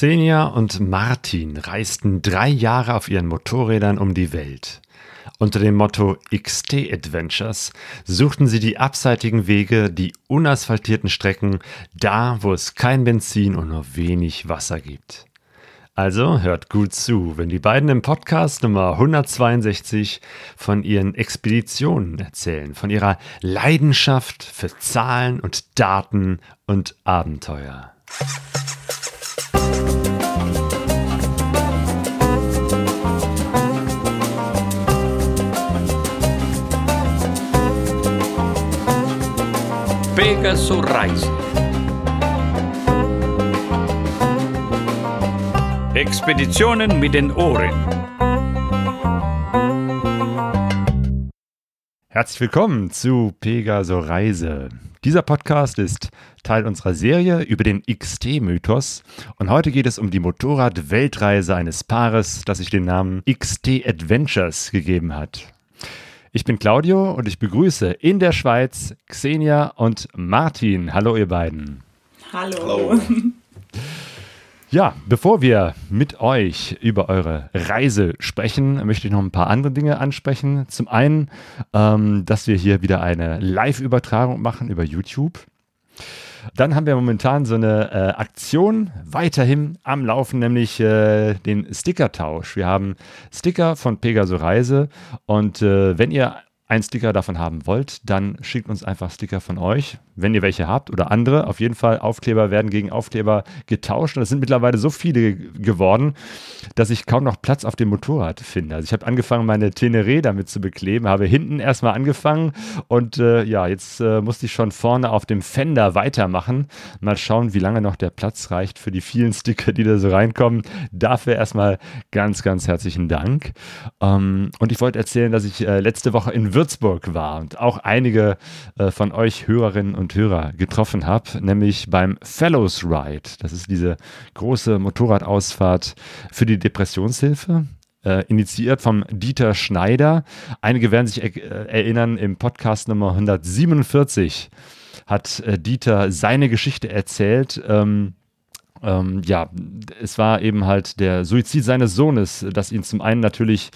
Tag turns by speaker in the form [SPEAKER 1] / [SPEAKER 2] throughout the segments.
[SPEAKER 1] Xenia und Martin reisten drei Jahre auf ihren Motorrädern um die Welt. Unter dem Motto XT Adventures suchten sie die abseitigen Wege, die unasphaltierten Strecken, da wo es kein Benzin und nur wenig Wasser gibt. Also hört gut zu, wenn die beiden im Podcast Nummer 162 von ihren Expeditionen erzählen, von ihrer Leidenschaft für Zahlen und Daten und Abenteuer.
[SPEAKER 2] Pegasus Reise. Expeditionen mit den Ohren.
[SPEAKER 1] Herzlich willkommen zu Pegaso Reise. Dieser Podcast ist Teil unserer Serie über den XT-Mythos und heute geht es um die Motorrad-Weltreise eines Paares, das sich den Namen XT Adventures gegeben hat. Ich bin Claudio und ich begrüße in der Schweiz Xenia und Martin. Hallo ihr beiden.
[SPEAKER 3] Hallo. Hallo.
[SPEAKER 1] Ja, bevor wir mit euch über eure Reise sprechen, möchte ich noch ein paar andere Dinge ansprechen. Zum einen, ähm, dass wir hier wieder eine Live-Übertragung machen über YouTube. Dann haben wir momentan so eine äh, Aktion weiterhin am Laufen, nämlich äh, den Stickertausch. Wir haben Sticker von Pegaso Reise und äh, wenn ihr einen Sticker davon haben wollt, dann schickt uns einfach Sticker von euch wenn ihr welche habt oder andere. Auf jeden Fall, Aufkleber werden gegen Aufkleber getauscht. Und es sind mittlerweile so viele geworden, dass ich kaum noch Platz auf dem Motorrad finde. Also ich habe angefangen, meine Teneré damit zu bekleben, habe hinten erstmal angefangen und äh, ja, jetzt äh, musste ich schon vorne auf dem Fender weitermachen. Mal schauen, wie lange noch der Platz reicht für die vielen Sticker, die da so reinkommen. Dafür erstmal ganz, ganz herzlichen Dank. Ähm, und ich wollte erzählen, dass ich äh, letzte Woche in Würzburg war und auch einige äh, von euch Hörerinnen und Hörer getroffen habe, nämlich beim Fellows Ride. Das ist diese große Motorradausfahrt für die Depressionshilfe. Äh, initiiert vom Dieter Schneider. Einige werden sich äh, erinnern, im Podcast Nummer 147 hat äh, Dieter seine Geschichte erzählt. Ähm, ähm, ja, es war eben halt der Suizid seines Sohnes, das ihn zum einen natürlich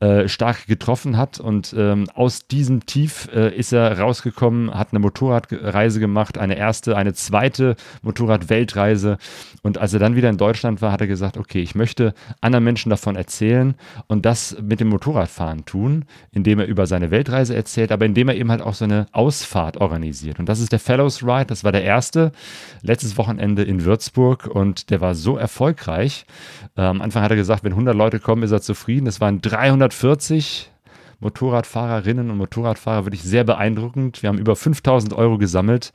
[SPEAKER 1] äh, stark getroffen hat und ähm, aus diesem Tief äh, ist er rausgekommen, hat eine Motorradreise gemacht, eine erste, eine zweite Motorradweltreise. Und als er dann wieder in Deutschland war, hat er gesagt, okay, ich möchte anderen Menschen davon erzählen und das mit dem Motorradfahren tun, indem er über seine Weltreise erzählt, aber indem er eben halt auch so eine Ausfahrt organisiert. Und das ist der Fellows Ride, das war der erste, letztes Wochenende in Würzburg und der war so erfolgreich. Äh, am Anfang hat er gesagt, wenn 100 Leute kommen, ist er zufrieden. Es waren 340 Motorradfahrerinnen und Motorradfahrer, wirklich sehr beeindruckend. Wir haben über 5000 Euro gesammelt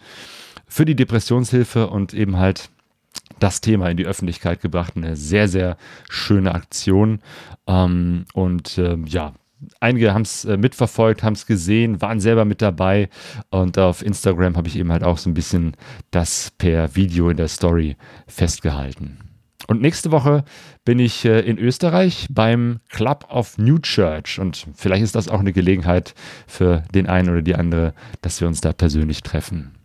[SPEAKER 1] für die Depressionshilfe und eben halt das Thema in die Öffentlichkeit gebracht. Eine sehr, sehr schöne Aktion. Ähm, und äh, ja, einige haben es äh, mitverfolgt, haben es gesehen, waren selber mit dabei. Und auf Instagram habe ich eben halt auch so ein bisschen das per Video in der Story festgehalten. Und nächste Woche bin ich äh, in Österreich beim Club of New Church. Und vielleicht ist das auch eine Gelegenheit für den einen oder die andere, dass wir uns da persönlich treffen.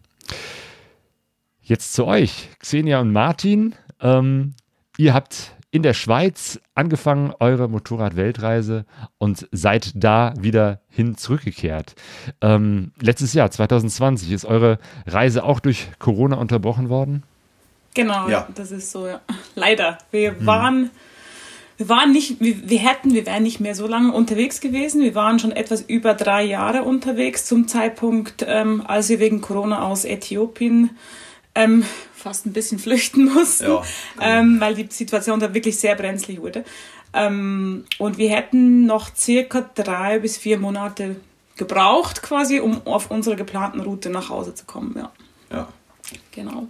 [SPEAKER 1] Jetzt zu euch, Xenia und Martin. Ähm, ihr habt in der Schweiz angefangen, eure Motorrad-Weltreise und seid da wieder hin zurückgekehrt. Ähm, letztes Jahr, 2020, ist eure Reise auch durch Corona unterbrochen worden?
[SPEAKER 3] Genau, ja. das ist so, ja. Leider. Wir hm. waren, wir waren nicht, wir, wir hätten, wir wären nicht mehr so lange unterwegs gewesen. Wir waren schon etwas über drei Jahre unterwegs zum Zeitpunkt, ähm, als wir wegen Corona aus Äthiopien ähm, fast ein bisschen flüchten mussten, ja, ähm, weil die Situation da wirklich sehr brenzlig wurde. Ähm, und wir hätten noch circa drei bis vier Monate gebraucht, quasi, um auf unserer geplanten Route nach Hause zu kommen. Ja.
[SPEAKER 1] ja. Genau.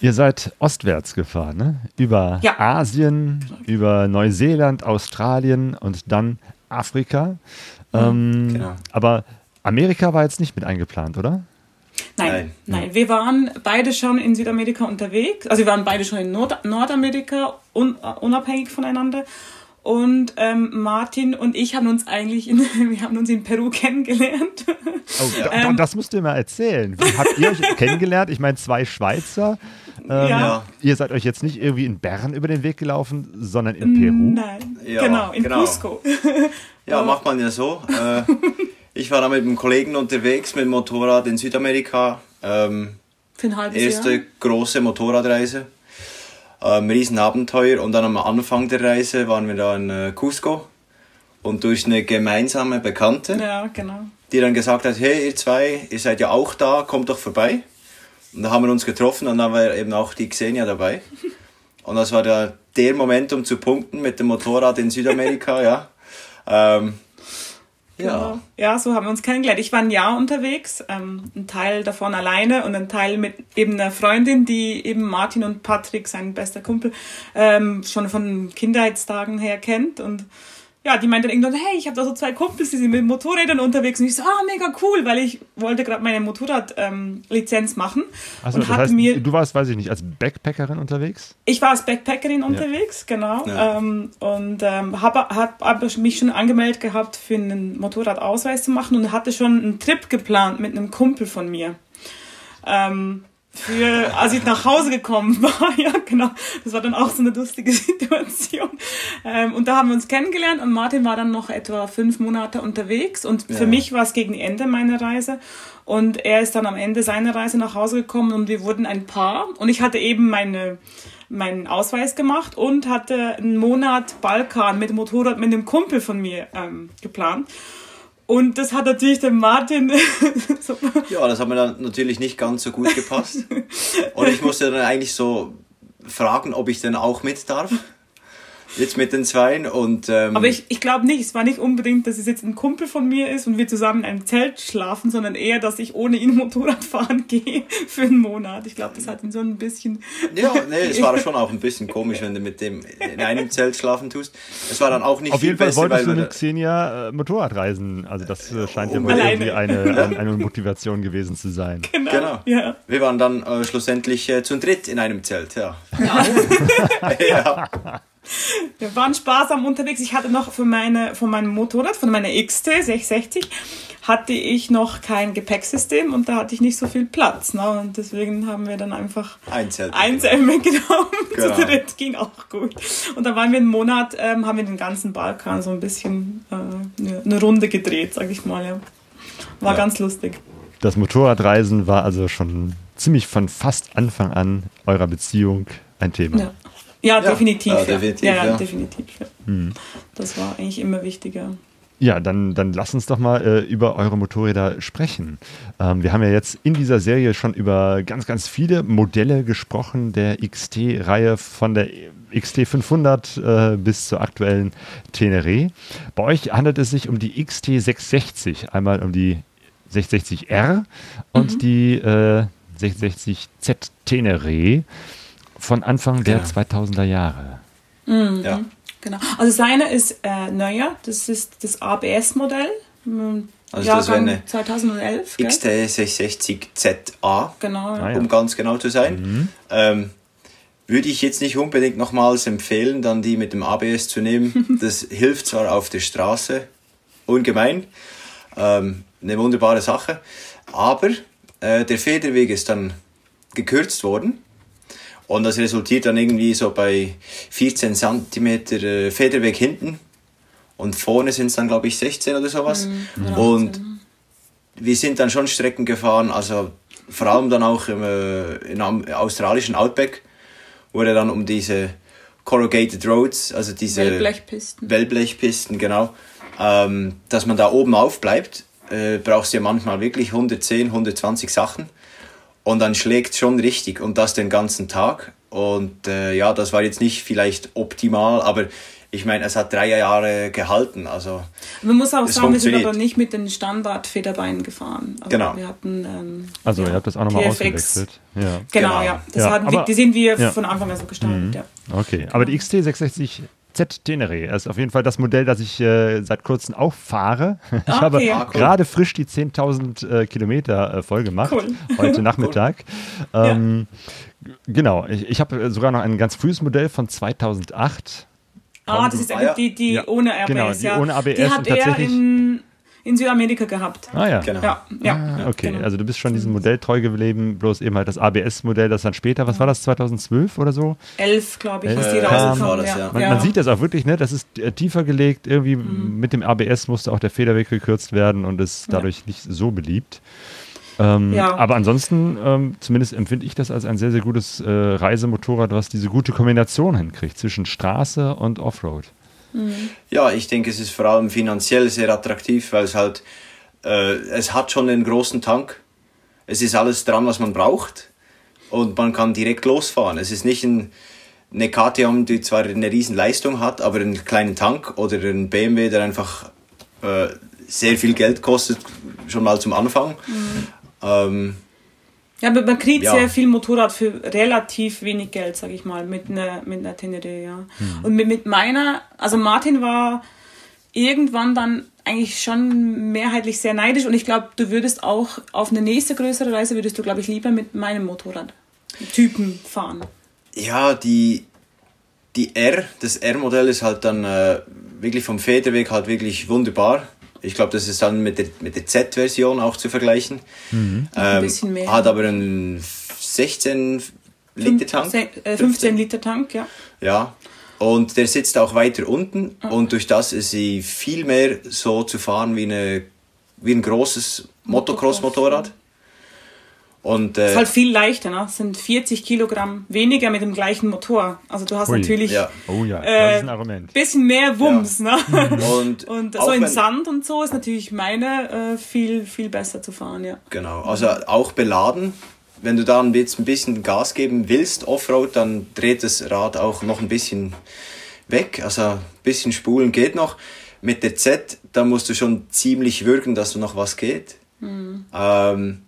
[SPEAKER 1] Ihr seid ostwärts gefahren, ne? Über ja. Asien, über Neuseeland, Australien und dann Afrika. Ähm, genau. Aber Amerika war jetzt nicht mit eingeplant, oder?
[SPEAKER 3] Nein, nein, nein, Wir waren beide schon in Südamerika unterwegs. Also wir waren beide schon in Nord Nordamerika, un unabhängig voneinander. Und ähm, Martin und ich haben uns eigentlich in, wir haben uns in Peru kennengelernt.
[SPEAKER 1] Oh, ähm, das musst du mir erzählen. Wie habt ihr euch kennengelernt? Ich meine, zwei Schweizer Ähm, ja. Ihr seid euch jetzt nicht irgendwie in Bern über den Weg gelaufen, sondern in Peru?
[SPEAKER 3] Nein, ja, genau, in genau. Cusco.
[SPEAKER 4] ja, macht man ja so. Äh, ich war da mit einem Kollegen unterwegs mit dem Motorrad in Südamerika. Ähm,
[SPEAKER 3] Für ein halbes
[SPEAKER 4] erste
[SPEAKER 3] Jahr.
[SPEAKER 4] große Motorradreise. Ähm, Riesenabenteuer. Und dann am Anfang der Reise waren wir da in äh, Cusco. Und durch eine gemeinsame Bekannte,
[SPEAKER 3] ja, genau.
[SPEAKER 4] die dann gesagt hat, hey ihr zwei, ihr seid ja auch da, kommt doch vorbei. Und da haben wir uns getroffen und dann war eben auch die Xenia dabei. Und das war der, der Moment, um zu punkten mit dem Motorrad in Südamerika, ja. Ähm,
[SPEAKER 3] ja. Genau. ja, so haben wir uns kennengelernt. Ich war ein Jahr unterwegs, ähm, ein Teil davon alleine und ein Teil mit eben einer Freundin, die eben Martin und Patrick, sein bester Kumpel, ähm, schon von Kindheitstagen her kennt und ja, die meinte dann irgendwann, hey, ich habe da so zwei Kumpels, die sind mit Motorrädern unterwegs. Und ich so, ah, mega cool, weil ich wollte gerade meine Motorradlizenz ähm, machen.
[SPEAKER 1] Also das heißt, mir, du warst, weiß ich nicht, als Backpackerin unterwegs?
[SPEAKER 3] Ich war als Backpackerin ja. unterwegs, genau. Ja. Ähm, und ähm, habe hab, hab mich schon angemeldet gehabt, für einen Motorradausweis zu machen und hatte schon einen Trip geplant mit einem Kumpel von mir. Ähm, für, als ich nach Hause gekommen war, ja genau, das war dann auch so eine lustige Situation. Ähm, und da haben wir uns kennengelernt und Martin war dann noch etwa fünf Monate unterwegs und ja. für mich war es gegen Ende meiner Reise und er ist dann am Ende seiner Reise nach Hause gekommen und wir wurden ein Paar und ich hatte eben meine meinen Ausweis gemacht und hatte einen Monat Balkan mit dem Motorrad mit einem Kumpel von mir ähm, geplant. Und das hat natürlich dem Martin.
[SPEAKER 4] ja, das hat mir dann natürlich nicht ganz so gut gepasst. Und ich musste dann eigentlich so fragen, ob ich denn auch mit darf jetzt mit den Zweien. Und, ähm,
[SPEAKER 3] Aber ich, ich glaube nicht, es war nicht unbedingt, dass es jetzt ein Kumpel von mir ist und wir zusammen in einem Zelt schlafen, sondern eher, dass ich ohne ihn Motorrad fahren gehe für einen Monat. Ich glaube, das hat ihn so ein bisschen...
[SPEAKER 4] Ja, nee, es war schon auch ein bisschen komisch, wenn du mit dem in einem Zelt schlafen tust. Es war dann auch nicht
[SPEAKER 1] Auf
[SPEAKER 4] viel
[SPEAKER 1] jeden Fall
[SPEAKER 4] besser,
[SPEAKER 1] wolltest du mit Xenia äh, Motorrad reisen. Also das äh, scheint ja wohl irgendwie eine, eine, eine, Motivation gewesen zu sein.
[SPEAKER 4] Genau, genau. Ja. Wir waren dann äh, schlussendlich äh, zu dritt in einem Zelt, ja.
[SPEAKER 3] Ja. ja. Wir waren sparsam unterwegs. Ich hatte noch für meine, von meinem Motorrad, von meiner XT 660, hatte ich noch kein Gepäcksystem und da hatte ich nicht so viel Platz. Ne? Und deswegen haben wir dann einfach
[SPEAKER 4] ein Zelt
[SPEAKER 3] mitgenommen. Genau. Zu dritt ging auch gut. Und dann waren wir einen Monat, ähm, haben wir den ganzen Balkan so ein bisschen äh, eine, eine Runde gedreht, sag ich mal. Ja. War ja. ganz lustig.
[SPEAKER 1] Das Motorradreisen war also schon ziemlich von fast Anfang an eurer Beziehung ein Thema.
[SPEAKER 3] Ja. Ja, definitiv. Ja, definitiv, ja, ja. definitiv mhm. Das war eigentlich immer wichtiger.
[SPEAKER 1] Ja, dann, dann lass uns doch mal äh, über eure Motorräder sprechen. Ähm, wir haben ja jetzt in dieser Serie schon über ganz, ganz viele Modelle gesprochen, der XT-Reihe von der XT 500 äh, bis zur aktuellen Tenere. Bei euch handelt es sich um die XT 660, einmal um die 660R und mhm. die äh, 660Z Tenere von Anfang der 2000er genau. Jahre.
[SPEAKER 3] Mhm. Ja. Genau. Also seine ist äh, neuer, das ist das ABS-Modell.
[SPEAKER 4] Hm, also Jahrgang das wäre eine
[SPEAKER 3] 2011.
[SPEAKER 4] XT660ZA,
[SPEAKER 3] genau,
[SPEAKER 4] ja. um ganz genau zu sein. Mhm. Ähm, würde ich jetzt nicht unbedingt nochmals empfehlen, dann die mit dem ABS zu nehmen. Das hilft zwar auf der Straße ungemein, ähm, eine wunderbare Sache, aber äh, der Federweg ist dann gekürzt worden und das resultiert dann irgendwie so bei 14 cm äh, Federweg hinten. Und vorne sind es dann, glaube ich, 16 oder sowas. Mhm. Und wir sind dann schon Strecken gefahren, also vor allem dann auch im, äh, im australischen Outback, wurde dann um diese Corrugated Roads, also diese
[SPEAKER 3] Wellblechpisten,
[SPEAKER 4] Wellblechpisten genau, ähm, dass man da oben aufbleibt, äh, brauchst du ja manchmal wirklich 110, 120 Sachen. Und dann schlägt schon richtig und das den ganzen Tag. Und äh, ja, das war jetzt nicht vielleicht optimal, aber ich meine, es hat drei Jahre gehalten. Also
[SPEAKER 3] Man muss auch sagen, wir sind aber nicht mit den Standard-Federbeinen gefahren.
[SPEAKER 4] Also genau.
[SPEAKER 3] Wir hatten, ähm,
[SPEAKER 1] also ja, ihr habt das auch nochmal ausgewechselt.
[SPEAKER 3] Ja. Genau, genau, ja. Das ja, hatten wir, die sind wir ja. von Anfang an so gestartet. Mhm. Ja.
[SPEAKER 1] Okay, aber die XT660 Z Tenere ist auf jeden Fall das Modell, das ich äh, seit kurzem auch fahre. Ich okay. habe ah, cool. gerade frisch die 10.000 äh, Kilometer äh, voll gemacht, cool. heute Nachmittag. Cool. Ähm, ja. Genau, ich, ich habe sogar noch ein ganz frühes Modell von 2008.
[SPEAKER 3] Ah, das ist die, die ja, ohne ABS,
[SPEAKER 1] genau, die
[SPEAKER 3] ja.
[SPEAKER 1] ohne ABS.
[SPEAKER 3] Die hat er in, in Südamerika gehabt.
[SPEAKER 1] Ah ja.
[SPEAKER 3] Genau. Ja, ja,
[SPEAKER 1] ah, okay, genau. also du bist schon diesem Modell treu geblieben, bloß eben halt das ABS-Modell, das dann später, was war das, 2012 oder so?
[SPEAKER 3] 11, glaube ich, ist die rausgekommen.
[SPEAKER 1] Ja. Man, man, sieht das auch wirklich, ne? das ist äh, tiefer gelegt, irgendwie mhm. mit dem ABS musste auch der Federweg gekürzt werden und ist dadurch nicht so beliebt. Ähm, ja. Aber ansonsten, ähm, zumindest empfinde ich das als ein sehr, sehr gutes äh, Reisemotorrad, was diese gute Kombination hinkriegt zwischen Straße und Offroad.
[SPEAKER 4] Mhm. Ja, ich denke, es ist vor allem finanziell sehr attraktiv, weil es halt, äh, es hat schon einen großen Tank. Es ist alles dran, was man braucht. Und man kann direkt losfahren. Es ist nicht ein, eine KTM, die zwar eine riesen Leistung hat, aber einen kleinen Tank oder ein BMW, der einfach äh, sehr viel Geld kostet, schon mal zum Anfang. Mhm. Ähm,
[SPEAKER 3] ja, aber man kriegt ja. sehr viel Motorrad für relativ wenig Geld, sag ich mal, mit einer, mit einer Teneré, ja. Mhm. Und mit, mit meiner, also Martin war irgendwann dann eigentlich schon mehrheitlich sehr neidisch und ich glaube, du würdest auch auf eine nächste größere Reise, würdest du, glaube ich, lieber mit meinem Motorrad Typen fahren.
[SPEAKER 4] Ja, die, die R, das R-Modell ist halt dann äh, wirklich vom Federweg halt wirklich wunderbar. Ich glaube, das ist dann mit der, mit der Z-Version auch zu vergleichen. Mhm. Ähm, ein bisschen mehr. Hat aber einen 16 Liter Tank.
[SPEAKER 3] 15, 15 Liter Tank, ja.
[SPEAKER 4] Ja. Und der sitzt auch weiter unten mhm. und durch das ist sie viel mehr so zu fahren wie, eine, wie ein großes Motocross-Motorrad.
[SPEAKER 3] Und, äh, ist halt viel leichter, ne? Das sind 40 Kilogramm weniger mit dem gleichen Motor. Also du hast Ui. natürlich
[SPEAKER 1] ja. Oh ja, das äh, ist ein Argument.
[SPEAKER 3] bisschen mehr Wumms, ja. ne? Und, und so in Sand und so ist natürlich meine äh, viel, viel besser zu fahren, ja.
[SPEAKER 4] Genau, also auch beladen. Wenn du dann jetzt ein bisschen Gas geben willst, Offroad, dann dreht das Rad auch noch ein bisschen weg. Also ein bisschen spulen geht noch. Mit der Z, da musst du schon ziemlich würgen, dass noch was geht. Mhm. Ähm,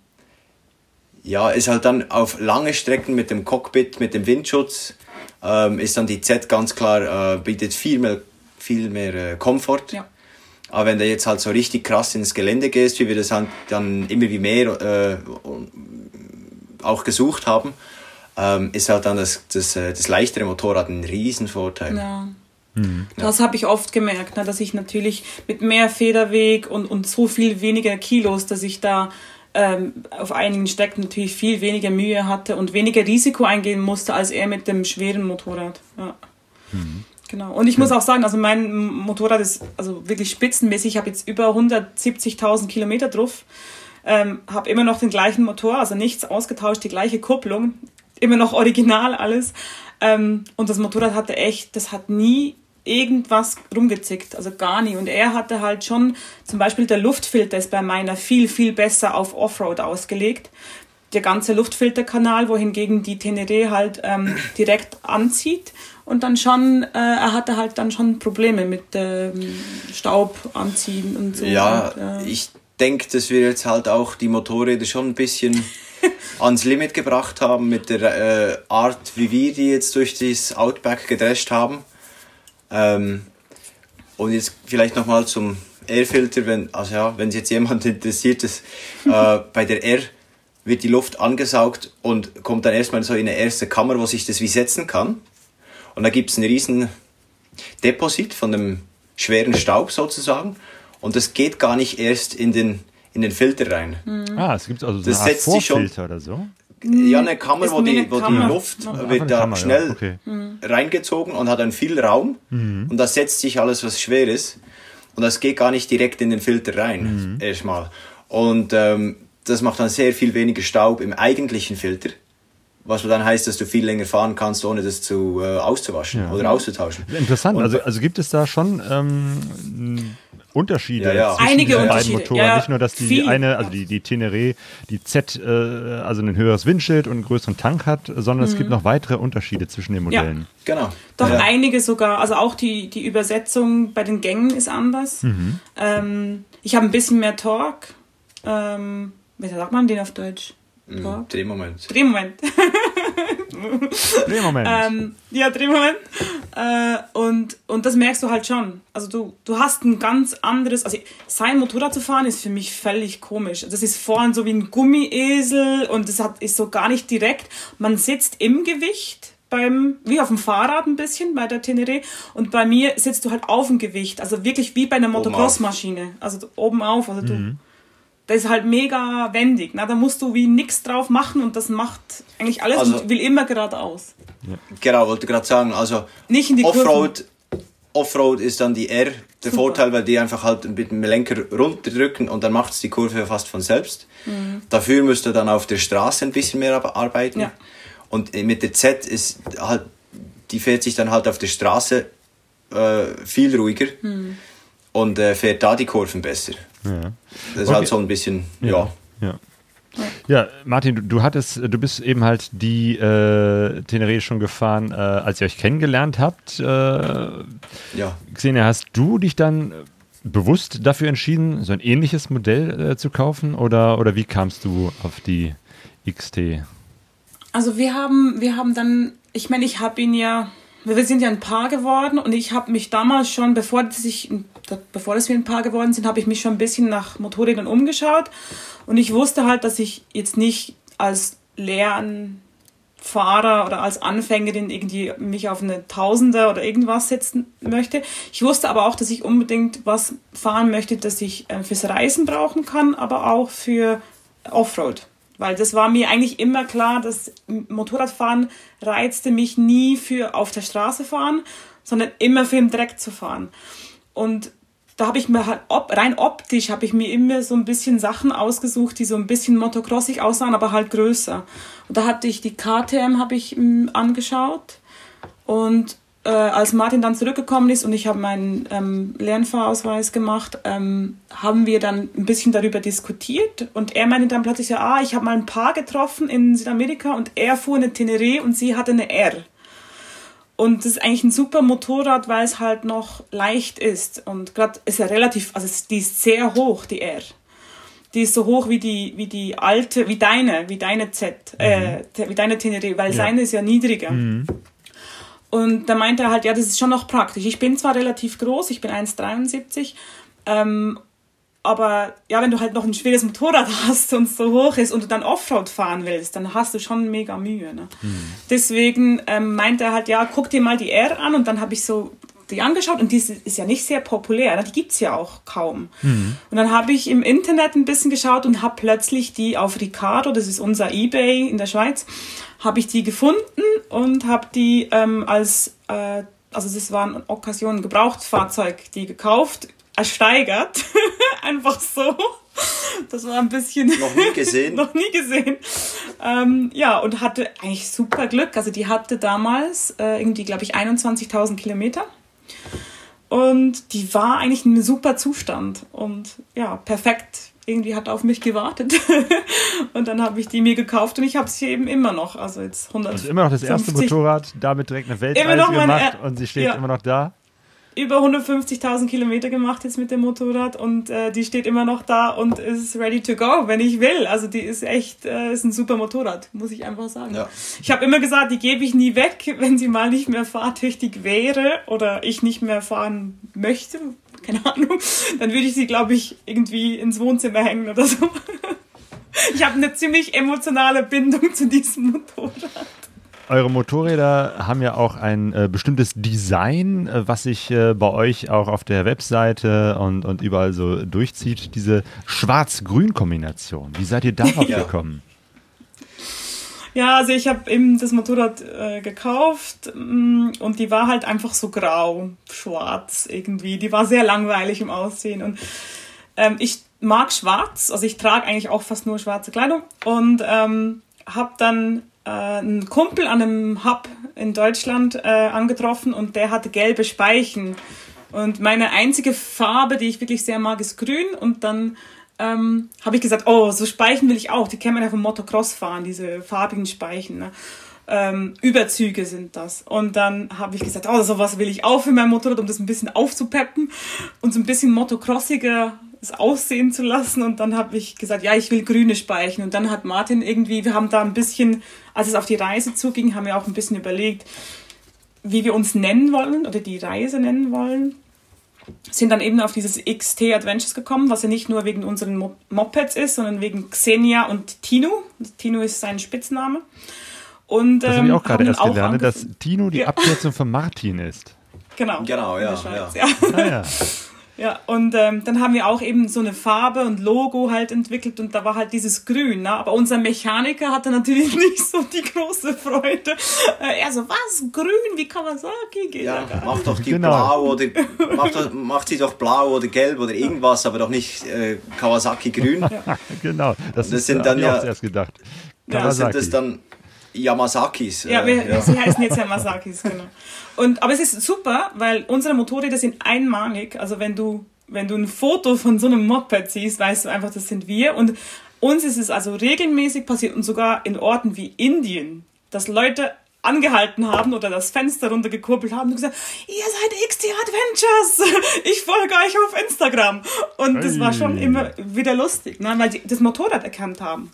[SPEAKER 4] ja, ist halt dann auf lange Strecken mit dem Cockpit, mit dem Windschutz, ähm, ist dann die Z ganz klar, äh, bietet viel mehr, viel mehr äh, Komfort. Ja. Aber wenn du jetzt halt so richtig krass ins Gelände gehst, wie wir das halt dann immer wie mehr äh, auch gesucht haben, ähm, ist halt dann das, das, äh, das leichtere Motorrad ein Riesenvorteil.
[SPEAKER 3] Ja. Mhm. Das habe ich oft gemerkt, ne, dass ich natürlich mit mehr Federweg und, und so viel weniger Kilos, dass ich da ähm, auf einigen Strecken natürlich viel weniger Mühe hatte und weniger Risiko eingehen musste als er mit dem schweren Motorrad. Ja. Mhm. Genau. Und ich muss auch sagen, also mein Motorrad ist also wirklich spitzenmäßig. Ich habe jetzt über 170.000 Kilometer drauf. Ähm, habe immer noch den gleichen Motor, also nichts ausgetauscht, die gleiche Kupplung, immer noch original alles. Ähm, und das Motorrad hatte echt, das hat nie irgendwas rumgezickt, also gar nie. Und er hatte halt schon, zum Beispiel der Luftfilter ist bei meiner viel, viel besser auf Offroad ausgelegt. Der ganze Luftfilterkanal, wohingegen die Teneré halt ähm, direkt anzieht und dann schon, äh, er hatte halt dann schon Probleme mit ähm, Staub anziehen und so.
[SPEAKER 4] Ja,
[SPEAKER 3] und,
[SPEAKER 4] äh, ich denke, dass wir jetzt halt auch die Motorräder schon ein bisschen ans Limit gebracht haben mit der äh, Art, wie wir die jetzt durch das Outback gedrescht haben. Ähm, und jetzt vielleicht nochmal zum Airfilter, wenn, also ja, wenn jetzt jemand interessiert ist, äh, bei der R wird die Luft angesaugt und kommt dann erstmal so in eine erste Kammer, wo sich das wie setzen kann. Und da gibt es ein riesen Deposit von dem schweren Staub sozusagen. Und das geht gar nicht erst in den, in den Filter rein.
[SPEAKER 1] Mhm. Ah, es gibt also so das eine Art Vorfilter oder so?
[SPEAKER 4] Ja, eine Kammer, wo die, wo Kammer. die Luft ja. wird da Kammer, schnell ja. okay. Mhm. reingezogen und hat dann viel Raum mhm. und da setzt sich alles, was schwer ist und das geht gar nicht direkt in den Filter rein, mhm. erstmal. Und ähm, das macht dann sehr viel weniger Staub im eigentlichen Filter, was dann heißt, dass du viel länger fahren kannst, ohne das zu äh, auszuwaschen ja. oder auszutauschen.
[SPEAKER 1] Interessant, also, also gibt es da schon ähm, Unterschiede
[SPEAKER 3] ja,
[SPEAKER 1] ja.
[SPEAKER 3] zwischen Einige den beiden
[SPEAKER 1] Motoren. Ja, Nicht nur, dass die viel. eine, also die, die Teneré, die Z, äh, also ein höheres Windschild und einen größeren Tank hat, sondern mhm. es gibt noch weitere Unterschiede zwischen den Modellen.
[SPEAKER 4] Ja, genau.
[SPEAKER 3] Doch einige sogar, also auch die, die Übersetzung bei den Gängen ist anders. Mhm. Ähm, ich habe ein bisschen mehr Torque. Ähm, wie sagt man den auf Deutsch?
[SPEAKER 4] Mhm. Drehmoment.
[SPEAKER 3] Drehmoment.
[SPEAKER 1] Drehmoment.
[SPEAKER 3] ähm, ja, Drehmoment. Äh, und, und das merkst du halt schon. Also du, du hast ein ganz anderes, also sein Motorrad zu fahren ist für mich völlig komisch. Das ist vorne so wie ein Gummiesel und das hat, ist so gar nicht direkt. Man sitzt im Gewicht beim, wie auf dem Fahrrad ein bisschen bei der Teneré. Und bei mir sitzt du halt auf dem Gewicht. Also wirklich wie bei einer Motocross-Maschine. Also oben auf. Also du, mhm. Das ist halt mega wendig. Na, da musst du wie nichts drauf machen und das macht eigentlich alles also, und will immer geradeaus.
[SPEAKER 4] Ja. Genau, wollte gerade sagen. Also Nicht in die Offroad, Offroad ist dann die R. Der Super. Vorteil, weil die einfach halt mit dem Lenker runterdrücken und dann macht es die Kurve fast von selbst. Mhm. Dafür müsst ihr dann auf der Straße ein bisschen mehr arbeiten. Ja. Und mit der Z ist halt, die fährt sich dann halt auf der Straße äh, viel ruhiger mhm. und äh, fährt da die Kurven besser. Ja. Das ist okay. halt so ein bisschen, ja.
[SPEAKER 1] ja. Ja, Martin, du, du, hattest, du bist eben halt die äh, Teneré schon gefahren, äh, als ihr euch kennengelernt habt. Äh, ja. Xenia, hast du dich dann bewusst dafür entschieden, so ein ähnliches Modell äh, zu kaufen oder, oder wie kamst du auf die XT?
[SPEAKER 3] Also wir haben, wir haben dann, ich meine, ich habe ihn ja, wir sind ja ein Paar geworden und ich habe mich damals schon, bevor, dass ich, bevor dass wir ein Paar geworden sind, habe ich mich schon ein bisschen nach Motorrädern umgeschaut und ich wusste halt, dass ich jetzt nicht als Lernfahrer oder als Anfängerin irgendwie mich auf eine Tausender oder irgendwas setzen möchte. Ich wusste aber auch, dass ich unbedingt was fahren möchte, das ich äh, fürs Reisen brauchen kann, aber auch für Offroad. Weil das war mir eigentlich immer klar, dass Motorradfahren reizte mich nie für auf der Straße fahren, sondern immer für im Dreck zu fahren. Und da habe ich mir halt ob, rein optisch habe ich mir immer so ein bisschen Sachen ausgesucht, die so ein bisschen motocrossig aussahen, aber halt größer. Und da hatte ich die KTM habe ich m, angeschaut und äh, als Martin dann zurückgekommen ist und ich habe meinen ähm, Lernfahrausweis gemacht, ähm, haben wir dann ein bisschen darüber diskutiert und er meinte dann plötzlich ja, ah, ich habe mal ein Paar getroffen in Südamerika und er fuhr eine Teneré und sie hatte eine R. Und das ist eigentlich ein super Motorrad, weil es halt noch leicht ist. Und gerade ist ja relativ, also die ist sehr hoch, die R. Die ist so hoch wie die, wie die alte, wie deine, wie deine Z, äh, mhm. äh, wie deine Teneré, weil ja. seine ist ja niedriger. Mhm. Und da meinte er halt, ja, das ist schon noch praktisch. Ich bin zwar relativ groß, ich bin 1,73, ähm, aber ja, wenn du halt noch ein schweres Motorrad hast und so hoch ist und du dann Offroad fahren willst, dann hast du schon mega Mühe. Ne? Mhm. Deswegen ähm, meinte er halt, ja, guck dir mal die R an und dann habe ich so die angeschaut und die ist, ja nicht sehr populär, ne? die gibt's ja auch kaum. Mhm. Und dann habe ich im Internet ein bisschen geschaut und habe plötzlich die auf Ricardo, das ist unser Ebay in der Schweiz, habe ich die gefunden und habe die ähm, als, äh, also das war eine Occasion, ein Gebrauchtfahrzeug, die gekauft, ersteigert. Einfach so. Das war ein bisschen.
[SPEAKER 4] Noch nie gesehen.
[SPEAKER 3] noch nie gesehen. Ähm, ja, und hatte eigentlich super Glück. Also die hatte damals äh, irgendwie, glaube ich, 21.000 Kilometer. Und die war eigentlich ein super Zustand. Und ja, perfekt. Irgendwie hat auf mich gewartet. und dann habe ich die mir gekauft und ich habe sie eben immer noch. Also jetzt 100. Also
[SPEAKER 1] immer noch das erste Motorrad, damit direkt eine Weltreise gemacht und sie steht ja. immer noch da
[SPEAKER 3] über 150.000 Kilometer gemacht jetzt mit dem Motorrad und äh, die steht immer noch da und ist ready to go, wenn ich will. Also die ist echt, äh, ist ein super Motorrad, muss ich einfach sagen. Ja. Ich habe immer gesagt, die gebe ich nie weg, wenn sie mal nicht mehr fahrtüchtig wäre oder ich nicht mehr fahren möchte, keine Ahnung, dann würde ich sie, glaube ich, irgendwie ins Wohnzimmer hängen oder so. Ich habe eine ziemlich emotionale Bindung zu diesem Motorrad.
[SPEAKER 1] Eure Motorräder haben ja auch ein äh, bestimmtes Design, äh, was sich äh, bei euch auch auf der Webseite und, und überall so durchzieht. Diese Schwarz-Grün-Kombination. Wie seid ihr darauf ja. gekommen?
[SPEAKER 3] Ja, also ich habe eben das Motorrad äh, gekauft mm, und die war halt einfach so grau, schwarz irgendwie. Die war sehr langweilig im Aussehen und ähm, ich mag schwarz, also ich trage eigentlich auch fast nur schwarze Kleidung und ähm, habe dann äh, einen Kumpel an einem Hub in Deutschland äh, angetroffen und der hatte gelbe Speichen. Und meine einzige Farbe, die ich wirklich sehr mag, ist grün. Und dann ähm, habe ich gesagt, oh, so Speichen will ich auch. Die kennt man ja vom Motocross fahren, diese farbigen Speichen. Ne? Ähm, Überzüge sind das. Und dann habe ich gesagt, oh, sowas will ich auch für mein Motorrad, um das ein bisschen aufzupeppen und so ein bisschen motocrossiger aussehen zu lassen. Und dann habe ich gesagt, ja, ich will grüne Speichen. Und dann hat Martin irgendwie, wir haben da ein bisschen, als es auf die Reise zuging, haben wir auch ein bisschen überlegt, wie wir uns nennen wollen oder die Reise nennen wollen. Sind dann eben auf dieses XT Adventures gekommen, was ja nicht nur wegen unseren Mopeds ist, sondern wegen Xenia und Tino. Tino ist sein Spitzname. Und,
[SPEAKER 1] das habe ich ähm, auch gerade erst gelernt, dass Tino die ja. Abkürzung von Martin ist.
[SPEAKER 3] Genau.
[SPEAKER 4] Genau, ja. ja.
[SPEAKER 3] ja. Ah, ja. Ja, und ähm, dann haben wir auch eben so eine Farbe und Logo halt entwickelt und da war halt dieses Grün. Ne? Aber unser Mechaniker hatte natürlich nicht so die große Freude. Äh, er so, was? Grün wie Kawasaki?
[SPEAKER 4] Geht ja, ja mach doch die genau. blau oder mach, doch, mach sie doch blau oder gelb oder irgendwas, aber doch nicht äh, Kawasaki grün.
[SPEAKER 1] Ja. genau, das, das sind dann ja erst gedacht.
[SPEAKER 4] Kawasaki. Ja, sind das dann Yamasakis.
[SPEAKER 3] Ja, wir, ja. sie heißen jetzt Yamasakis, genau. Und, aber es ist super, weil unsere Motorräder sind einmalig. Also wenn du, wenn du ein Foto von so einem Moped siehst, weißt du einfach, das sind wir. Und uns ist es also regelmäßig passiert und sogar in Orten wie Indien, dass Leute angehalten haben oder das Fenster runtergekurbelt haben und gesagt, ihr seid XT Adventures, ich folge euch auf Instagram. Und das war schon immer wieder lustig, ne? weil die das Motorrad erkannt haben.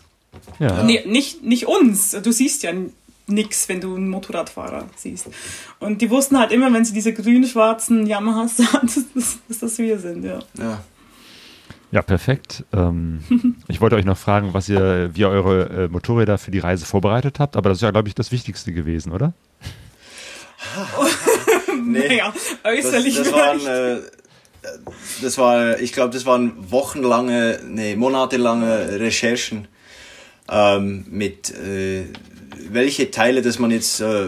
[SPEAKER 3] Ja. Nee, nicht, nicht uns, du siehst ja nix, wenn du einen Motorradfahrer siehst. Und die wussten halt immer, wenn sie diese grün-schwarzen Yamahas sahen, dass, dass, das wir sind, ja.
[SPEAKER 4] Ja,
[SPEAKER 1] ja perfekt. Ähm, ich wollte euch noch fragen, was ihr, wie ihr eure äh, Motorräder für die Reise vorbereitet habt, aber das ist ja, glaube ich, das Wichtigste gewesen, oder?
[SPEAKER 3] nee, naja, äußerlich
[SPEAKER 4] das, das waren, äh, das war, ich glaube, das waren wochenlange, nee, monatelange Recherchen ähm, mit äh, welche Teile, dass man jetzt, äh,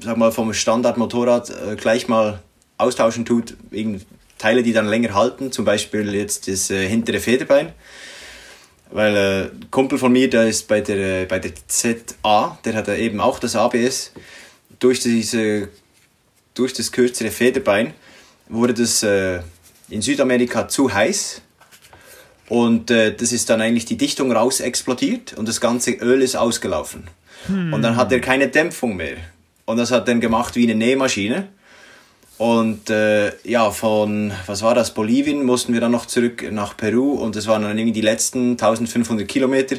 [SPEAKER 4] sag mal, vom Standardmotorrad äh, gleich mal austauschen tut, irgend Teile, die dann länger halten, zum Beispiel jetzt das äh, hintere Federbein. Weil äh, Kumpel von mir, der ist bei der, bei der ZA, der hat eben auch das ABS. Durch, diese, durch das kürzere Federbein wurde das äh, in Südamerika zu heiß und äh, das ist dann eigentlich die Dichtung raus explodiert und das ganze Öl ist ausgelaufen. Hm. Und dann hat er keine Dämpfung mehr. Und das hat dann gemacht wie eine Nähmaschine. Und äh, ja, von, was war das, Bolivien mussten wir dann noch zurück nach Peru und das waren dann irgendwie die letzten 1500 Kilometer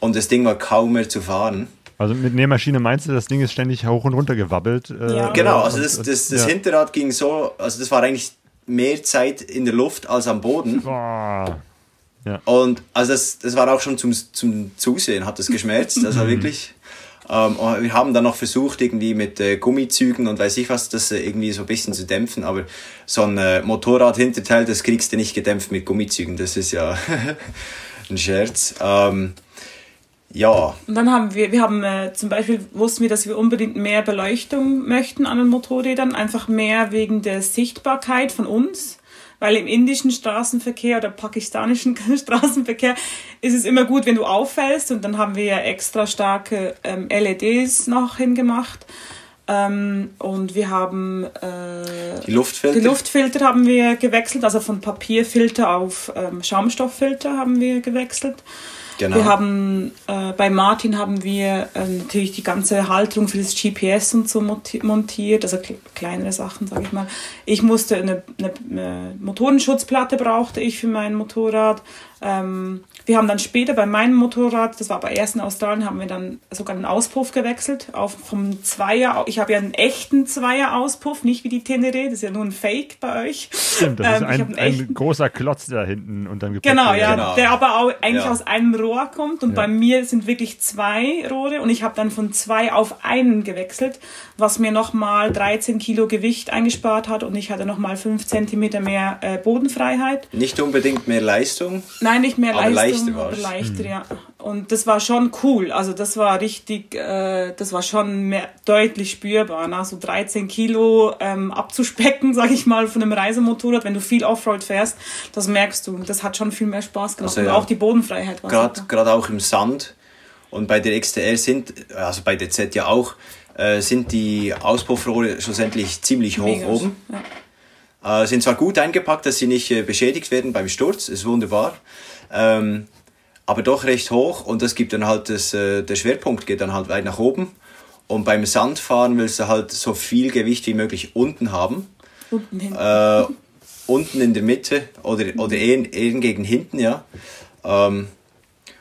[SPEAKER 4] und das Ding war kaum mehr zu fahren.
[SPEAKER 1] Also mit Nähmaschine meinst du, das Ding ist ständig hoch und runter gewabbelt?
[SPEAKER 4] Äh, ja. Genau, also das, das, das ja. Hinterrad ging so, also das war eigentlich mehr Zeit in der Luft als am Boden. Boah. Ja. Und also das, das war auch schon zum, zum Zusehen, hat das geschmerzt. Das war wirklich. Ähm, wir haben dann noch versucht, irgendwie mit äh, Gummizügen und weiß ich was, das äh, irgendwie so ein bisschen zu dämpfen, aber so ein äh, Motorrad-Hinterteil, das kriegst du nicht gedämpft mit Gummizügen. Das ist ja ein Scherz. Ähm, ja.
[SPEAKER 3] Und dann haben wir, wir haben äh, zum Beispiel wussten wir, dass wir unbedingt mehr Beleuchtung möchten an den Motorrädern, einfach mehr wegen der Sichtbarkeit von uns weil im indischen Straßenverkehr oder pakistanischen Straßenverkehr ist es immer gut, wenn du auffällst und dann haben wir ja extra starke ähm, LEDs noch hingemacht. Ähm, und wir haben äh,
[SPEAKER 4] die Luftfilter.
[SPEAKER 3] Die Luftfilter haben wir gewechselt, also von Papierfilter auf ähm, Schaumstofffilter haben wir gewechselt. Genau. Wir haben äh, bei Martin haben wir äh, natürlich die ganze Halterung für das GPS und so montiert, also kleinere Sachen, sage ich mal. Ich musste eine, eine, eine Motorenschutzplatte brauchte ich für mein Motorrad. Ähm, wir haben dann später bei meinem Motorrad, das war aber erst in Australien, haben wir dann sogar den Auspuff gewechselt auf vom Zweier. Ich habe ja einen echten Zweier-Auspuff, nicht wie die Tenere, das ist ja nur ein Fake bei euch.
[SPEAKER 1] Stimmt, das ähm, ist ein, ein großer Klotz da hinten und dann
[SPEAKER 3] Genau, ja, genau. der aber auch eigentlich ja. aus einem Rohr kommt und ja. bei mir sind wirklich zwei Rohre und ich habe dann von zwei auf einen gewechselt, was mir nochmal 13 Kilo Gewicht eingespart hat und ich hatte nochmal 5 Zentimeter mehr äh, Bodenfreiheit.
[SPEAKER 4] Nicht unbedingt mehr Leistung?
[SPEAKER 3] Nein, nicht mehr aber Leistung, leichter, leichter mhm. ja. Und das war schon cool. Also das war richtig, äh, das war schon mehr, deutlich spürbar. Ne? So 13 Kilo ähm, abzuspecken, sag ich mal, von einem Reisemotorrad, wenn du viel Offroad fährst, das merkst du. Das hat schon viel mehr Spaß gemacht. Also, ja. Und auch die Bodenfreiheit war
[SPEAKER 4] Gerade auch im Sand. Und bei der XTR sind, also bei der Z ja auch, äh, sind die Auspuffrohre schlussendlich ziemlich hoch Mega. oben. Ja. Äh, sind zwar gut eingepackt, dass sie nicht äh, beschädigt werden beim Sturz, ist wunderbar. Ähm, aber doch recht hoch und das gibt dann halt das, äh, der Schwerpunkt geht dann halt weit nach oben. Und beim Sandfahren willst du halt so viel Gewicht wie möglich unten haben. Unten, äh, unten in der Mitte oder, oder eher, eher gegen hinten, ja. Ähm,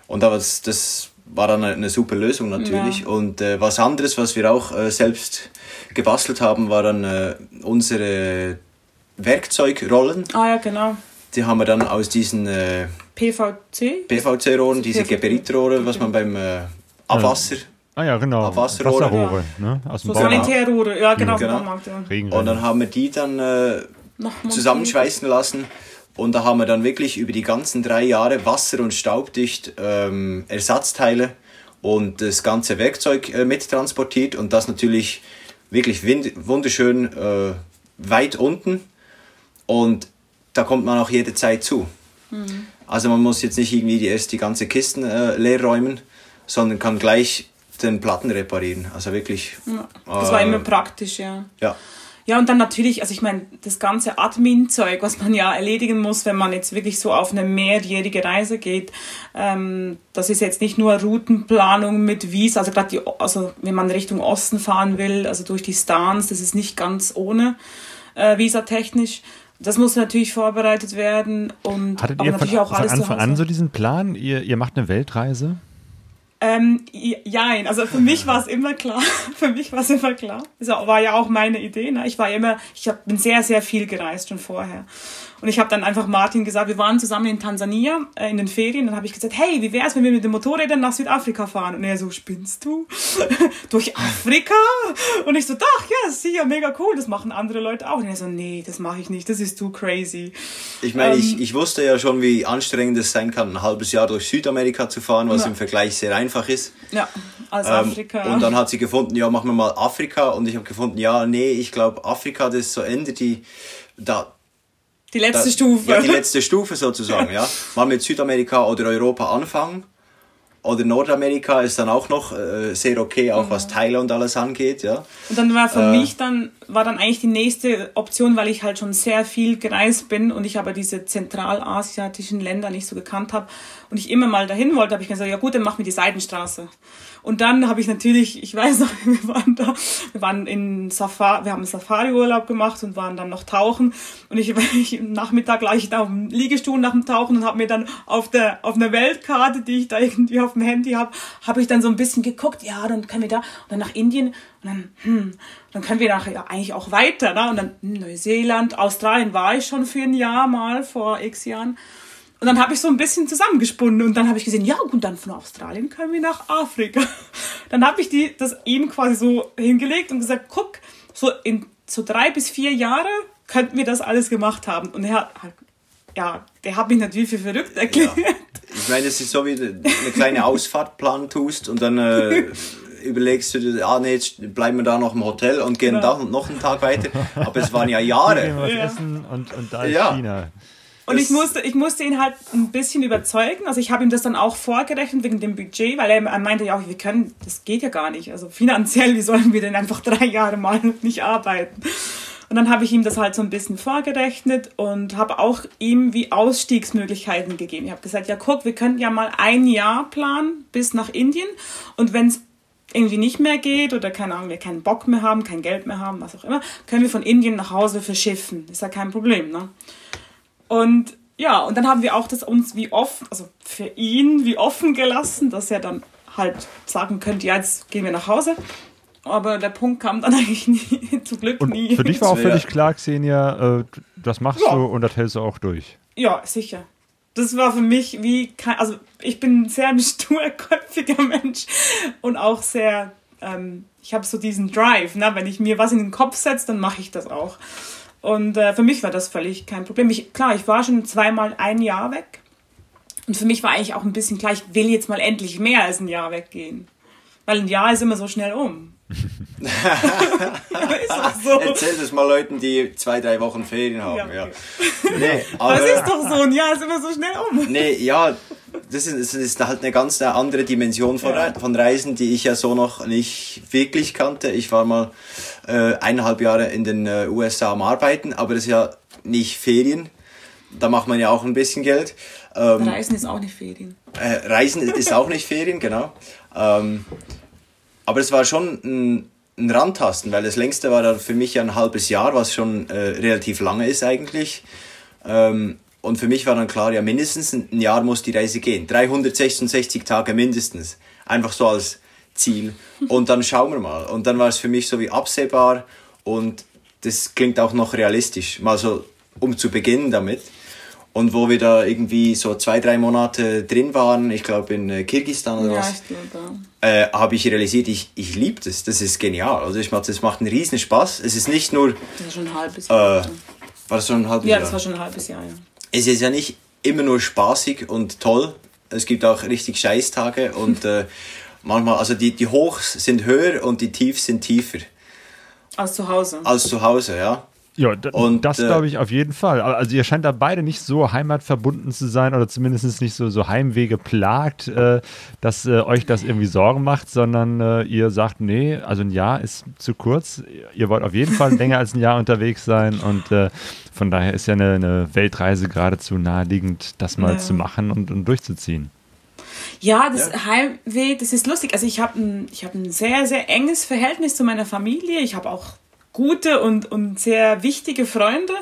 [SPEAKER 4] und aber das, das war dann eine super Lösung natürlich. Ja. Und äh, was anderes, was wir auch äh, selbst gebastelt haben, war dann äh, unsere Werkzeugrollen.
[SPEAKER 3] Ah ja, genau.
[SPEAKER 4] Die haben wir dann aus diesen
[SPEAKER 3] PVC?
[SPEAKER 4] PVC-Rohren, diese Geberitrohre, was man beim äh, Abwasser
[SPEAKER 1] Ah ja, genau.
[SPEAKER 4] Wasserrohre.
[SPEAKER 1] Wasserrohre ne?
[SPEAKER 3] Aus dem so Sanitärrohre, ja genau. genau.
[SPEAKER 4] Baumarkt, ja. Und dann haben wir die dann äh, zusammenschweißen lassen. Und da haben wir dann wirklich über die ganzen drei Jahre wasser- und staubdicht ähm, Ersatzteile und das ganze Werkzeug äh, mittransportiert und das natürlich wirklich wunderschön äh, weit unten und da kommt man auch jederzeit zu. Mhm. Also man muss jetzt nicht irgendwie die, erst die ganze Kisten äh, leer räumen, sondern kann gleich den Platten reparieren. Also wirklich.
[SPEAKER 3] Ja, das war immer praktisch, ja.
[SPEAKER 4] Ja.
[SPEAKER 3] Ja, und dann natürlich, also ich meine, das ganze Admin-Zeug, was man ja erledigen muss, wenn man jetzt wirklich so auf eine mehrjährige Reise geht, ähm, das ist jetzt nicht nur Routenplanung mit Visa, also gerade also wenn man Richtung Osten fahren will, also durch die Stans, das ist nicht ganz ohne äh, visatechnisch. Das muss natürlich vorbereitet werden und
[SPEAKER 1] Hattet ihr von, auch alles von Anfang an so diesen Plan, ihr, ihr macht eine Weltreise?
[SPEAKER 3] Ähm, jein, also für mich war es immer klar, für mich war es immer klar. Das war ja auch meine Idee. Ne? Ich war immer, ich hab, bin sehr, sehr viel gereist schon vorher. Und ich habe dann einfach Martin gesagt, wir waren zusammen in Tansania äh, in den Ferien. Dann habe ich gesagt, hey, wie wär's, wenn wir mit den Motorrädern nach Südafrika fahren? Und er so, spinnst du? Durch Afrika? Und ich so, doch, ja, ist sicher mega cool. Das machen andere Leute auch. Und er so, nee, das mache ich nicht. Das ist too crazy.
[SPEAKER 4] Ich meine, ähm, ich, ich wusste ja schon, wie anstrengend es sein kann, ein halbes Jahr durch Südamerika zu fahren, was ja. im Vergleich sehr einfach ist.
[SPEAKER 3] Ja, als ähm, Afrika.
[SPEAKER 4] Und dann hat sie gefunden, ja, machen wir mal Afrika. Und ich habe gefunden, ja, nee, ich glaube, Afrika, das ist so Ende, die, da,
[SPEAKER 3] die letzte da, Stufe.
[SPEAKER 4] Ja, die letzte Stufe sozusagen, ja. Mal mit Südamerika oder Europa anfangen. Oder Nordamerika ist dann auch noch äh, sehr okay, auch mhm. was Teile und alles angeht, ja.
[SPEAKER 3] Und dann war für äh, mich dann, war dann eigentlich die nächste Option, weil ich halt schon sehr viel gereist bin und ich aber diese zentralasiatischen Länder nicht so gekannt habe und ich immer mal dahin wollte, habe ich gesagt, ja gut, dann machen wir die Seitenstraße. Und dann habe ich natürlich, ich weiß noch, wir waren da, wir waren in Safari, wir haben Safari-Urlaub gemacht und waren dann noch tauchen. Und ich, ich Nachmittag lag ich da auf dem Liegestuhl nach dem Tauchen und habe mir dann auf der auf einer Weltkarte, die ich da irgendwie auf dem Handy habe, habe ich dann so ein bisschen geguckt, ja, dann können wir da und dann nach Indien und dann, hm, dann können wir nachher ja, eigentlich auch weiter, ne? Und dann Neuseeland, Australien war ich schon für ein Jahr mal vor x Jahren. Und dann habe ich so ein bisschen zusammengesponnen und dann habe ich gesehen, ja, und dann von Australien können wir nach Afrika. Dann habe ich die, das ihm quasi so hingelegt und gesagt, guck, so in so drei bis vier Jahre könnten wir das alles gemacht haben. Und er hat, ja, der hat mich natürlich für verrückt erklärt. Ja.
[SPEAKER 4] Ich meine, es ist so, wie du eine kleine Ausfahrtplan tust und dann äh, überlegst du dir, ah nee, jetzt bleiben wir da noch im Hotel und gehen genau. da noch einen Tag weiter. Aber es waren ja Jahre.
[SPEAKER 1] Ja. Essen und, und da ist ja. China.
[SPEAKER 3] Und ich musste, ich musste ihn halt ein bisschen überzeugen. Also ich habe ihm das dann auch vorgerechnet wegen dem Budget, weil er meinte ja auch, wir können, das geht ja gar nicht. Also finanziell, wie sollen wir denn einfach drei Jahre mal nicht arbeiten? Und dann habe ich ihm das halt so ein bisschen vorgerechnet und habe auch ihm wie Ausstiegsmöglichkeiten gegeben. Ich habe gesagt, ja guck, wir könnten ja mal ein Jahr planen bis nach Indien und wenn es irgendwie nicht mehr geht oder keine Ahnung, wir keinen Bock mehr haben, kein Geld mehr haben, was auch immer, können wir von Indien nach Hause verschiffen. Ist ja kein Problem, ne? Und ja, und dann haben wir auch das uns wie offen, also für ihn wie offen gelassen, dass er dann halt sagen könnte, ja, jetzt gehen wir nach Hause. Aber der Punkt kam dann eigentlich nie, zum Glück
[SPEAKER 1] und
[SPEAKER 3] nie.
[SPEAKER 1] Für dich war auch völlig klar, Xenia, äh, das machst ja. du und das hältst du auch durch.
[SPEAKER 3] Ja, sicher. Das war für mich wie kein, also ich bin ein sehr sturköpfiger Mensch und auch sehr, ähm, ich habe so diesen Drive, ne? wenn ich mir was in den Kopf setze, dann mache ich das auch. Und äh, für mich war das völlig kein Problem. Ich, klar, ich war schon zweimal ein Jahr weg. Und für mich war eigentlich auch ein bisschen klar, ich will jetzt mal endlich mehr als ein Jahr weggehen. Weil ein Jahr ist immer so schnell um.
[SPEAKER 4] so. Erzähl das mal Leuten, die zwei, drei Wochen Ferien haben. Ja, okay. ja.
[SPEAKER 3] Nee, aber, das ist doch so, ein Jahr ist immer so schnell um.
[SPEAKER 4] Nee, ja, das ist, das ist halt eine ganz andere Dimension von, ja. von Reisen, die ich ja so noch nicht wirklich kannte. Ich war mal äh, eineinhalb Jahre in den äh, USA am Arbeiten, aber das ist ja nicht Ferien. Da macht man ja auch ein bisschen Geld.
[SPEAKER 3] Ähm, Reisen ist auch nicht Ferien.
[SPEAKER 4] Äh, Reisen ist auch nicht Ferien, genau. Ähm, aber es war schon ein, ein Randtasten, weil das längste war dann für mich ja ein halbes Jahr, was schon äh, relativ lange ist eigentlich. Ähm, und für mich war dann klar, ja, mindestens ein Jahr muss die Reise gehen. 366 Tage mindestens. Einfach so als Ziel. Und dann schauen wir mal. Und dann war es für mich so wie absehbar und das klingt auch noch realistisch, mal so um zu beginnen damit. Und wo wir da irgendwie so zwei, drei Monate drin waren, ich glaube in äh, Kirgistan oder
[SPEAKER 3] Ja,
[SPEAKER 4] was, äh, habe ich realisiert, ich, ich liebe das. Das ist genial. Also ich, das macht einen riesen Spaß. Es ist nicht nur,
[SPEAKER 3] das ist schon ein halbes Jahr.
[SPEAKER 4] äh, war das schon ein halbes
[SPEAKER 3] ja,
[SPEAKER 4] Jahr?
[SPEAKER 3] das war schon ein halbes Jahr, ja.
[SPEAKER 4] es ist ja nicht immer nur spaßig und toll. Es gibt auch richtig Scheißtage und äh, manchmal, also die, die Hochs sind höher und die Tiefs sind tiefer
[SPEAKER 3] Als zu Hause.
[SPEAKER 4] als zu Hause, ja.
[SPEAKER 1] Ja,
[SPEAKER 4] Und,
[SPEAKER 1] das
[SPEAKER 4] äh,
[SPEAKER 1] glaube ich auf jeden Fall. Also ihr scheint da beide nicht so heimatverbunden zu sein oder zumindest nicht so, so Heimwege plagt, äh, dass äh, euch das irgendwie Sorgen macht, sondern äh, ihr sagt, nee, also ein Jahr ist zu kurz. Ihr wollt auf jeden Fall länger als ein Jahr unterwegs sein und äh, von daher ist ja eine, eine Weltreise geradezu naheliegend, das mal
[SPEAKER 3] Ja.
[SPEAKER 1] zu machen und, und durchzuziehen.
[SPEAKER 3] Ja, das
[SPEAKER 4] Ja.
[SPEAKER 3] Heimweh, das ist lustig. Also ich habe ein, ich hab ein sehr, sehr enges Verhältnis zu meiner Familie. Ich habe auch gute und, und sehr wichtige Freunde.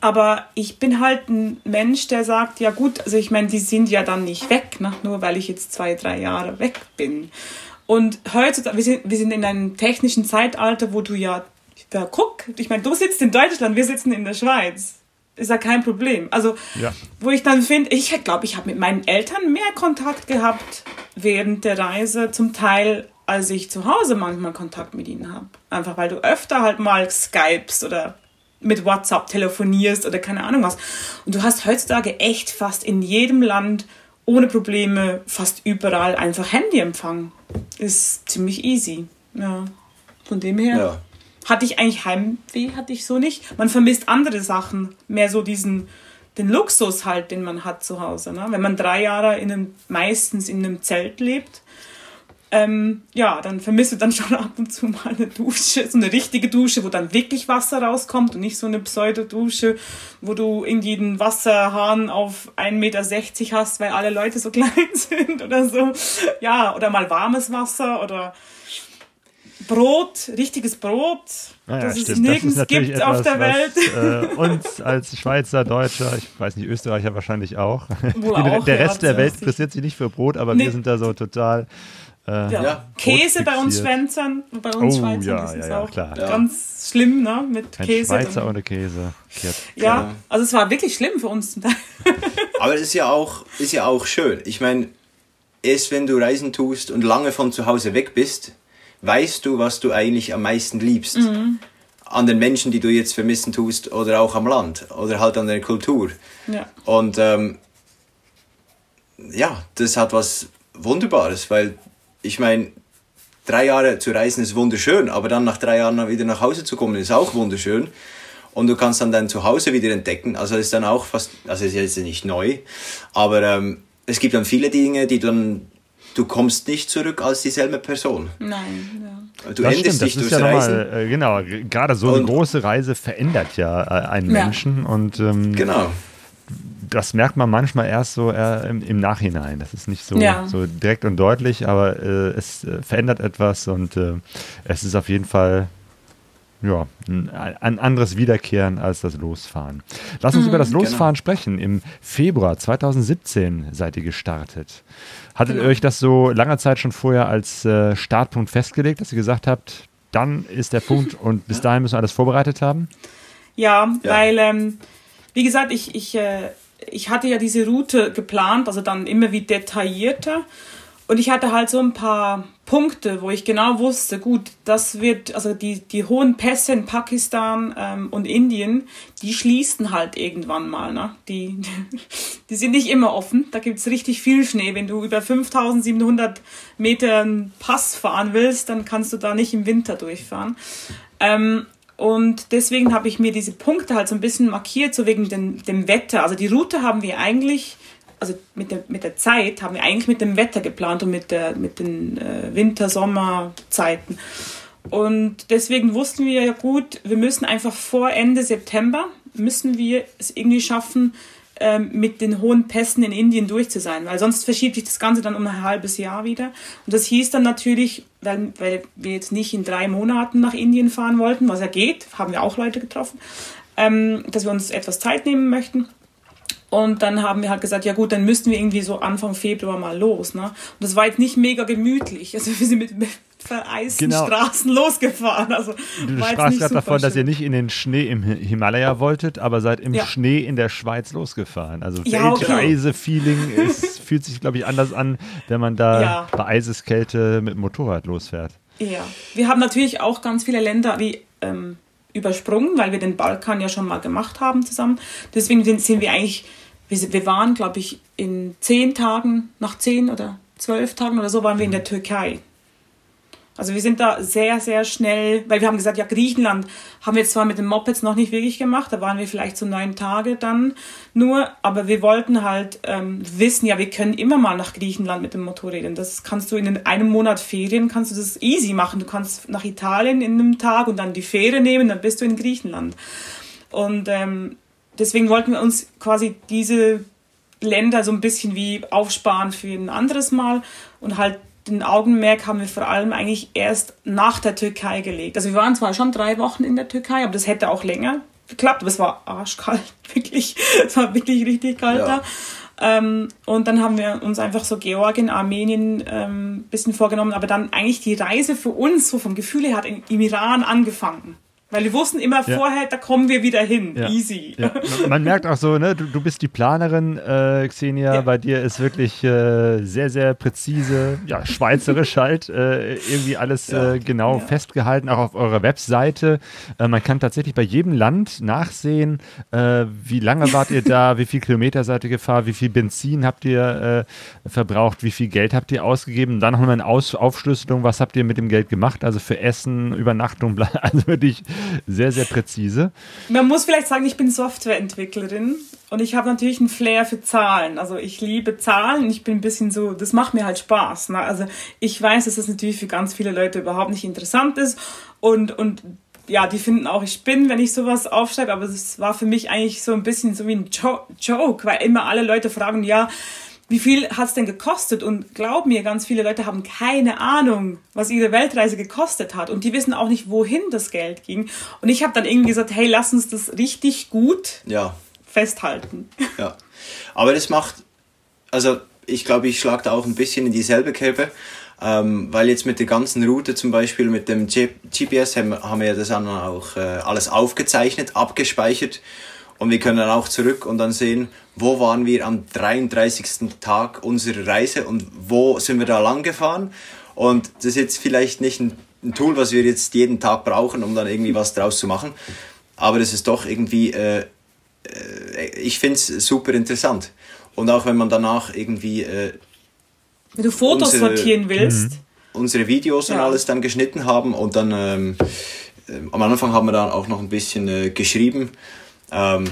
[SPEAKER 3] Aber ich bin halt ein Mensch, der sagt, ja gut, also ich meine, die sind ja dann nicht weg, ne? nur weil ich jetzt zwei, drei Jahre weg bin. Und heutzutage, wir sind, wir sind in einem technischen Zeitalter, wo du ja, ja guck, ich meine, du sitzt in Deutschland, wir sitzen in der Schweiz. Ist ja kein Problem. Also,
[SPEAKER 1] Ja.
[SPEAKER 3] wo ich dann finde, ich glaube, ich habe mit meinen Eltern mehr Kontakt gehabt während der Reise, zum Teil, als ich zu Hause manchmal Kontakt mit ihnen habe. Einfach weil du öfter halt mal skypst oder mit WhatsApp telefonierst oder keine Ahnung was. Und du hast heutzutage echt fast in jedem Land ohne Probleme, fast überall einfach Handyempfang. Ist ziemlich easy. Ja. Von dem her
[SPEAKER 4] Ja.
[SPEAKER 3] Hatte ich eigentlich Heimweh, hatte ich so nicht. Man vermisst andere Sachen, mehr so diesen, den Luxus halt, den man hat zu Hause. Ne? Wenn man drei Jahre in einem, meistens in einem Zelt lebt, ähm, ja, dann vermisst du dann schon ab und zu mal eine Dusche, so eine richtige Dusche, wo dann wirklich Wasser rauskommt und nicht so eine Pseudodusche, wo du irgendwie den Wasserhahn auf 1,60 Meter hast, weil alle Leute so klein sind oder so. Ja, oder mal warmes Wasser oder Brot, richtiges Brot,
[SPEAKER 1] Naja,
[SPEAKER 3] das es
[SPEAKER 1] stimmt.
[SPEAKER 3] nirgends
[SPEAKER 1] natürlich
[SPEAKER 3] gibt auf der Welt.
[SPEAKER 1] Was, äh, uns als Schweizer, Deutscher, ich weiß nicht, Österreicher wahrscheinlich auch.
[SPEAKER 3] Wohl
[SPEAKER 1] Die,
[SPEAKER 3] auch,
[SPEAKER 1] der
[SPEAKER 3] ja,
[SPEAKER 1] Rest der Welt
[SPEAKER 3] das-
[SPEAKER 1] interessiert sich nicht für Brot, aber
[SPEAKER 3] Nee.
[SPEAKER 1] wir sind da so total. Äh,
[SPEAKER 3] Ja.
[SPEAKER 4] Ja.
[SPEAKER 3] Käse bei uns. Schwänzern, bei uns
[SPEAKER 1] Oh,
[SPEAKER 3] Schweizern
[SPEAKER 1] ja,
[SPEAKER 3] ist es
[SPEAKER 1] ja, ja,
[SPEAKER 3] auch
[SPEAKER 1] klar.
[SPEAKER 3] ganz schlimm, ne, mit
[SPEAKER 1] Ein
[SPEAKER 3] Käse.
[SPEAKER 1] Schweizer ohne Käse.
[SPEAKER 3] Ja, also es war wirklich schlimm für uns zum Teil.
[SPEAKER 4] Aber es ist ja auch, ist ja auch schön. Ich meine, erst wenn du Reisen tust und lange von zu Hause weg bist, weißt du, was du eigentlich am meisten liebst. An den Menschen, die du jetzt vermissen tust, oder auch am Land, oder halt an der Kultur.
[SPEAKER 3] Ja.
[SPEAKER 4] Und ähm, ja, das hat was Wunderbares, weil ich meine, drei Jahre zu reisen ist wunderschön, aber dann nach drei Jahren wieder nach Hause zu kommen ist auch wunderschön. Und du kannst dann dein Zuhause wieder entdecken. Also ist dann auch fast, also ist jetzt nicht neu, aber ähm, es gibt dann viele Dinge, die dann, du kommst nicht zurück als dieselbe Person.
[SPEAKER 3] Nein, ja.
[SPEAKER 4] Du
[SPEAKER 1] Das
[SPEAKER 4] änderst
[SPEAKER 1] stimmt,
[SPEAKER 4] dich
[SPEAKER 1] das ist
[SPEAKER 4] durchs
[SPEAKER 1] ja
[SPEAKER 4] Reisen.
[SPEAKER 1] nochmal, äh, genau, gerade so eine
[SPEAKER 4] Und-
[SPEAKER 1] große Reise verändert ja äh, einen
[SPEAKER 3] Ja.
[SPEAKER 1] Menschen und ähm,
[SPEAKER 4] Genau.
[SPEAKER 1] das merkt man manchmal erst so äh, im, im Nachhinein. Das ist nicht so,
[SPEAKER 3] Ja.
[SPEAKER 1] so direkt und deutlich, aber äh, es äh, verändert etwas und äh, es ist auf jeden Fall ja, ein, anderes Wiederkehren als das Losfahren. Lass uns über das Losfahren sprechen. Im Februar 2017 seid ihr gestartet. Hattet ihr euch das so lange Zeit schon vorher als äh, Startpunkt festgelegt, dass ihr gesagt habt, dann ist der Punkt und bis dahin müssen wir alles vorbereitet haben?
[SPEAKER 3] Ja,
[SPEAKER 4] Ja.
[SPEAKER 3] weil, ähm, wie gesagt, ich, ich, äh, ich hatte ja diese Route geplant, also dann immer wie detaillierter. Und ich hatte halt so ein paar Punkte, wo ich genau wusste, gut, das wird, also die, die hohen Pässe in Pakistan ähm, und Indien, die schließen halt irgendwann mal. Ne? Die, die sind nicht immer offen. Da gibt's richtig viel Schnee. Wenn du über 5700 Meter einen Pass fahren willst, dann kannst du da nicht im Winter durchfahren. Ähm, und deswegen habe ich mir diese Punkte halt so ein bisschen markiert, so wegen dem, dem Wetter. Also die Route haben wir eigentlich, also mit der, mit der Zeit haben wir eigentlich mit dem Wetter geplant und mit, der, mit den äh, Winter-Sommer-Zeiten. Und deswegen wussten wir ja gut, wir müssen einfach vor Ende September, müssen wir es irgendwie schaffen, ähm, mit den hohen Pässen in Indien durch zu sein, weil sonst verschiebt sich das Ganze dann um ein halbes Jahr wieder. Und das hieß dann natürlich, weil, weil wir jetzt nicht in drei Monaten nach Indien fahren wollten, was ja geht, haben wir auch Leute getroffen, ähm, dass wir uns etwas Zeit nehmen möchten. Und dann haben wir halt gesagt, ja gut, dann müssten wir irgendwie so Anfang Februar mal los. Ne? Und das war jetzt nicht mega gemütlich. Also wir sind mit, vereisten genau. Straßen losgefahren. Also,
[SPEAKER 1] du sprachst gerade davon, dass ihr nicht in den Schnee im Himalaya wolltet, aber seid im ja. Schnee in der Schweiz losgefahren. Also ja, Feldreise-Feeling okay. fühlt sich, glaube ich, anders an, wenn man da ja. bei Eiseskälte mit dem Motorrad losfährt.
[SPEAKER 3] Ja, wir haben natürlich auch ganz viele Länder wie ähm, übersprungen, weil wir den Balkan ja schon mal gemacht haben zusammen. Deswegen sind wir eigentlich, wir waren, glaube ich, in zehn Tagen, nach zehn oder zwölf Tagen oder so, waren wir in der Türkei. Also wir sind da sehr, sehr schnell, weil wir haben gesagt, ja, Griechenland haben wir zwar mit den Mopeds noch nicht wirklich gemacht, da waren wir vielleicht so neun Tage dann nur, aber wir wollten halt ähm, wissen, ja, wir können immer mal nach Griechenland mit dem Motorrädern. Das kannst du in einem Monat Ferien, kannst du das easy machen. Du kannst nach Italien in einem Tag und dann die Fähre nehmen, dann bist du in Griechenland. Und ähm, deswegen wollten wir uns quasi diese Länder so ein bisschen wie aufsparen für ein anderes Mal und halt den Augenmerk haben wir vor allem eigentlich erst nach der Türkei gelegt. Also wir waren zwar schon drei Wochen in der Türkei, aber das hätte auch länger geklappt, aber es war arschkalt, wirklich. Es war wirklich richtig kalt ja. da. Ähm, und dann haben wir uns einfach so Georgien, Armenien ähm, bisschen vorgenommen, aber dann eigentlich die Reise für uns so vom Gefühl her hat im Iran angefangen. Weil wir wussten immer ja. vorher, da kommen wir wieder hin. Ja. Easy.
[SPEAKER 1] Ja. Man merkt auch so, ne, du, du bist die Planerin, äh, Xenia. Bei dir ist wirklich äh, sehr, sehr präzise, ja, schweizerisch halt, äh, irgendwie alles äh, genau festgehalten, auch auf eurer Webseite. Äh, man kann tatsächlich bei jedem Land nachsehen, äh, wie lange wart ihr da, wie viel Kilometer seid ihr gefahren, wie viel Benzin habt ihr verbraucht, wie viel Geld habt ihr ausgegeben. Dann nochmal eine Aus Aufschlüsselung, was habt ihr mit dem Geld gemacht, also für Essen, Übernachtung, also wirklich sehr, sehr präzise.
[SPEAKER 3] Man muss vielleicht sagen, ich bin Softwareentwicklerin und ich habe natürlich einen Flair für Zahlen. Also ich liebe Zahlen ich bin ein bisschen so, das macht mir halt Spaß. Ne? Also ich weiß, dass das natürlich für ganz viele Leute überhaupt nicht interessant ist und, und ja, die finden auch, ich bin, wenn ich sowas aufschreibe, aber es war für mich eigentlich so ein bisschen so wie ein jo Joke, weil immer alle Leute fragen, ja, wie viel hat's denn gekostet? Und glaub mir, ganz viele Leute haben keine Ahnung, was ihre Weltreise gekostet hat. Und die wissen auch nicht, wohin das Geld ging. Und ich habe dann irgendwie gesagt, hey, lass uns das richtig gut ja. festhalten.
[SPEAKER 4] Ja. Aber das macht, also ich glaube, ich schlage da auch ein bisschen in dieselbe Kerbe. Ähm, weil jetzt mit der ganzen Route zum Beispiel mit dem G GPS haben, haben wir das dann auch äh, alles aufgezeichnet, abgespeichert und wir können dann auch zurück und dann sehen, wo waren wir am 33. Tag unserer Reise und wo sind wir da lang gefahren. Und das ist jetzt vielleicht nicht ein, ein Tool, was wir jetzt jeden Tag brauchen, um dann irgendwie was draus zu machen. Aber das ist doch irgendwie, äh, äh, ich finde es super interessant. Und auch wenn man danach irgendwie... Äh,
[SPEAKER 3] wenn du Fotos unsere, sortieren willst. Mhm.
[SPEAKER 4] Unsere Videos ja. und alles dann geschnitten haben und dann... Ähm, äh, am Anfang haben wir dann auch noch ein bisschen äh, geschrieben ähm,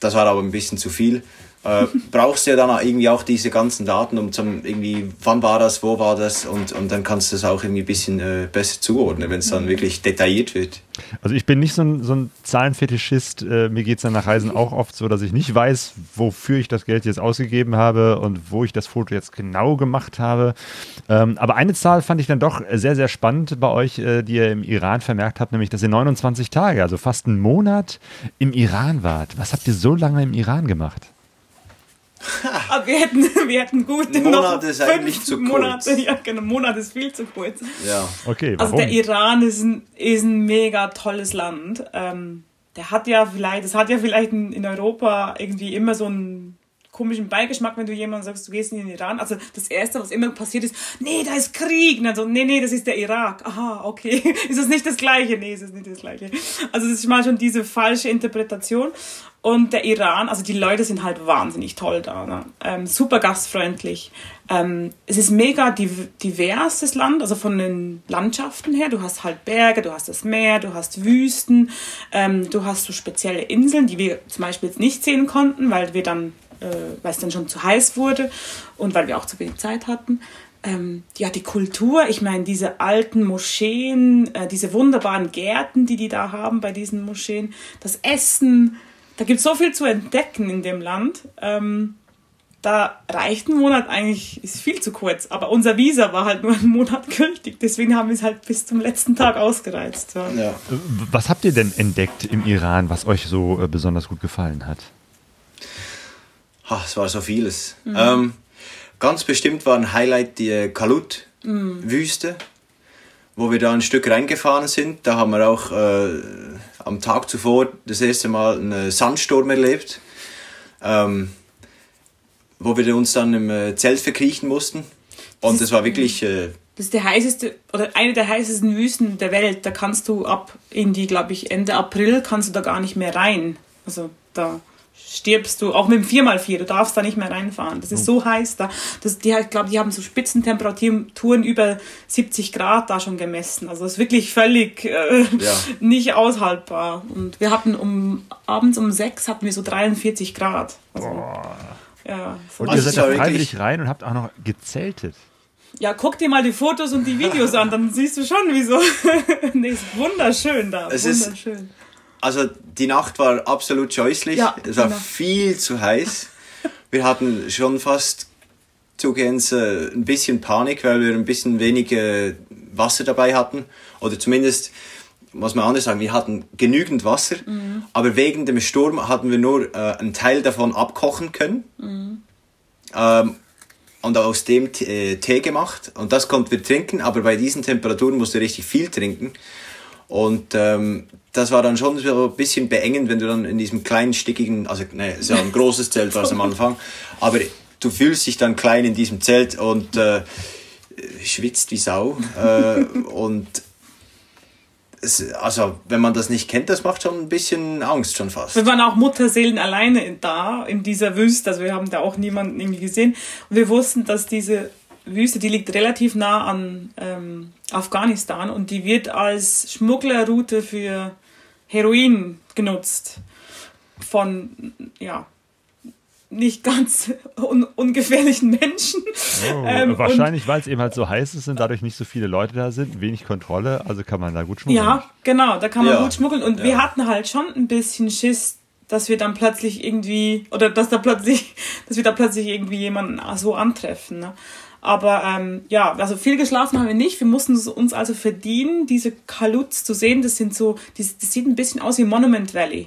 [SPEAKER 4] das war aber ein bisschen zu viel äh, brauchst du ja dann irgendwie auch diese ganzen Daten, um zum irgendwie, wann war das, wo war das und, und dann kannst du es auch irgendwie ein bisschen äh, besser zuordnen, wenn es dann mhm. wirklich detailliert wird.
[SPEAKER 1] Also ich bin nicht so ein, so ein Zahlenfetischist. Äh, mir geht es dann nach Reisen auch oft so, dass ich nicht weiß, wofür ich das Geld jetzt ausgegeben habe und wo ich das Foto jetzt genau gemacht habe. Ähm, aber eine Zahl fand ich dann doch sehr, sehr spannend bei euch, äh, die ihr im Iran vermerkt habt, nämlich, dass ihr 29 Tage, also fast einen Monat im Iran wart. Was habt ihr so lange im Iran gemacht?
[SPEAKER 3] Aber wir hätten, wir hätten gut
[SPEAKER 4] Monat noch ist eigentlich zu
[SPEAKER 3] Monate, kurz. Ja, genau, Monat ist viel zu kurz.
[SPEAKER 4] Ja.
[SPEAKER 1] Okay,
[SPEAKER 3] warum? Also der Iran ist ein, ist ein mega tolles Land. Ähm, der hat ja vielleicht, das hat ja vielleicht in, in Europa irgendwie immer so einen komischen Beigeschmack, wenn du jemandem sagst, du gehst in den Iran. Also das Erste, was immer passiert ist, nee, da ist Krieg. Und nee, nee, das ist der Irak. Aha, okay. ist das nicht das Gleiche? Nee, ist es nicht das Gleiche. Also das ist mal schon diese falsche Interpretation. Und der Iran, also die Leute sind halt wahnsinnig toll da. Ne? Ähm, super gastfreundlich. Ähm, es ist mega divers, das Land, also von den Landschaften her. Du hast halt Berge, du hast das Meer, du hast Wüsten, ähm, du hast so spezielle Inseln, die wir zum Beispiel jetzt nicht sehen konnten, weil wir dann, äh, weil es dann schon zu heiß wurde und weil wir auch zu wenig Zeit hatten. Ähm, ja, die Kultur, ich meine, diese alten Moscheen, äh, diese wunderbaren Gärten, die die da haben bei diesen Moscheen, das Essen, da gibt es so viel zu entdecken in dem Land. Ähm, da reicht ein Monat eigentlich, ist viel zu kurz. Aber unser Visa war halt nur einen Monat gültig. Deswegen haben wir es halt bis zum letzten Tag ausgereizt. Ja. Ja.
[SPEAKER 1] Was habt ihr denn entdeckt im Iran, was euch so äh, besonders gut gefallen hat?
[SPEAKER 4] Ach, es war so vieles. Mhm. Ähm, ganz bestimmt war ein Highlight die Kalut-Wüste. Mhm. wo wir da ein Stück reingefahren sind, da haben wir auch äh, am Tag zuvor das erste Mal einen Sandsturm erlebt, ähm, wo wir uns dann im äh, Zelt verkriechen mussten. Und das war wirklich. Äh,
[SPEAKER 3] das ist der heißeste oder eine der heißesten Wüsten der Welt. Da kannst du ab in die, glaube ich, Ende April kannst du da gar nicht mehr rein. Also da stirbst du, auch mit dem 4x4, du darfst da nicht mehr reinfahren. Das ist so heiß da. Das, die, ich glaube, die haben so Spitzentemperaturen über 70 Grad da schon gemessen. Also das ist wirklich völlig äh, ja. nicht aushaltbar. Und wir hatten um abends um 6 hatten wir so 43 Grad. Also,
[SPEAKER 1] ja, und ihr seid da freiwillig rein und habt auch noch gezeltet.
[SPEAKER 3] Ja, guck dir mal die Fotos und die Videos an, dann siehst du schon, wieso. nee, ist wunderschön da. Es wunderschön. Ist
[SPEAKER 4] also die Nacht war absolut scheußlich. Ja, es war genau. viel zu heiß. Wir hatten schon fast zugehends äh, ein bisschen Panik, weil wir ein bisschen wenig äh, Wasser dabei hatten. Oder zumindest, muss man anders sagen, wir hatten genügend Wasser, mhm. aber wegen dem Sturm hatten wir nur äh, einen Teil davon abkochen können. Mhm. Ähm, und aus dem äh, Tee gemacht. Und das konnten wir trinken, aber bei diesen Temperaturen musst du richtig viel trinken. Und ähm, das war dann schon so ein bisschen beengend, wenn du dann in diesem kleinen, stickigen, also ne, ist ja ein großes Zelt war es am Anfang, aber du fühlst dich dann klein in diesem Zelt und äh, schwitzt wie Sau. Äh, und es, also, wenn man das nicht kennt, das macht schon ein bisschen Angst schon fast.
[SPEAKER 3] Wir waren auch Mutterseelen alleine da in dieser Wüste, also wir haben da auch niemanden irgendwie gesehen. Und wir wussten, dass diese Wüste, die liegt relativ nah an ähm, Afghanistan und die wird als Schmugglerroute für Heroin genutzt von, ja, nicht ganz un ungefährlichen Menschen.
[SPEAKER 1] Oh, ähm, wahrscheinlich, weil es eben halt so heiß ist und dadurch nicht so viele Leute da sind, wenig Kontrolle, also kann man da gut schmuggeln.
[SPEAKER 3] Ja, genau, da kann man ja. gut schmuggeln. Und ja. wir hatten halt schon ein bisschen Schiss, dass wir dann plötzlich irgendwie, oder dass da plötzlich, dass wir da plötzlich irgendwie jemanden so antreffen. Ne? Aber ähm, ja, also viel geschlafen haben wir nicht. Wir mussten uns also verdienen, diese Kaluts zu sehen. Das sind so, das, das sieht ein bisschen aus wie Monument Valley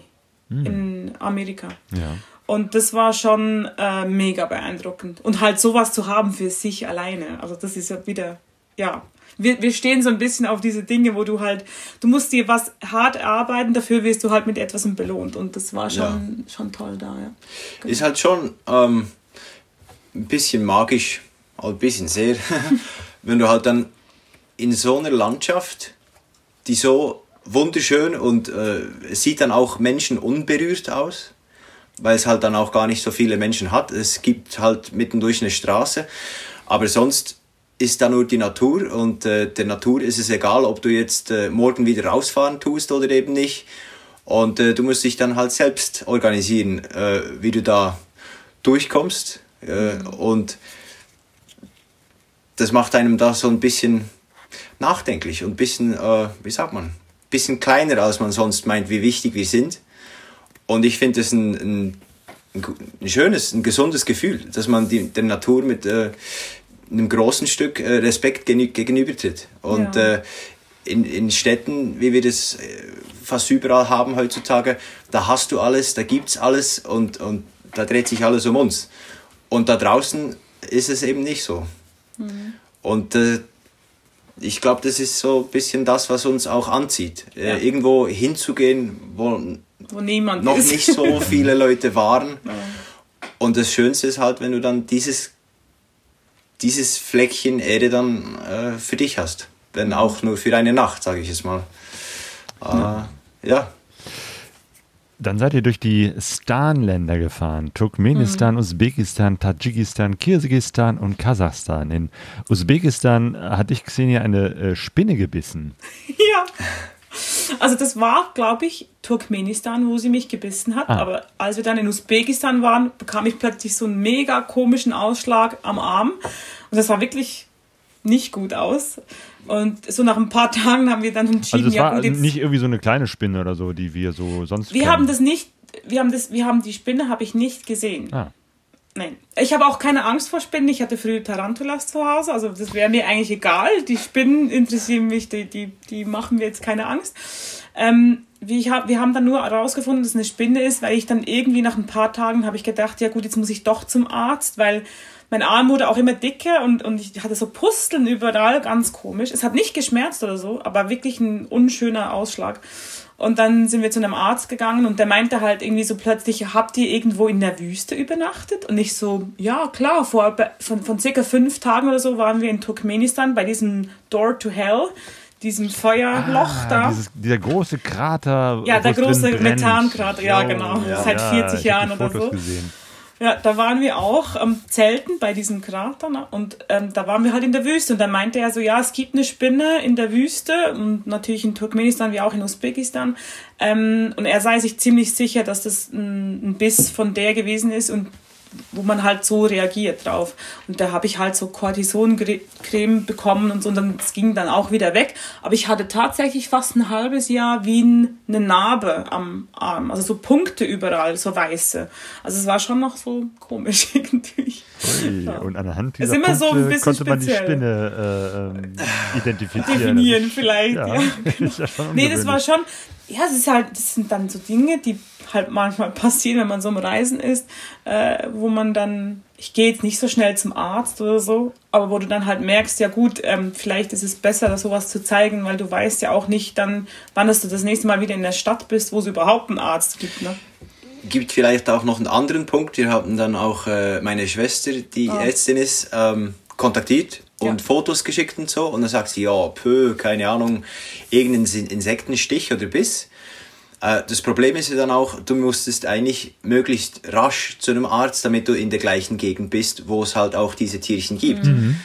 [SPEAKER 3] hm. in Amerika.
[SPEAKER 1] Ja.
[SPEAKER 3] Und das war schon äh, mega beeindruckend. Und halt sowas zu haben für sich alleine. Also das ist ja wieder, ja. Wir, wir stehen so ein bisschen auf diese Dinge, wo du halt, du musst dir was hart erarbeiten, dafür wirst du halt mit etwas belohnt. Und das war schon, ja. schon toll da, ja.
[SPEAKER 4] Genau. Ist halt schon ähm, ein bisschen magisch ein bisschen sehr, wenn du halt dann in so einer Landschaft, die so wunderschön und äh, es sieht dann auch Menschen unberührt aus, weil es halt dann auch gar nicht so viele Menschen hat. Es gibt halt mittendurch eine Straße, aber sonst ist da nur die Natur und äh, der Natur ist es egal, ob du jetzt äh, morgen wieder rausfahren tust oder eben nicht. Und äh, du musst dich dann halt selbst organisieren, äh, wie du da durchkommst. Äh, mhm. Und das macht einem da so ein bisschen nachdenklich und ein bisschen, äh, wie sagt man, ein bisschen kleiner, als man sonst meint, wie wichtig wir sind. Und ich finde es ein, ein, ein, schönes, ein gesundes Gefühl, dass man die, der Natur mit äh, einem großen Stück äh, Respekt gegenübertritt. Und ja. äh, in, in Städten, wie wir das äh, fast überall haben heutzutage, da hast du alles, da gibt's alles und, und da dreht sich alles um uns. Und da draußen ist es eben nicht so. Mhm. Und äh, ich glaube, das ist so ein bisschen das, was uns auch anzieht. Äh, ja. Äh, irgendwo hinzugehen, wo,
[SPEAKER 3] wo niemand
[SPEAKER 4] noch ist. nicht so viele Leute waren. Ja. Und das Schönste ist halt, wenn du dann dieses, dieses Fleckchen Erde dann äh, für dich hast. Wenn auch nur für eine Nacht, sage ich es mal. Äh, ja. ja.
[SPEAKER 1] Dann seid ihr durch die Stan-Länder gefahren. Turkmenistan, mhm. Usbekistan, Tadschikistan, Kirgisistan und Kasachstan. In Usbekistan hatte ich gesehen, ja eine äh, Spinne gebissen.
[SPEAKER 3] Ja. Also das war, glaube ich, Turkmenistan, wo sie mich gebissen hat. Ah. Aber als wir dann in Usbekistan waren, bekam ich plötzlich so einen mega komischen Ausschlag am Arm. Und das sah wirklich nicht gut aus. Und so nach ein paar Tagen haben wir dann entschieden,
[SPEAKER 1] also es war ja, nicht irgendwie so eine kleine Spinne oder so, die wir so sonst.
[SPEAKER 3] Wir kennen. haben das nicht, wir haben das, wir haben die Spinne habe ich nicht gesehen.
[SPEAKER 1] Ah.
[SPEAKER 3] Nein. Ich habe auch keine Angst vor Spinnen. Ich hatte früher Tarantulas zu Hause, also das wäre mir eigentlich egal. Die Spinnen interessieren mich, die, die, die machen mir jetzt keine Angst. Ähm, ich hab, wir haben dann nur herausgefunden, dass es eine Spinne ist, weil ich dann irgendwie nach ein paar Tagen habe ich gedacht, ja gut, jetzt muss ich doch zum Arzt, weil mein Arm wurde auch immer dicker und, und ich hatte so Pusteln überall, ganz komisch. Es hat nicht geschmerzt oder so, aber wirklich ein unschöner Ausschlag. Und dann sind wir zu einem Arzt gegangen und der meinte halt irgendwie so plötzlich, habt ihr irgendwo in der Wüste übernachtet? Und ich so, ja klar, vor, von, von circa fünf Tagen oder so waren wir in Turkmenistan bei diesem Door to Hell, diesem Feuerloch ah, da.
[SPEAKER 1] Dieses, dieser große Krater.
[SPEAKER 3] Ja, der große Methankrater, ja genau, ja. seit 40 ja, Jahren oder so. Gesehen. Ja, da waren wir auch am Zelten bei diesem Krater ne? und ähm, da waren wir halt in der Wüste. Und dann meinte er so, ja, es gibt eine Spinne in der Wüste. Und natürlich in Turkmenistan wie auch in Usbekistan. Ähm, und er sei sich ziemlich sicher, dass das ein, ein Biss von der gewesen ist. Und wo man halt so reagiert drauf. Und da habe ich halt so Cortisoncreme bekommen und so, und dann, das ging dann auch wieder weg. Aber ich hatte tatsächlich fast ein halbes Jahr wie eine Narbe am Arm, also so Punkte überall, so weiße. Also es war schon noch so komisch irgendwie.
[SPEAKER 1] Ui, ja. Und anhand dieser Punkte so konnte man speziell. die Spinne äh, ähm, identifizieren.
[SPEAKER 3] Definieren vielleicht, ja. ja. ja nee, das war schon, ja, es ist halt, das sind dann so Dinge, die halt manchmal passieren, wenn man so am Reisen ist, äh, wo man dann, ich gehe jetzt nicht so schnell zum Arzt oder so, aber wo du dann halt merkst, ja gut, ähm, vielleicht ist es besser, das sowas zu zeigen, weil du weißt ja auch nicht dann, wann du das nächste Mal wieder in der Stadt bist, wo es überhaupt einen Arzt gibt, ne?
[SPEAKER 4] Gibt vielleicht auch noch einen anderen Punkt. Wir haben dann auch äh, meine Schwester, die oh. Ärztin ist, ähm, kontaktiert und ja. Fotos geschickt und so. Und dann sagt sie, ja, pö, keine Ahnung, irgendein Insektenstich oder Biss. Äh, das Problem ist ja dann auch, du musstest eigentlich möglichst rasch zu einem Arzt, damit du in der gleichen Gegend bist, wo es halt auch diese Tierchen gibt. Mhm.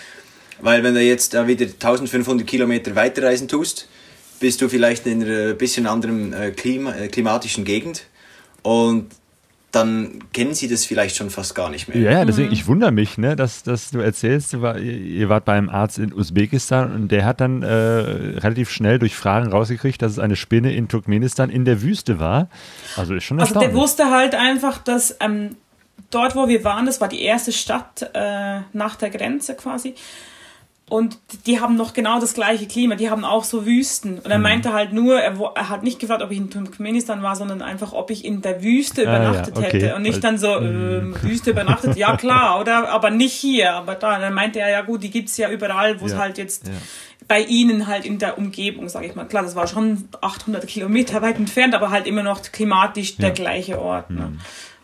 [SPEAKER 4] Weil wenn du jetzt äh, wieder 1500 Kilometer weiterreisen tust, bist du vielleicht in einer bisschen anderen äh, Klima, klimatischen Gegend und dann kennen sie das vielleicht schon fast gar nicht mehr.
[SPEAKER 1] Ja, deswegen, mhm. ich wundere mich, ne, dass, dass du erzählst, du war, ihr wart beim Arzt in Usbekistan und der hat dann äh, relativ schnell durch Fragen rausgekriegt, dass es eine Spinne in Turkmenistan in der Wüste war. Also ist schon
[SPEAKER 3] Also der wusste halt einfach, dass ähm, dort, wo wir waren, das war die erste Stadt äh, nach der Grenze quasi, und die haben noch genau das gleiche Klima, die haben auch so Wüsten. Und er mhm. meinte halt nur, er, er, hat nicht gefragt, ob ich in Turkmenistan war, sondern einfach, ob ich in der Wüste übernachtet ah, ja, okay. hätte. Und nicht dann so, mhm. äh, Wüste übernachtet, ja klar, oder? Aber nicht hier, aber da. Und dann meinte er, ja gut, die gibt's ja überall, wo es ja, halt jetzt ja. bei ihnen halt in der Umgebung, sage ich mal. Klar, das war schon 800 Kilometer weit entfernt, aber halt immer noch klimatisch der gleiche Ort. Ne? Mhm.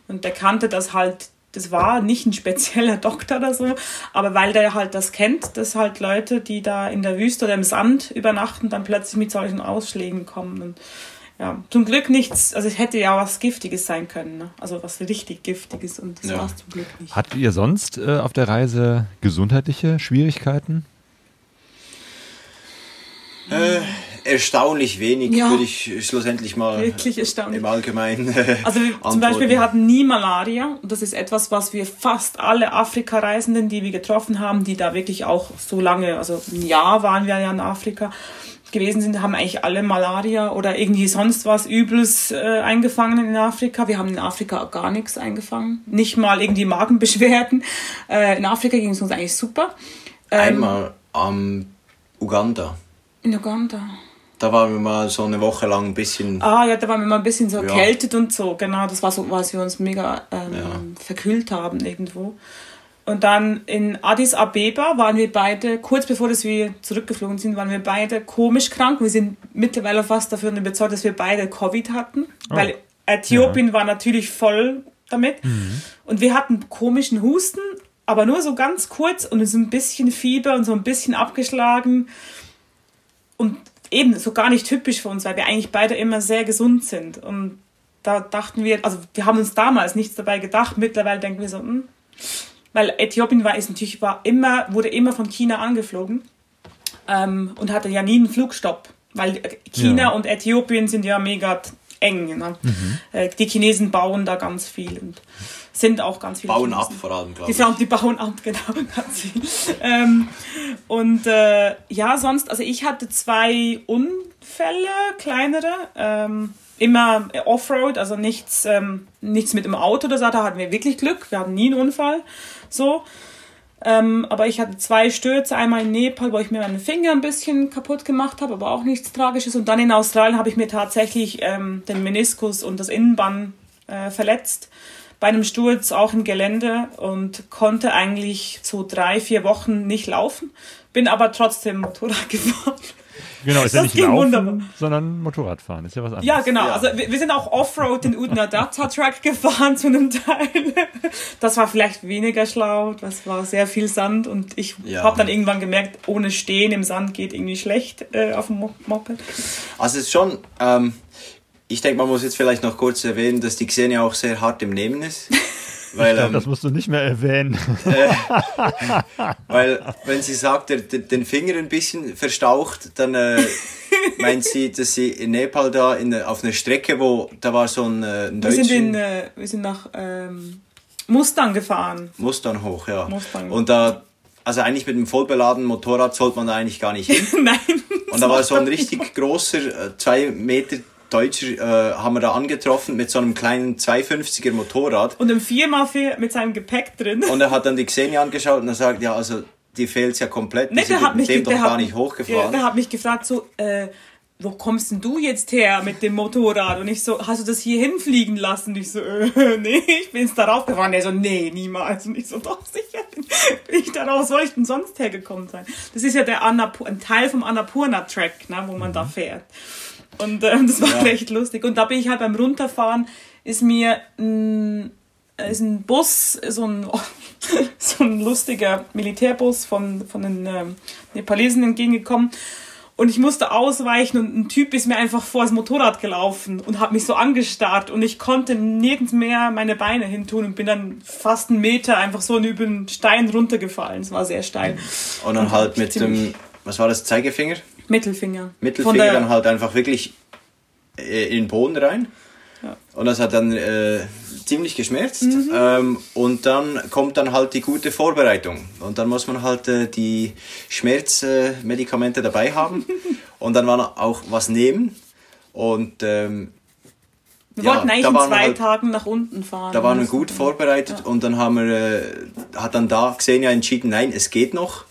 [SPEAKER 3] Und der kannte das halt das war nicht ein spezieller Doktor oder so, aber weil der halt das kennt, dass halt Leute, die da in der Wüste oder im Sand übernachten, dann plötzlich mit solchen Ausschlägen kommen. Und ja, zum Glück nichts, also es hätte ja was Giftiges sein können, ne? also was richtig Giftiges und das ja. war es zum Glück nicht.
[SPEAKER 1] Hattet ihr sonst äh, auf der Reise gesundheitliche Schwierigkeiten?
[SPEAKER 4] Äh, erstaunlich wenig, ja, würde ich schlussendlich mal
[SPEAKER 3] wirklich erstaunlich.
[SPEAKER 4] im Allgemeinen.
[SPEAKER 3] also zum Beispiel, wir hatten nie Malaria. Und das ist etwas, was wir fast alle Afrika-Reisenden, die wir getroffen haben, die da wirklich auch so lange, also ein Jahr waren wir ja in Afrika gewesen sind, haben eigentlich alle Malaria oder irgendwie sonst was Übles äh, eingefangen in Afrika. Wir haben in Afrika gar nichts eingefangen. Nicht mal irgendwie Magenbeschwerden. Äh, in Afrika ging es uns eigentlich super.
[SPEAKER 4] Ähm, Einmal am Uganda.
[SPEAKER 3] In Uganda.
[SPEAKER 4] Da waren wir mal so eine Woche lang ein bisschen.
[SPEAKER 3] Ah ja, da waren wir mal ein bisschen so ja. erkältet und so, genau. Das war so, als wir uns mega ähm, ja. verkühlt haben irgendwo. Und dann in Addis Abeba waren wir beide, kurz bevor dass wir zurückgeflogen sind, waren wir beide komisch krank. Wir sind mittlerweile fast dafür überzeugt, dass wir beide Covid hatten, oh. weil Äthiopien ja. war natürlich voll damit. Mhm. Und wir hatten komischen Husten, aber nur so ganz kurz und so ein bisschen Fieber und so ein bisschen abgeschlagen. Und eben so gar nicht typisch für uns, weil wir eigentlich beide immer sehr gesund sind. Und da dachten wir, also wir haben uns damals nichts dabei gedacht, mittlerweile denken wir so, hm, weil Äthiopien war, ist natürlich war immer, wurde immer von China angeflogen ähm, und hatte ja nie einen Flugstopp, weil China ja. und Äthiopien sind ja mega eng. Ne? Mhm. Äh, die Chinesen bauen da ganz viel und sind auch ganz viele.
[SPEAKER 4] Bauen Chinesen. ab vor allem,
[SPEAKER 3] glaube ich. Die, die bauen ab, genau, ganz viel. ähm, und äh, ja, sonst, also ich hatte zwei Unfälle, kleinere. Ähm, immer Offroad, also nichts, ähm, nichts mit dem Auto oder so, da hatten wir wirklich Glück. Wir hatten nie einen Unfall. So. Ähm, aber ich hatte zwei Stürze, einmal in Nepal, wo ich mir meine Finger ein bisschen kaputt gemacht habe, aber auch nichts Tragisches. Und dann in Australien habe ich mir tatsächlich ähm, den Meniskus und das Innenband äh, verletzt bei einem Sturz auch im Gelände und konnte eigentlich so drei, vier Wochen nicht laufen, bin aber trotzdem Motorrad gefahren.
[SPEAKER 1] Genau, ist ja nicht Laufen, wunderbar. sondern Motorradfahren. Ist ja was anderes.
[SPEAKER 3] Ja, genau. Ja. Also wir, wir, sind auch Offroad in Udna Data Track gefahren zu einem Teil. Das war vielleicht weniger schlau. Das war sehr viel Sand und ich ja. habe dann irgendwann gemerkt, ohne Stehen im Sand geht irgendwie schlecht äh, auf dem Moped.
[SPEAKER 4] Also es ist schon, ähm, ich denke, man muss jetzt vielleicht noch kurz erwähnen, dass die Xenia auch sehr hart im Nehmen ist.
[SPEAKER 1] Weil, glaub, ähm, das musst du nicht mehr erwähnen.
[SPEAKER 4] Äh, weil, wenn sie sagt, der, der, den Finger ein bisschen verstaucht, dann äh, meint sie, dass sie in Nepal da in, auf einer Strecke, wo da war so ein, äh, ein
[SPEAKER 3] wir sind, in, äh, wir sind nach ähm, Mustang gefahren.
[SPEAKER 4] Mustang hoch, ja. Mustang. Und da, also eigentlich mit einem vollbeladenen Motorrad sollte man da eigentlich gar nicht hin.
[SPEAKER 3] Nein.
[SPEAKER 4] Und da war so ein richtig großer, äh, zwei Meter Deutscher äh, haben wir da angetroffen mit so einem kleinen 250er Motorrad.
[SPEAKER 3] Und einem 4x4 mit seinem Gepäck drin.
[SPEAKER 4] Und er hat dann die Xenia angeschaut und er sagt, ja, also die fehlt ja komplett. Nee, der hat mich, dem doch gar nicht hochgefahren.
[SPEAKER 3] Der hat mich gefragt so, äh, wo kommst denn du jetzt her mit dem Motorrad? Und ich so, hast du das hier hinfliegen lassen? Und ich so, äh, nee, ich bin es darauf gefahren. Der so, nee, niemals. Und ich so, doch, sicher bin, bin ich darauf. Soll ich denn sonst hergekommen sein? Das ist ja der Annapur ein Teil vom Annapurna-Track, ne, wo man mhm. da fährt. Und ähm, das war ja. echt lustig. Und da bin ich halt beim Runterfahren, ist mir ein, ist ein Bus, so ein, so ein lustiger Militärbus von, von den ähm, Nepalesen entgegengekommen. Und ich musste ausweichen und ein Typ ist mir einfach vor das Motorrad gelaufen und hat mich so angestarrt und ich konnte nirgends mehr meine Beine hintun und bin dann fast einen Meter einfach so über den Stein runtergefallen. Es war sehr steil.
[SPEAKER 4] Und dann halt mit dem, was war das, Zeigefinger?
[SPEAKER 3] Mittelfinger.
[SPEAKER 4] Mittelfinger dann halt einfach wirklich äh, in den Boden rein. Ja. Und das hat dann äh, ziemlich geschmerzt. Mhm. Ähm, und dann kommt dann halt die gute Vorbereitung. Und dann muss man halt äh, die Schmerzmedikamente äh, dabei haben. und dann war auch was nehmen. Und ähm,
[SPEAKER 3] wir ja, wollten eigentlich in zwei halt, Tagen nach unten fahren.
[SPEAKER 4] Da waren wir gut vorbereitet ja. und dann haben wir, äh, hat dann da Xenia entschieden, nein, es geht noch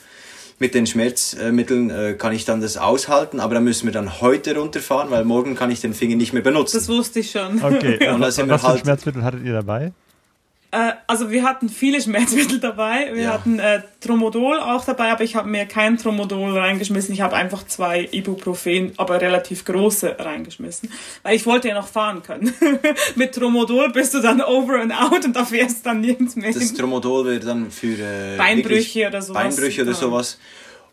[SPEAKER 4] mit den Schmerzmitteln äh, kann ich dann das aushalten, aber dann müssen wir dann heute runterfahren, weil morgen kann ich den Finger nicht mehr benutzen.
[SPEAKER 3] Das wusste ich schon.
[SPEAKER 1] Okay, und was für halt Schmerzmittel hattet ihr dabei?
[SPEAKER 3] Äh, also wir hatten viele Schmerzmittel dabei. Wir ja. hatten äh, Tromodol auch dabei, aber ich habe mir kein Tromodol reingeschmissen. Ich habe einfach zwei Ibuprofen, aber relativ große reingeschmissen, weil ich wollte ja noch fahren können. Mit Tromodol bist du dann over and out und da fährst du dann nirgends mehr.
[SPEAKER 4] Das Tromodol wäre dann für äh,
[SPEAKER 3] Beinbrüche oder
[SPEAKER 4] sowas. Beinbrüche oder sowas.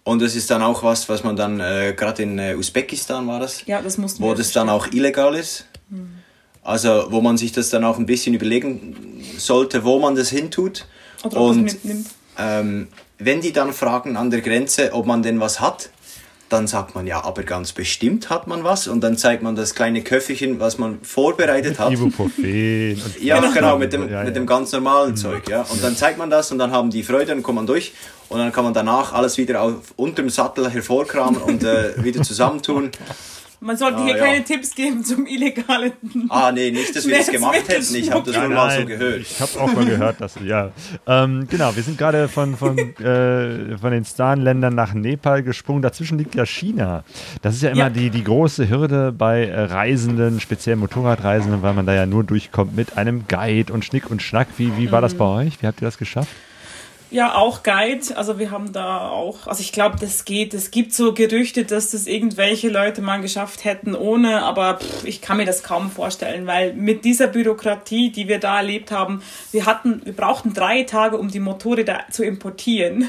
[SPEAKER 4] Und das ist dann auch was, was man dann, äh, gerade in äh, Usbekistan war das,
[SPEAKER 3] ja, das mussten
[SPEAKER 4] wo das dann auch illegal ist. Hm. Also wo man sich das dann auch ein bisschen überlegen sollte, wo man das hintut. Oder und ähm, wenn die dann fragen an der Grenze, ob man denn was hat, dann sagt man ja, aber ganz bestimmt hat man was und dann zeigt man das kleine Köfferchen, was man vorbereitet hat.
[SPEAKER 1] Ibuprofen.
[SPEAKER 4] ja, genau, mit dem, ja, ja. mit dem ganz normalen mhm. Zeug. Ja. Und dann zeigt man das und dann haben die Freude und kommen durch und dann kann man danach alles wieder auf, unterm Sattel hervorkramen und äh, wieder zusammentun.
[SPEAKER 3] Man sollte ah, hier ja. keine Tipps geben zum illegalen.
[SPEAKER 4] Ah, nee, nicht, dass wir das gemacht hätten. Ich habe das nur mal so gehört.
[SPEAKER 1] Ich habe auch mal gehört, dass, ja. Ähm, genau, wir sind gerade von, von, äh, von den Stan-Ländern nach Nepal gesprungen. Dazwischen liegt ja China. Das ist ja immer ja. Die, die große Hürde bei äh, Reisenden, speziell Motorradreisenden, weil man da ja nur durchkommt mit einem Guide und Schnick und Schnack. Wie, wie war das mhm. bei euch? Wie habt ihr das geschafft?
[SPEAKER 3] Ja, auch Guide. Also wir haben da auch, also ich glaube, das geht. Es gibt so Gerüchte, dass das irgendwelche Leute mal geschafft hätten ohne, aber pff, ich kann mir das kaum vorstellen, weil mit dieser Bürokratie, die wir da erlebt haben, wir hatten, wir brauchten drei Tage, um die Motorräder zu importieren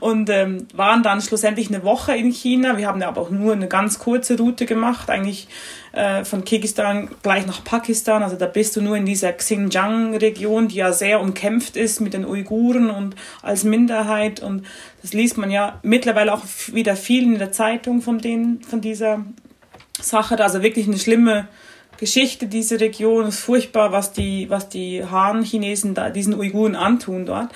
[SPEAKER 3] und ähm, waren dann schlussendlich eine Woche in China. Wir haben aber auch nur eine ganz kurze Route gemacht, eigentlich äh, von Kirgisistan gleich nach Pakistan. Also da bist du nur in dieser Xinjiang-Region, die ja sehr umkämpft ist mit den Uiguren und als Minderheit. Und das liest man ja mittlerweile auch wieder viel in der Zeitung von denen, von dieser Sache. Also wirklich eine schlimme Geschichte diese Region. Ist furchtbar, was die, was die Han-Chinesen da, diesen Uiguren antun dort.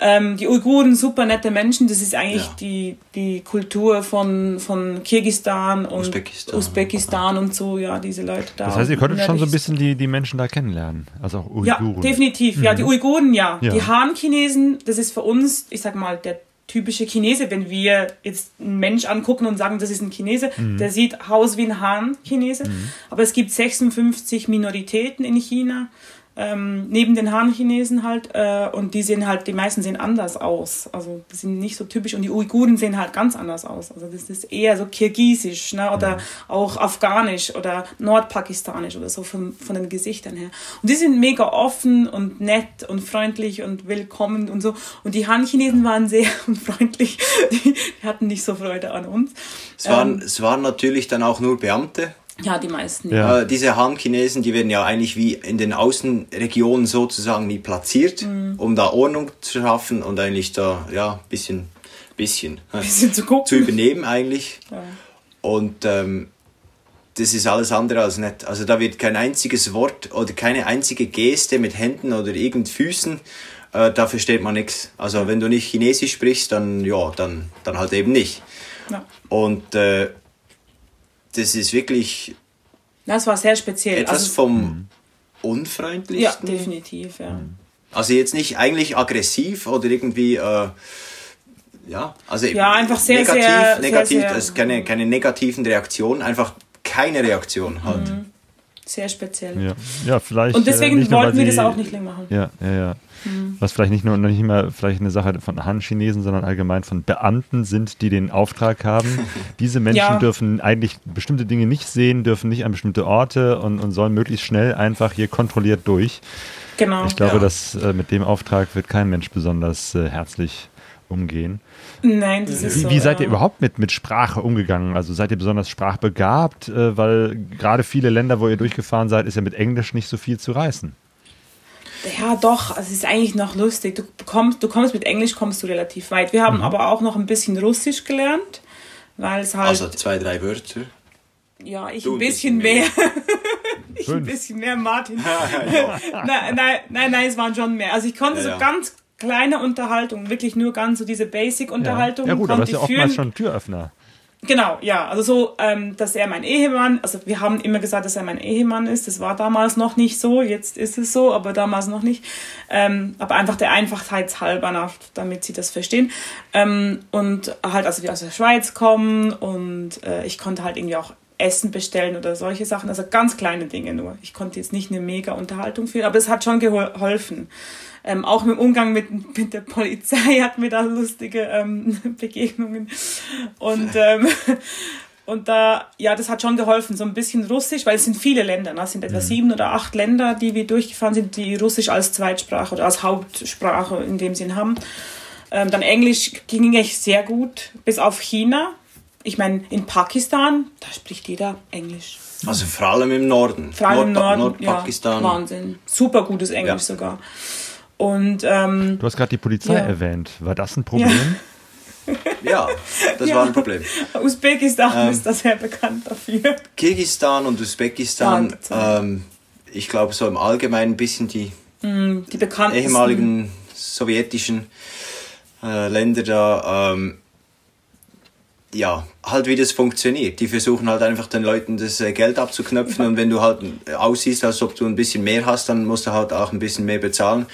[SPEAKER 3] Ähm, die Uiguren, super nette Menschen, das ist eigentlich ja. die, die Kultur von, von Kirgistan und Usbekistan, Usbekistan und so, ja, diese Leute da.
[SPEAKER 1] Das heißt, ihr konntet schon so ein bisschen die, die Menschen da kennenlernen, also auch
[SPEAKER 3] Uiguren. Ja, definitiv, mhm. ja, die. Uiguren, ja. ja. Die Han-Chinesen, das ist für uns, ich sag mal, der typische Chinese, wenn wir jetzt einen Mensch angucken und sagen, das ist ein Chinese, mhm. der sieht aus wie ein Han-Chinese. Mhm. Aber es gibt 56 Minoritäten in China ähm, neben den Han-Chinesen halt. Äh, und die sehen halt, die meisten sehen anders aus. Also die sind nicht so typisch. Und die Uiguren sehen halt ganz anders aus. Also das ist eher so kirgisisch ne? oder auch afghanisch oder nordpakistanisch oder so von, von den Gesichtern her. Und die sind mega offen und nett und freundlich und willkommen und so. Und die Han-Chinesen waren sehr unfreundlich. Die, hatten nicht so Freude an uns.
[SPEAKER 4] Es waren, ähm, es waren natürlich dann auch nur Beamte
[SPEAKER 3] ja, die meisten.
[SPEAKER 4] Ja. Äh, diese Han-Chinesen, die werden ja eigentlich wie in den Außenregionen sozusagen wie platziert, mhm. um da Ordnung zu schaffen und eigentlich da, ja, bisschen, bisschen,
[SPEAKER 3] bisschen zu, gucken.
[SPEAKER 4] zu übernehmen eigentlich. Ja. Und ähm, das ist alles andere als nett. Also da wird kein einziges Wort oder keine einzige Geste mit Händen oder irgend Füßen, äh, da versteht man nichts. Also wenn du nicht Chinesisch sprichst, dann ja, dann, dann halt eben nicht. Ja. Und äh, das ist wirklich.
[SPEAKER 3] Das war sehr speziell.
[SPEAKER 4] Etwas also, vom mhm. unfreundlichsten.
[SPEAKER 3] Ja, definitiv, ja. Mhm.
[SPEAKER 4] Also jetzt nicht eigentlich aggressiv oder irgendwie. Äh, ja, also
[SPEAKER 3] ja, einfach sehr,
[SPEAKER 4] negativ,
[SPEAKER 3] sehr,
[SPEAKER 4] negativ,
[SPEAKER 3] sehr,
[SPEAKER 4] sehr, also keine, keine negativen Reaktionen, einfach keine Reaktion halt. Mhm.
[SPEAKER 3] Sehr speziell.
[SPEAKER 1] Ja, ja vielleicht.
[SPEAKER 3] Und deswegen äh, wollten wir das auch nicht länger machen.
[SPEAKER 1] Ja, ja, ja. Mhm. Was vielleicht nicht nur nicht mehr vielleicht eine Sache von Han-Chinesen, sondern allgemein von Beamten sind, die den Auftrag haben. Diese Menschen ja. dürfen eigentlich bestimmte Dinge nicht sehen, dürfen nicht an bestimmte Orte und, und sollen möglichst schnell einfach hier kontrolliert durch.
[SPEAKER 3] Genau.
[SPEAKER 1] Ich glaube, ja. dass äh, mit dem Auftrag wird kein Mensch besonders äh, herzlich umgehen.
[SPEAKER 3] Nein, das ist
[SPEAKER 1] wie,
[SPEAKER 3] so.
[SPEAKER 1] Wie seid ihr überhaupt mit, mit Sprache umgegangen? Also seid ihr besonders sprachbegabt? Äh, weil gerade viele Länder, wo ihr durchgefahren seid, ist ja mit Englisch nicht so viel zu reißen.
[SPEAKER 3] Ja, doch, also es ist eigentlich noch lustig. Du kommst, du kommst mit Englisch kommst du relativ weit. Wir haben mhm. aber auch noch ein bisschen Russisch gelernt, weil es halt.
[SPEAKER 4] Also zwei, drei Wörter.
[SPEAKER 3] Ja, ich du ein bisschen, bisschen mehr. ich Fünf. ein bisschen mehr, Martin. nein, nein, nein, nein, es waren schon mehr. Also ich konnte ja, so ja. ganz kleine Unterhaltungen, wirklich nur ganz so diese Basic-Unterhaltungen.
[SPEAKER 1] Ja. ja gut, aber das ist ja oftmals schon ein Türöffner.
[SPEAKER 3] Genau, ja. Also so, ähm, dass er mein Ehemann, also wir haben immer gesagt, dass er mein Ehemann ist. Das war damals noch nicht so, jetzt ist es so, aber damals noch nicht. Ähm, aber einfach der Einfachheit halber, damit sie das verstehen. Ähm, und halt, also wir aus der Schweiz kommen und äh, ich konnte halt irgendwie auch Essen bestellen oder solche Sachen. Also ganz kleine Dinge nur. Ich konnte jetzt nicht eine mega Unterhaltung führen, aber es hat schon geholfen. Ähm, auch im Umgang mit, mit der Polizei hatten wir da lustige ähm, Begegnungen. Und, ähm, und da, ja, das hat schon geholfen, so ein bisschen Russisch, weil es sind viele Länder, ne? es sind etwa mhm. sieben oder acht Länder, die wir durchgefahren sind, die Russisch als Zweitsprache oder als Hauptsprache in dem Sinn haben. Ähm, dann Englisch ging echt sehr gut, bis auf China. Ich meine, in Pakistan, da spricht jeder Englisch.
[SPEAKER 4] Also vor allem im Norden.
[SPEAKER 3] Vor allem
[SPEAKER 4] Nord
[SPEAKER 3] im Norden,
[SPEAKER 4] Nordpakistan.
[SPEAKER 3] Ja, Wahnsinn. Super gutes Englisch ja. sogar. Und, ähm,
[SPEAKER 1] du hast gerade die Polizei ja. erwähnt. War das ein Problem?
[SPEAKER 4] Ja, das ja. war ein Problem.
[SPEAKER 3] Usbekistan ähm, ist da sehr bekannt dafür.
[SPEAKER 4] Kirgisistan und Usbekistan, ähm, ich glaube so im Allgemeinen ein bisschen die,
[SPEAKER 3] mm, die
[SPEAKER 4] ehemaligen sowjetischen äh, Länder da, ähm, ja, halt wie das funktioniert. Die versuchen halt einfach den Leuten das äh, Geld abzuknöpfen und wenn du halt aussiehst, als ob du ein bisschen mehr hast, dann musst du halt auch ein bisschen mehr bezahlen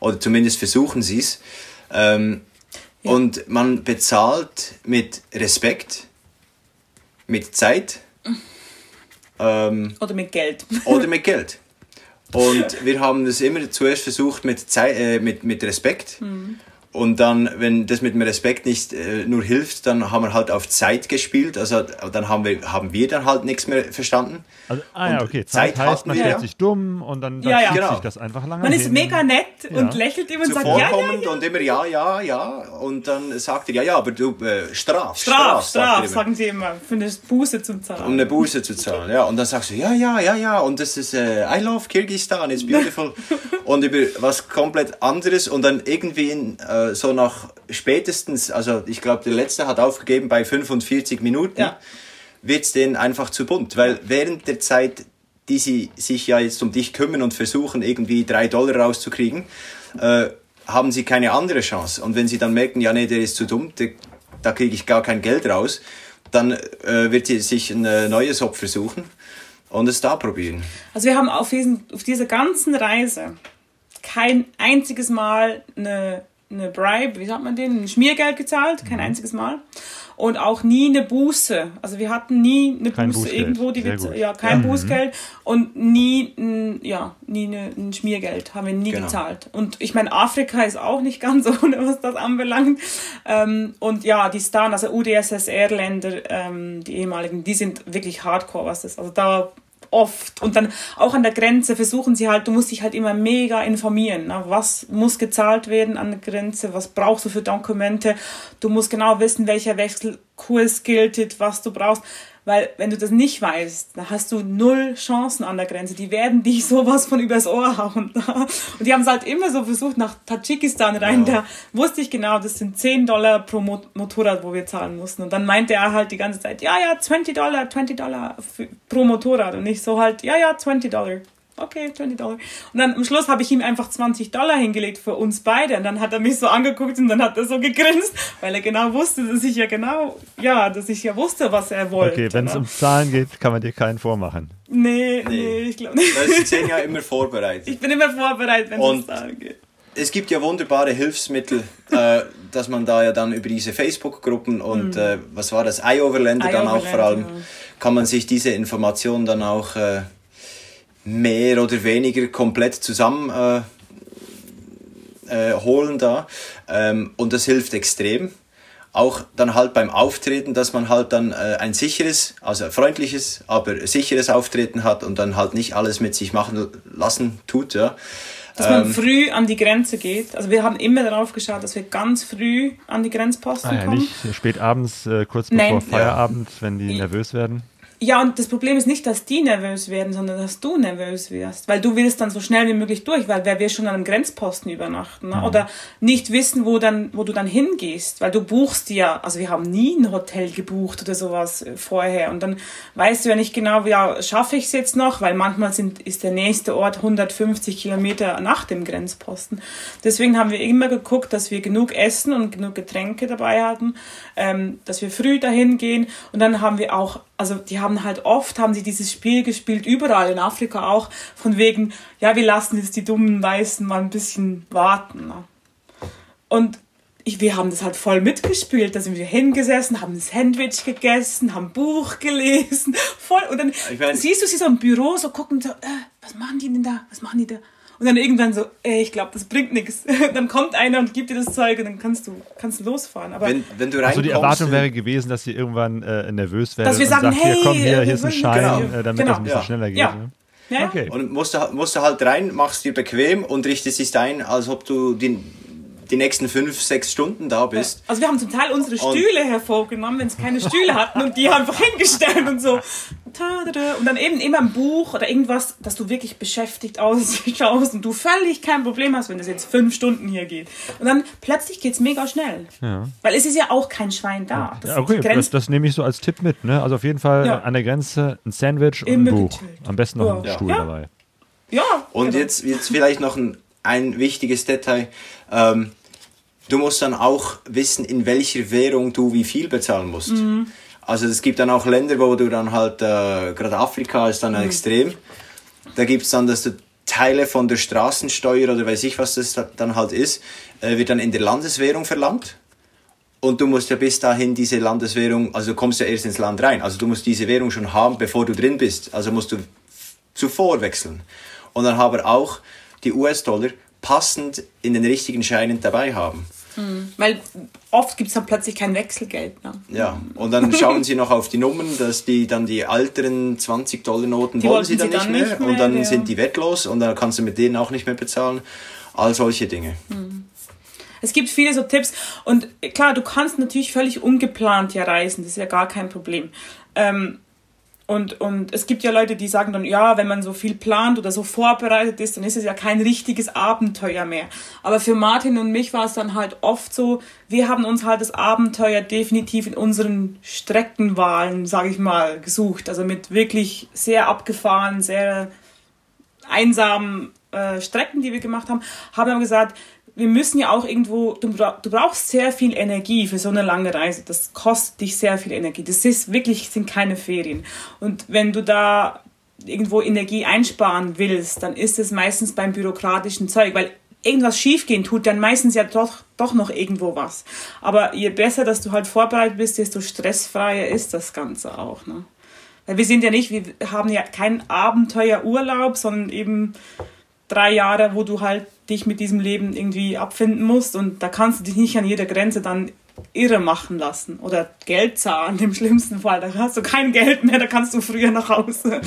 [SPEAKER 4] oder zumindest versuchen sie es. Ähm, ja. Und man bezahlt mit Respekt, mit Zeit.
[SPEAKER 3] Ähm, oder mit Geld.
[SPEAKER 4] oder mit Geld. Und wir haben das immer zuerst versucht mit, Zeit, äh, mit, mit Respekt. Mhm. Und dann, wenn das mit dem Respekt nicht äh, nur hilft, dann haben wir halt auf Zeit gespielt. Also dann haben wir, haben wir dann halt nichts mehr verstanden.
[SPEAKER 1] Also, ah ja, okay. Zeit, Zeit heißt, man stellt ja. sich dumm und dann, dann
[SPEAKER 3] ja, ja.
[SPEAKER 1] Genau. sich das einfach lange
[SPEAKER 3] Man hin. ist mega nett ja. und lächelt immer und sagt ja, ja,
[SPEAKER 4] ja, und immer ja, ja, ja. Und dann sagt er, ja, ja, aber du äh, straf,
[SPEAKER 3] straf, straf, straf sagen sie immer, für eine Buße zu zahlen.
[SPEAKER 4] Um eine Buße zu zahlen, ja. Und dann sagst du, ja, ja, ja, ja. Und das ist, äh, I love Kirgisistan, it's beautiful. und über was komplett anderes und dann irgendwie in, äh, so nach spätestens, also ich glaube, der letzte hat aufgegeben bei 45 Minuten, ja. wird es denen einfach zu bunt. Weil während der Zeit, die sie sich ja jetzt um dich kümmern und versuchen, irgendwie drei Dollar rauszukriegen, äh, haben sie keine andere Chance. Und wenn sie dann merken, ja, nee, der ist zu dumm, der, da kriege ich gar kein Geld raus, dann äh, wird sie sich ein äh, neues Hop versuchen und es da probieren.
[SPEAKER 3] Also wir haben auf, diesen, auf dieser ganzen Reise kein einziges Mal eine, eine Bribe, wie sagt man den, ein Schmiergeld gezahlt, kein mhm. einziges Mal. und auch nie eine Buße. Also wir hatten nie eine kein Buße Bußgeld. irgendwo, die wir, ja, kein ja. Bußgeld und nie, ein, ja, nie eine, ein Schmiergeld haben wir nie genau. gezahlt. Und ich meine, Afrika ist auch nicht ganz ohne, was das anbelangt. Ähm, und ja, die Stan, also UdSSR-Länder, ähm, die ehemaligen, die sind wirklich hardcore, was das, also da oft. Und dann auch an der Grenze versuchen sie halt, du musst dich halt immer mega informieren. Ne? Was muss gezahlt werden an der Grenze? Was brauchst du für Dokumente? Du musst genau wissen, welcher Wechselkurs gilt, was du brauchst. Weil wenn du das nicht weißt, dann hast du null Chancen an der Grenze. Die werden dich sowas von übers Ohr hauen. Und die haben es halt immer so versucht, nach Tadschikistan rein. Ja. Da wusste ich genau, das sind 10 Dollar pro Motorrad, wo wir zahlen mussten. Und dann meinte er halt die ganze Zeit, ja, ja, 20 Dollar, 20 Dollar pro Motorrad. Und ich so halt, ja, ja, 20 Dollar okay, 20 Dollar. Und dann am Schluss habe ich ihm einfach 20 Dollar hingelegt für uns beide. Und dann hat er mich so angeguckt und dann hat er so gegrinst, weil er genau wusste, dass ich ja genau, ja, dass ich ja wusste, was er wollte.
[SPEAKER 1] Okay, wenn es ne? um Zahlen geht, kann man dir keinen vormachen.
[SPEAKER 3] Nee, nee, nee ich glaube nicht.
[SPEAKER 4] Da ist Zehn ja immer vorbereitet.
[SPEAKER 3] Ich bin immer vorbereitet, wenn es um Zahlen geht.
[SPEAKER 4] Es gibt ja wunderbare Hilfsmittel, äh, dass man da ja dann über diese Facebook-Gruppen und mm. äh, was war das, Eye-Overländer dann auch vor allem, kann man sich diese Informationen dann auch äh, mehr oder weniger komplett zusammen äh, äh, holen da. Ähm, und das hilft extrem. Auch dann halt beim Auftreten, dass man halt dann äh, ein sicheres, also freundliches, aber sicheres Auftreten hat und dann halt nicht alles mit sich machen lassen tut, ja.
[SPEAKER 3] Dass man ähm, früh an die Grenze geht. Also wir haben immer darauf geschaut, dass wir ganz früh an die Grenzposten ah, ja, kommen.
[SPEAKER 1] Nicht spät abends, äh, kurz bevor Nein. Feierabend, ja. wenn die nervös werden.
[SPEAKER 3] Ja, und das Problem ist nicht, dass die nervös werden, sondern dass du nervös wirst. Weil du willst dann so schnell wie möglich durch, weil wer will schon an einem Grenzposten übernachten? Ne? Mhm. Oder nicht wissen, wo, dann, wo du dann hingehst. Weil du buchst ja, also wir haben nie ein Hotel gebucht oder sowas äh, vorher. Und dann weißt du ja nicht genau, ja, schaffe ich es jetzt noch? Weil manchmal sind, ist der nächste Ort 150 Kilometer nach dem Grenzposten. Deswegen haben wir immer geguckt, dass wir genug Essen und genug Getränke dabei hatten, ähm, dass wir früh dahin gehen. Und dann haben wir auch also die haben halt oft, haben sie dieses Spiel gespielt, überall in Afrika auch, von wegen, ja, wir lassen jetzt die dummen Weißen mal ein bisschen warten. Ne? Und ich, wir haben das halt voll mitgespielt. Da sind wir hingesessen, haben ein Sandwich gegessen, haben ein Buch gelesen, voll. Und dann ich mein, siehst du sie so im Büro so gucken, so, äh, was machen die denn da? Was machen die da? Und dann irgendwann so, ey, ich glaube, das bringt nichts. Dann kommt einer und gibt dir das Zeug und dann kannst du, kannst du losfahren. Aber
[SPEAKER 4] wenn, wenn du
[SPEAKER 1] also die Erwartung wäre gewesen, dass sie irgendwann äh, nervös werden dass wir sagen, sagt, hey, hier, komm, hier, hier ist ein Schein, genau. äh, damit genau. das ein bisschen ja. schneller geht. Ja. Ne?
[SPEAKER 4] Ja. Okay. Und musst du, musst du halt rein, machst dir bequem und richtest dich ein, als ob du den die nächsten fünf, sechs Stunden da bist.
[SPEAKER 3] Also wir haben zum Teil unsere Stühle und hervorgenommen, wenn es keine Stühle hatten und die einfach hingestellt und so. Und dann eben immer ein Buch oder irgendwas, dass du wirklich beschäftigt ausschaust und du völlig kein Problem hast, wenn es jetzt fünf Stunden hier geht. Und dann plötzlich geht es mega schnell. Ja. Weil es ist ja auch kein Schwein da.
[SPEAKER 1] Das, ja, okay, das, das, nehme ich so als Tipp mit. Ne? Also auf jeden Fall ja. an der Grenze ein Sandwich und immer ein Buch. Am besten noch ein Stuhl dabei.
[SPEAKER 3] Ja.
[SPEAKER 4] Und genau. jetzt, jetzt vielleicht noch ein ein wichtiges Detail. Ähm, du musst dann auch wissen, in welcher Währung du wie viel bezahlen musst. Mhm. Also es gibt dann auch Länder, wo du dann halt, äh, gerade Afrika ist dann mhm. extrem. Da gibt es dann, dass du Teile von der Straßensteuer oder weiß ich, was das dann halt ist, äh, wird dann in der Landeswährung verlangt. Und du musst ja bis dahin diese Landeswährung, also du kommst ja erst ins Land rein, also du musst diese Währung schon haben, bevor du drin bist. Also musst du zuvor wechseln. Und dann aber auch die US-Dollar passend in den richtigen Scheinen dabei haben.
[SPEAKER 3] Mhm. Weil oft gibt es dann plötzlich kein Wechselgeld. Ne?
[SPEAKER 4] Ja, und dann schauen sie noch auf die Nummern, dass die dann die alteren 20-Dollar-Noten wollen sie dann, sie nicht, mehr, nicht, mehr, und dann ja. sind die wertlos und dann kannst du mit denen auch nicht mehr bezahlen. All solche Dinge. Mhm.
[SPEAKER 3] Es gibt viele so Tipps und klar, du kannst natürlich völlig ungeplant ja reisen, das ist ja gar kein Problem. Ähm, und, und es gibt ja Leute, die sagen dann, ja, wenn man so viel plant oder so vorbereitet ist, dann ist es ja kein richtiges Abenteuer mehr. Aber für Martin und mich war es dann halt oft so, wir haben uns halt das Abenteuer definitiv in unseren Streckenwahlen, sage ich mal, gesucht. Also mit wirklich sehr abgefahren, sehr einsamen äh, Strecken, die wir gemacht haben, haben wir gesagt, wir müssen ja auch irgendwo, du, du, brauchst sehr viel Energie für so eine lange Reise. Das kostet dich sehr viel Energie. Das ist wirklich, sind keine Ferien. Und wenn du da irgendwo Energie einsparen willst, dann ist es meistens beim bürokratischen Zeug, weil irgendwas schiefgehen tut, dann meistens ja doch, doch noch irgendwo was. Aber je besser, dass du halt vorbereitet bist, desto stressfreier ist das Ganze auch. Ne? Weil wir sind ja nicht, wir haben ja keinen Abenteuerurlaub, sondern eben drei Jahre, wo du halt dich mit diesem Leben irgendwie abfinden musst und da kannst du dich nicht an jeder Grenze dann irre machen lassen oder Geld zahlen im schlimmsten Fall. Da hast du kein Geld mehr, da kannst du früher nach Hause.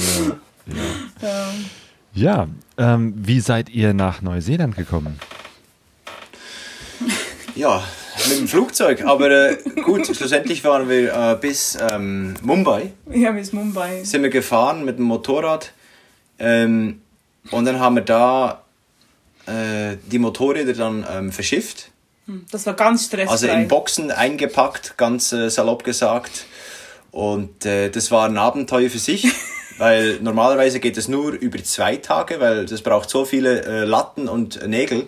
[SPEAKER 1] Ja, ja. ja ähm, wie seid ihr nach Neuseeland gekommen?
[SPEAKER 4] Ja, mit dem Flugzeug, aber äh, gut, schlussendlich waren wir äh, bis ähm, Mumbai.
[SPEAKER 3] Ja, bis Mumbai.
[SPEAKER 4] Sind wir gefahren mit dem Motorrad ähm, und dann haben wir da äh, die Motorräder dann ähm, verschifft.
[SPEAKER 3] Hm, das war ganz stressfrei.
[SPEAKER 4] Also in Boxen eingepackt, ganz äh, salopp gesagt. Und äh, das war ein Abenteuer für sich, weil normalerweise geht es nur über zwei Tage, weil das braucht so viele äh, Latten und Nägel,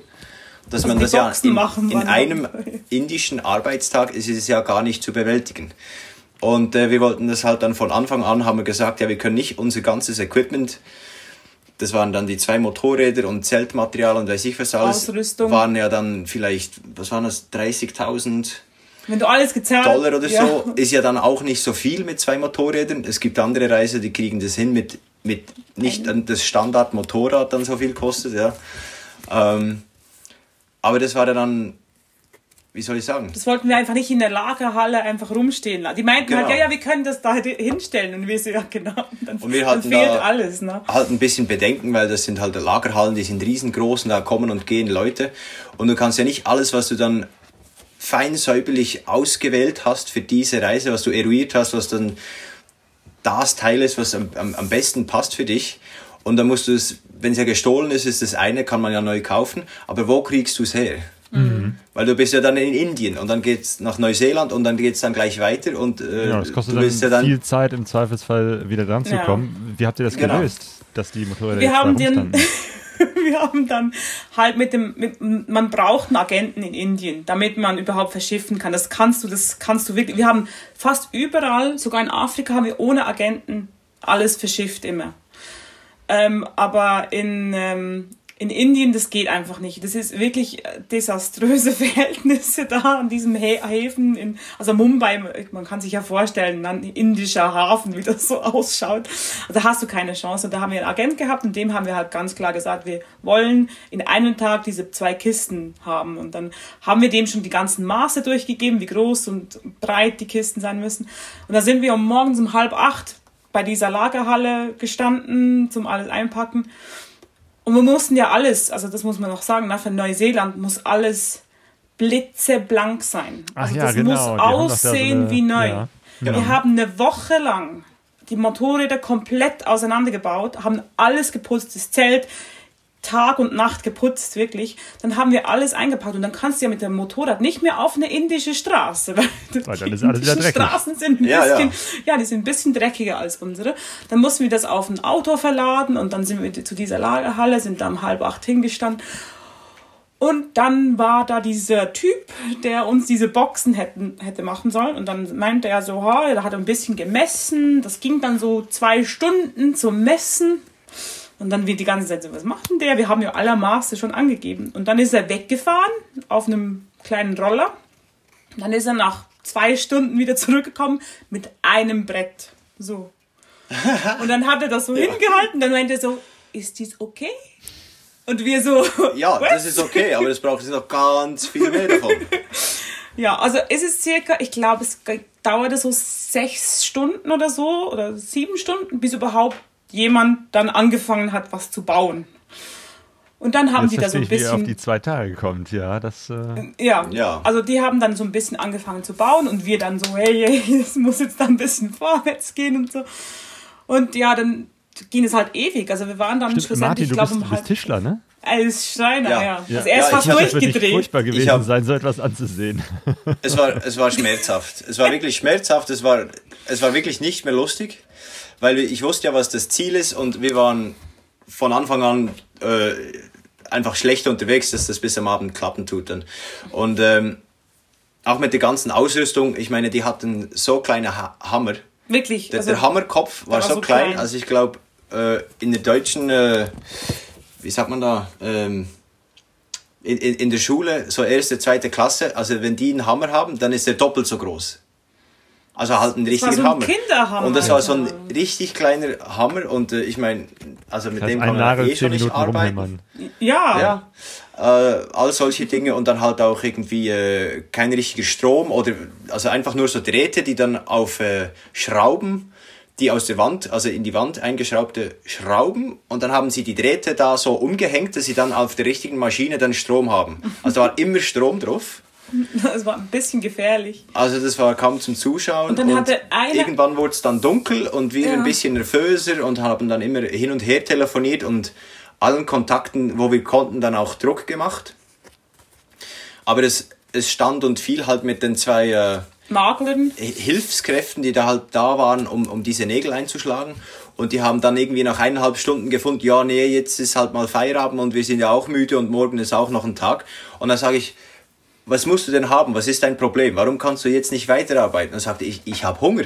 [SPEAKER 4] dass also man das ja in, in einem indischen Arbeitstag ist es ja gar nicht zu bewältigen. Und äh, wir wollten das halt dann von Anfang an, haben wir gesagt, ja, wir können nicht unser ganzes Equipment das waren dann die zwei Motorräder und Zeltmaterial und weiß ich was alles. Ausrüstung. Waren ja dann vielleicht, was waren das, 30.000
[SPEAKER 3] wenn du alles gezahlt
[SPEAKER 4] Dollar oder ja. so, ist ja dann auch nicht so viel mit zwei Motorrädern. Es gibt andere Reiser, die kriegen das hin mit, mit nicht das Standard-Motorrad dann so viel kostet, ja. Ähm, aber das war dann wie soll ich sagen?
[SPEAKER 3] Das wollten wir einfach nicht in der Lagerhalle einfach rumstehen lassen. Die meinten halt, genau. halt, ja, ja, wir können das da hinstellen. Und wir so, ja, genau.
[SPEAKER 4] Dann, und wir hatten fehlt da alles. Ne? Halt ein bisschen Bedenken, weil das sind halt Lagerhallen, die sind riesengroß und da kommen und gehen Leute. Und du kannst ja nicht alles, was du dann fein säuberlich ausgewählt hast für diese Reise, was du eruiert hast, was dann das Teil ist, was am, am, am besten passt für dich. Und dann musst du es, wenn es ja gestohlen ist, ist das eine, kann man ja neu kaufen. Aber wo kriegst du es her? Mhm. Weil du bist ja dann in Indien und dann geht's nach Neuseeland und dann geht's dann gleich weiter und
[SPEAKER 1] äh, ja, es kostet dann, ja dann, viel Zeit im Zweifelsfall wieder dran zu ja. kommen. Wie habt ihr das genau. gelöst, dass die Motorräder
[SPEAKER 3] Wir haben den wir haben dann halt mit dem, mit, man braucht einen Agenten in Indien, damit man überhaupt verschiffen kann. Das kannst du, das kannst du wirklich. Wir haben fast überall, sogar in Afrika, haben wir ohne Agenten alles verschifft immer. Ähm, aber in, ähm, in Indien, das geht einfach nicht. Das ist wirklich äh, desaströse Verhältnisse da an diesem Häfen. In, also Mumbai, man kann sich ja vorstellen, ein indischer Hafen, wie das so ausschaut. Also da hast du keine Chance. Und da haben wir einen Agent gehabt und dem haben wir halt ganz klar gesagt, wir wollen in einem Tag diese zwei Kisten haben. Und dann haben wir dem schon die ganzen Maße durchgegeben, wie groß und breit die Kisten sein müssen. Und da sind wir um morgens um halb acht bei dieser Lagerhalle gestanden, zum alles einpacken. Und wir mussten ja alles, also das muss man noch sagen, für Neuseeland muss alles blitzeblank sein.
[SPEAKER 1] Ach
[SPEAKER 3] also
[SPEAKER 1] ja,
[SPEAKER 3] das
[SPEAKER 1] genau.
[SPEAKER 3] muss aussehen so eine, wie neu. Ja, genau. Wir haben eine Woche lang die Motorräder komplett auseinandergebaut, haben alles geputzt, das Zelt, Tag und Nacht geputzt, wirklich. Dann haben wir alles eingepackt und dann kannst du ja mit dem Motorrad nicht mehr auf eine indische Straße, weil, weil dann ist alles wieder dreckig. Straßen sind ein ja, bisschen, ja. ja. die sind ein bisschen dreckiger als unsere. Dann mussten wir das auf ein Auto verladen und dann sind wir zu dieser Lagerhalle, sind da um halb acht hingestanden. Und dann war da dieser Typ, der uns diese Boxen hätten, hätte machen sollen. Und dann meinte er so, ha, er hat ein bisschen gemessen. Das ging dann so zwei Stunden zum Messen. Und dann wird die ganze Zeit so, was macht denn der? Wir haben ja aller Maße schon angegeben. Und dann ist er weggefahren auf einem kleinen Roller. Und dann ist er nach zwei Stunden wieder zurückgekommen mit einem Brett. So. Und dann hat er das so ja. hingehalten. Dann meinte er so, ist dies okay? Und wir so.
[SPEAKER 4] Ja, was? das ist okay, aber es braucht noch ganz viel mehr davon.
[SPEAKER 3] ja, also es ist circa, ich glaube, es dauerte so sechs Stunden oder so oder sieben Stunden, bis überhaupt jemand dann angefangen hat, was zu bauen. Und dann haben Jetzt die da so ein bisschen.
[SPEAKER 1] Wie auf die zwei Tage kommt, ja, das. Äh
[SPEAKER 3] ja, ja, also die haben dann so ein bisschen angefangen zu bauen und wir dann so, hey, hey, es muss jetzt da ein bisschen vorwärts gehen und so. Und ja, dann ging es halt ewig. Also wir waren dann
[SPEAKER 1] Stimmt, schlussendlich, ich glaube, um
[SPEAKER 3] halb.
[SPEAKER 1] Tischler, ne?
[SPEAKER 3] Als Schreiner, ja. ja. ja. Also er ist ja, fast durchgedreht. Es
[SPEAKER 1] furchtbar gewesen hab, sein, so etwas anzusehen.
[SPEAKER 4] Es war, es war schmerzhaft. Es war wirklich schmerzhaft. Es war, es war wirklich nicht mehr lustig weil ich wusste ja, was das Ziel ist und wir waren von Anfang an äh, einfach schlecht unterwegs, dass das bis am Abend klappen tut dann. Und ähm, auch mit der ganzen Ausrüstung, ich meine, die hatten so kleine ha Hammer.
[SPEAKER 3] Wirklich?
[SPEAKER 4] Der, also, der Hammerkopf war, war so, so klein, klein, also ich glaube, äh, in der deutschen, äh, wie sagt man da, ähm, in, in, in der Schule, so erste, zweite Klasse, also wenn die einen Hammer haben, dann ist der doppelt so groß. Also halt ein richtiger
[SPEAKER 3] so
[SPEAKER 4] ein Hammer.
[SPEAKER 3] Kinderhammer.
[SPEAKER 4] Und das war so ein richtig kleiner Hammer und äh, ich meine, also mit
[SPEAKER 1] Das heißt,
[SPEAKER 4] dem kann man eh schon nicht
[SPEAKER 1] Minuten
[SPEAKER 4] arbeiten.
[SPEAKER 3] Ja.
[SPEAKER 4] Ja, äh, all solche Dinge und dann halt auch irgendwie äh, kein richtiger Strom oder also einfach nur so Drähte, die dann auf äh, Schrauben, die aus der Wand, also in die Wand eingeschraubte Schrauben und dann haben sie die Drähte da so umgehängt, dass sie dann auf der richtigen Maschine dann Strom haben. Also da war immer Strom drauf.
[SPEAKER 3] Das war ein bisschen gefährlich.
[SPEAKER 4] Also das war kaum zum Zuschauen.
[SPEAKER 3] Und dann hatte einer-
[SPEAKER 4] irgendwann wurde es dann dunkel und wir
[SPEAKER 3] Ja.
[SPEAKER 4] ein bisschen nervöser und haben dann immer hin und her telefoniert und allen Kontakten, wo wir konnten, dann auch Druck gemacht. Aber es, es stand und fiel halt mit den zwei äh. Hilfskräften, die da halt da waren, um, um diese Nägel einzuschlagen. Und die haben dann irgendwie nach eineinhalb Stunden gefunden, ja, nee, jetzt ist halt mal Feierabend und wir sind ja auch müde und morgen ist auch noch ein Tag. Und dann sage ich, was musst du denn haben? Was ist dein Problem? Warum kannst du jetzt nicht weiterarbeiten? Und sagte ich, ich habe Hunger.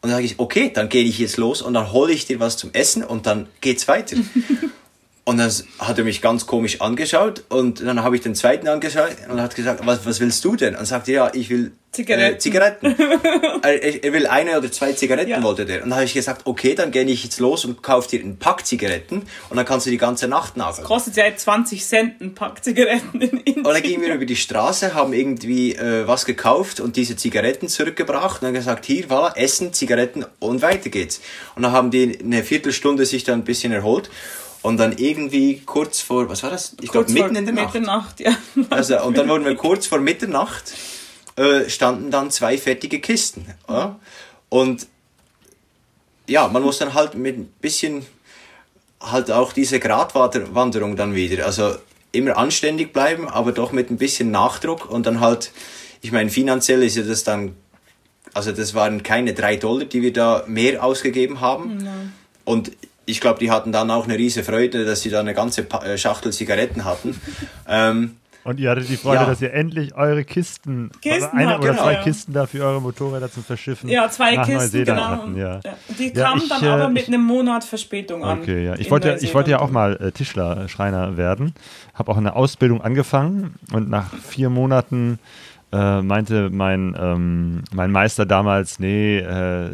[SPEAKER 4] Und dann sage ich, okay, dann gehe ich jetzt los und dann hole ich dir was zum Essen und dann geht's weiter. und dann hat er mich ganz komisch angeschaut und dann habe ich den zweiten angeschaut und hat gesagt, was, was willst du denn? Und sagte, ja, ich will
[SPEAKER 3] Zigaretten.
[SPEAKER 4] Äh, Zigaretten. er, er will eine oder zwei Zigaretten,
[SPEAKER 3] Ja.
[SPEAKER 4] wollte der. Und dann habe ich gesagt, okay, dann gehe ich jetzt los und kaufe dir einen Pack Zigaretten und dann kannst du die ganze Nacht nageln.
[SPEAKER 3] Kostet ja 20 Cent ein Pack Zigaretten in Indien.
[SPEAKER 4] Und dann gingen wir über die Straße, haben irgendwie äh, was gekauft und diese Zigaretten zurückgebracht und dann gesagt, hier, voilà, Essen, Zigaretten und weiter geht's. Und dann haben die eine Viertelstunde sich dann ein bisschen erholt und dann irgendwie kurz vor, was war das? Ich glaube mitten in der Nacht.
[SPEAKER 3] Mitternacht, ja.
[SPEAKER 4] Also, und dann wurden wir kurz vor Mitternacht, äh, standen dann zwei fertige Kisten. Ja? Und ja, man muss dann halt mit ein bisschen halt auch diese Gratwanderung dann wieder, also immer anständig bleiben, aber doch mit ein bisschen Nachdruck und dann halt, ich meine, finanziell ist ja das dann, also das waren keine drei Dollar, die wir da mehr ausgegeben haben. Und ich glaube, die hatten dann auch eine riese Freude, dass sie da eine ganze Pa- äh, Schachtel Zigaretten hatten. ähm,
[SPEAKER 1] Und ihr hattet die Freude,
[SPEAKER 4] Ja.
[SPEAKER 1] dass ihr endlich eure Kisten,
[SPEAKER 3] Kisten
[SPEAKER 1] eine
[SPEAKER 3] habt,
[SPEAKER 1] oder
[SPEAKER 3] genau,
[SPEAKER 1] zwei
[SPEAKER 3] ja.
[SPEAKER 1] Kisten da für eure Motorräder zum Verschiffen
[SPEAKER 3] Ja, zwei
[SPEAKER 1] nach
[SPEAKER 3] Kisten,
[SPEAKER 1] Neuseeland
[SPEAKER 3] genau.
[SPEAKER 1] hatten. Ja.
[SPEAKER 3] Die
[SPEAKER 1] Ja,
[SPEAKER 3] kamen
[SPEAKER 1] ich,
[SPEAKER 3] dann
[SPEAKER 1] äh,
[SPEAKER 3] aber mit
[SPEAKER 1] ich-
[SPEAKER 3] einem Monat Verspätung an.
[SPEAKER 1] Okay, ja. Ich wollte, ja- ich wollte ja auch mal äh, Tischler, Schreiner werden. Habe auch eine Ausbildung angefangen und nach vier Monaten äh, meinte mein, ähm, mein Meister damals, nee, äh,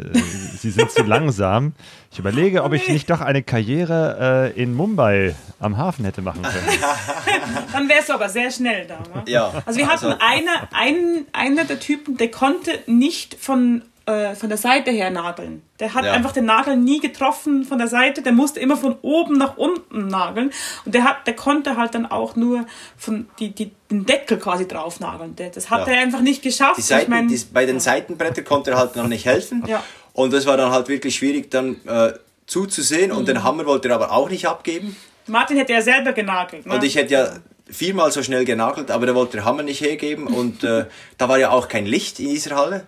[SPEAKER 1] Sie sind zu langsam. Ich überlege, ob ich nicht doch eine Karriere äh, in Mumbai am Hafen hätte machen können.
[SPEAKER 3] Dann wärst du aber sehr schnell da. Ne?
[SPEAKER 4] ja.
[SPEAKER 3] Also wir hatten einer, einen, einer der Typen, der konnte nicht von, äh, von der Seite her nageln. Der hat
[SPEAKER 4] Ja.
[SPEAKER 3] einfach den Nagel nie getroffen von der Seite, der musste immer von oben nach unten nageln. Und der, hat, der konnte halt dann auch nur von die, die, den Deckel quasi drauf nageln. Das hat
[SPEAKER 4] Ja.
[SPEAKER 3] er einfach nicht geschafft.
[SPEAKER 4] Die Seiten,
[SPEAKER 3] ich mein,
[SPEAKER 4] die, bei den Seitenbrettern konnte er halt noch nicht helfen.
[SPEAKER 3] Ja.
[SPEAKER 4] Und das war dann halt wirklich schwierig dann äh, zuzusehen. Und
[SPEAKER 3] Mhm.
[SPEAKER 4] den Hammer wollte er aber auch nicht abgeben.
[SPEAKER 3] Martin hätte ja selber genagelt. Ne?
[SPEAKER 4] Und ich hätte ja viermal so schnell genagelt, aber der wollte den Hammer nicht hergeben. Und äh, da war ja auch kein Licht in dieser Halle.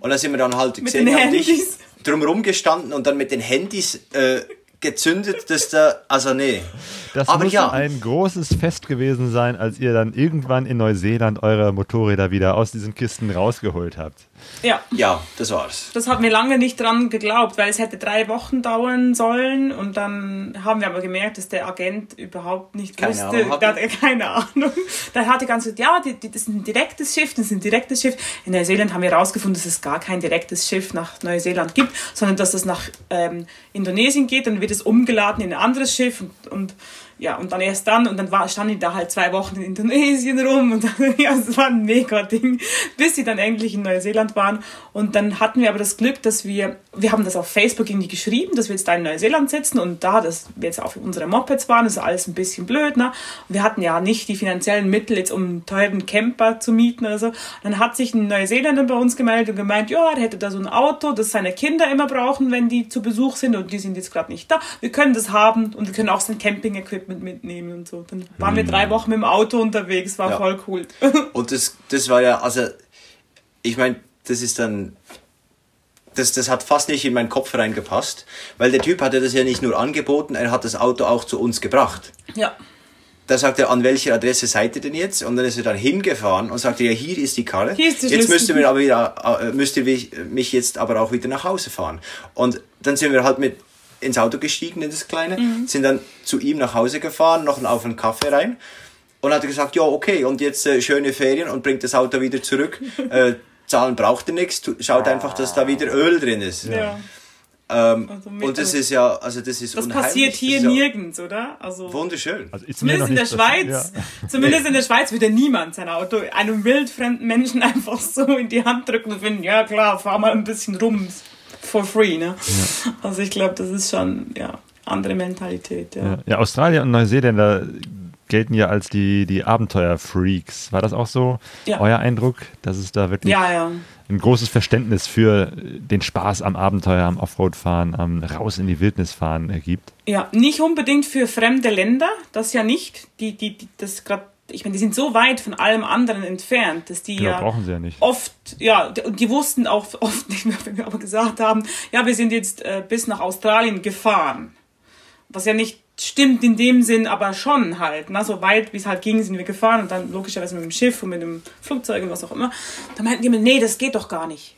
[SPEAKER 4] Und da sind wir dann halt
[SPEAKER 3] Mit den
[SPEAKER 4] Xenia und ich
[SPEAKER 3] Handys.
[SPEAKER 4] drumherum gestanden und dann mit den Handys äh, gezündet, dass da, also nee.
[SPEAKER 1] Das
[SPEAKER 4] aber
[SPEAKER 1] muss
[SPEAKER 4] ja,
[SPEAKER 1] ein großes Fest gewesen sein, als ihr dann irgendwann in Neuseeland eure Motorräder wieder aus diesen Kisten rausgeholt habt.
[SPEAKER 3] ja.
[SPEAKER 4] ja, das war's.
[SPEAKER 3] Das hat mir lange nicht dran geglaubt, weil es hätte drei Wochen dauern sollen und dann haben wir aber gemerkt, dass der Agent überhaupt nicht
[SPEAKER 4] Keine
[SPEAKER 3] wusste,
[SPEAKER 4] Ahnung
[SPEAKER 3] der hatte keine Ahnung. Da hat er ganz gesagt, ja, die, die, das ist ein direktes Schiff, das ist ein direktes Schiff. In Neuseeland haben wir herausgefunden, dass es gar kein direktes Schiff nach Neuseeland gibt, sondern dass es nach ähm, Indonesien geht, dann wird es umgeladen in ein anderes Schiff und, und ja, und dann erst dann, und dann war, standen die da halt zwei Wochen in Indonesien rum und dann, ja, es war ein mega Ding, bis sie dann endlich in Neuseeland waren. Und dann hatten wir aber das Glück, dass wir, wir haben das auf Facebook irgendwie geschrieben, dass wir jetzt da in Neuseeland sitzen und da, dass wir jetzt auf unsere Mopeds waren, ist alles ein bisschen blöd, ne? Und wir hatten ja nicht die finanziellen Mittel jetzt, um einen teuren Camper zu mieten oder so. Und dann hat sich ein Neuseeländer bei uns gemeldet und gemeint, ja, der hätte da so ein Auto, das seine Kinder immer brauchen, wenn die zu Besuch sind und die sind jetzt gerade nicht da. Wir können das haben und wir können auch sein Camping-Equipment mitnehmen und so. Dann waren wir drei Wochen mit dem Auto unterwegs, war
[SPEAKER 4] Ja.
[SPEAKER 3] voll cool.
[SPEAKER 4] Und das, das war ja, also, ich meine, das ist dann, das, das hat fast nicht in meinen Kopf reingepasst, weil der Typ hatte das ja nicht nur angeboten, er hat das Auto auch zu uns gebracht.
[SPEAKER 3] ja.
[SPEAKER 4] Da sagt er, an welcher Adresse seid ihr denn jetzt? Und dann ist er dann hingefahren und sagte, ja, hier ist die Karre.
[SPEAKER 3] Hier ist der
[SPEAKER 4] jetzt müsst ihr mir aber wieder, äh, müsst ihr mich mich jetzt aber auch wieder nach Hause fahren. Und dann sind wir halt mit ins Auto gestiegen, in das kleine,
[SPEAKER 3] Mhm.
[SPEAKER 4] sind dann zu ihm nach Hause gefahren, noch auf einen Kaffee rein. und hat gesagt, ja, okay, und jetzt äh, schöne Ferien und bringt das Auto wieder zurück. Äh, Zahlen braucht er nichts, schaut einfach, dass da wieder Öl drin ist.
[SPEAKER 3] Ja.
[SPEAKER 4] Ähm, also und das ist ja, also das ist
[SPEAKER 3] Das passiert hier ja nirgends, oder? Also
[SPEAKER 4] wunderschön.
[SPEAKER 3] Also zumindest in der Schweiz, ja. zumindest in der Schweiz würde niemand sein Auto einem wildfremden Menschen einfach so in die Hand drücken und finden, ja klar, fahr mal ein bisschen rum, for free, ne? Ja. Also ich glaube, das ist schon, ja, andere Mentalität, ja.
[SPEAKER 1] Ja, Australier und Neuseeländer gelten ja als die, die Abenteuerfreaks. War das auch so ja. euer Eindruck, dass es da wirklich
[SPEAKER 3] ja, ja.
[SPEAKER 1] ein großes Verständnis für den Spaß am Abenteuer, am Offroad-Fahren, am raus in die Wildnis fahren gibt?
[SPEAKER 3] Ja, nicht unbedingt für fremde Länder, das ja nicht. Die, die, die das gerade ich meine, die sind so weit von allem anderen entfernt, dass die
[SPEAKER 1] ja,
[SPEAKER 3] ja
[SPEAKER 1] brauchen sie ja nicht.
[SPEAKER 3] oft, ja, und die wussten auch oft nicht mehr, wenn wir aber gesagt haben, ja, wir sind jetzt äh, bis nach Australien gefahren. Was ja nicht stimmt in dem Sinn aber schon halt. Na, so weit wie es halt ging, sind wir gefahren und dann logischerweise mit dem Schiff und mit dem Flugzeug und was auch immer. Da meinten die immer, nee, das geht doch gar nicht.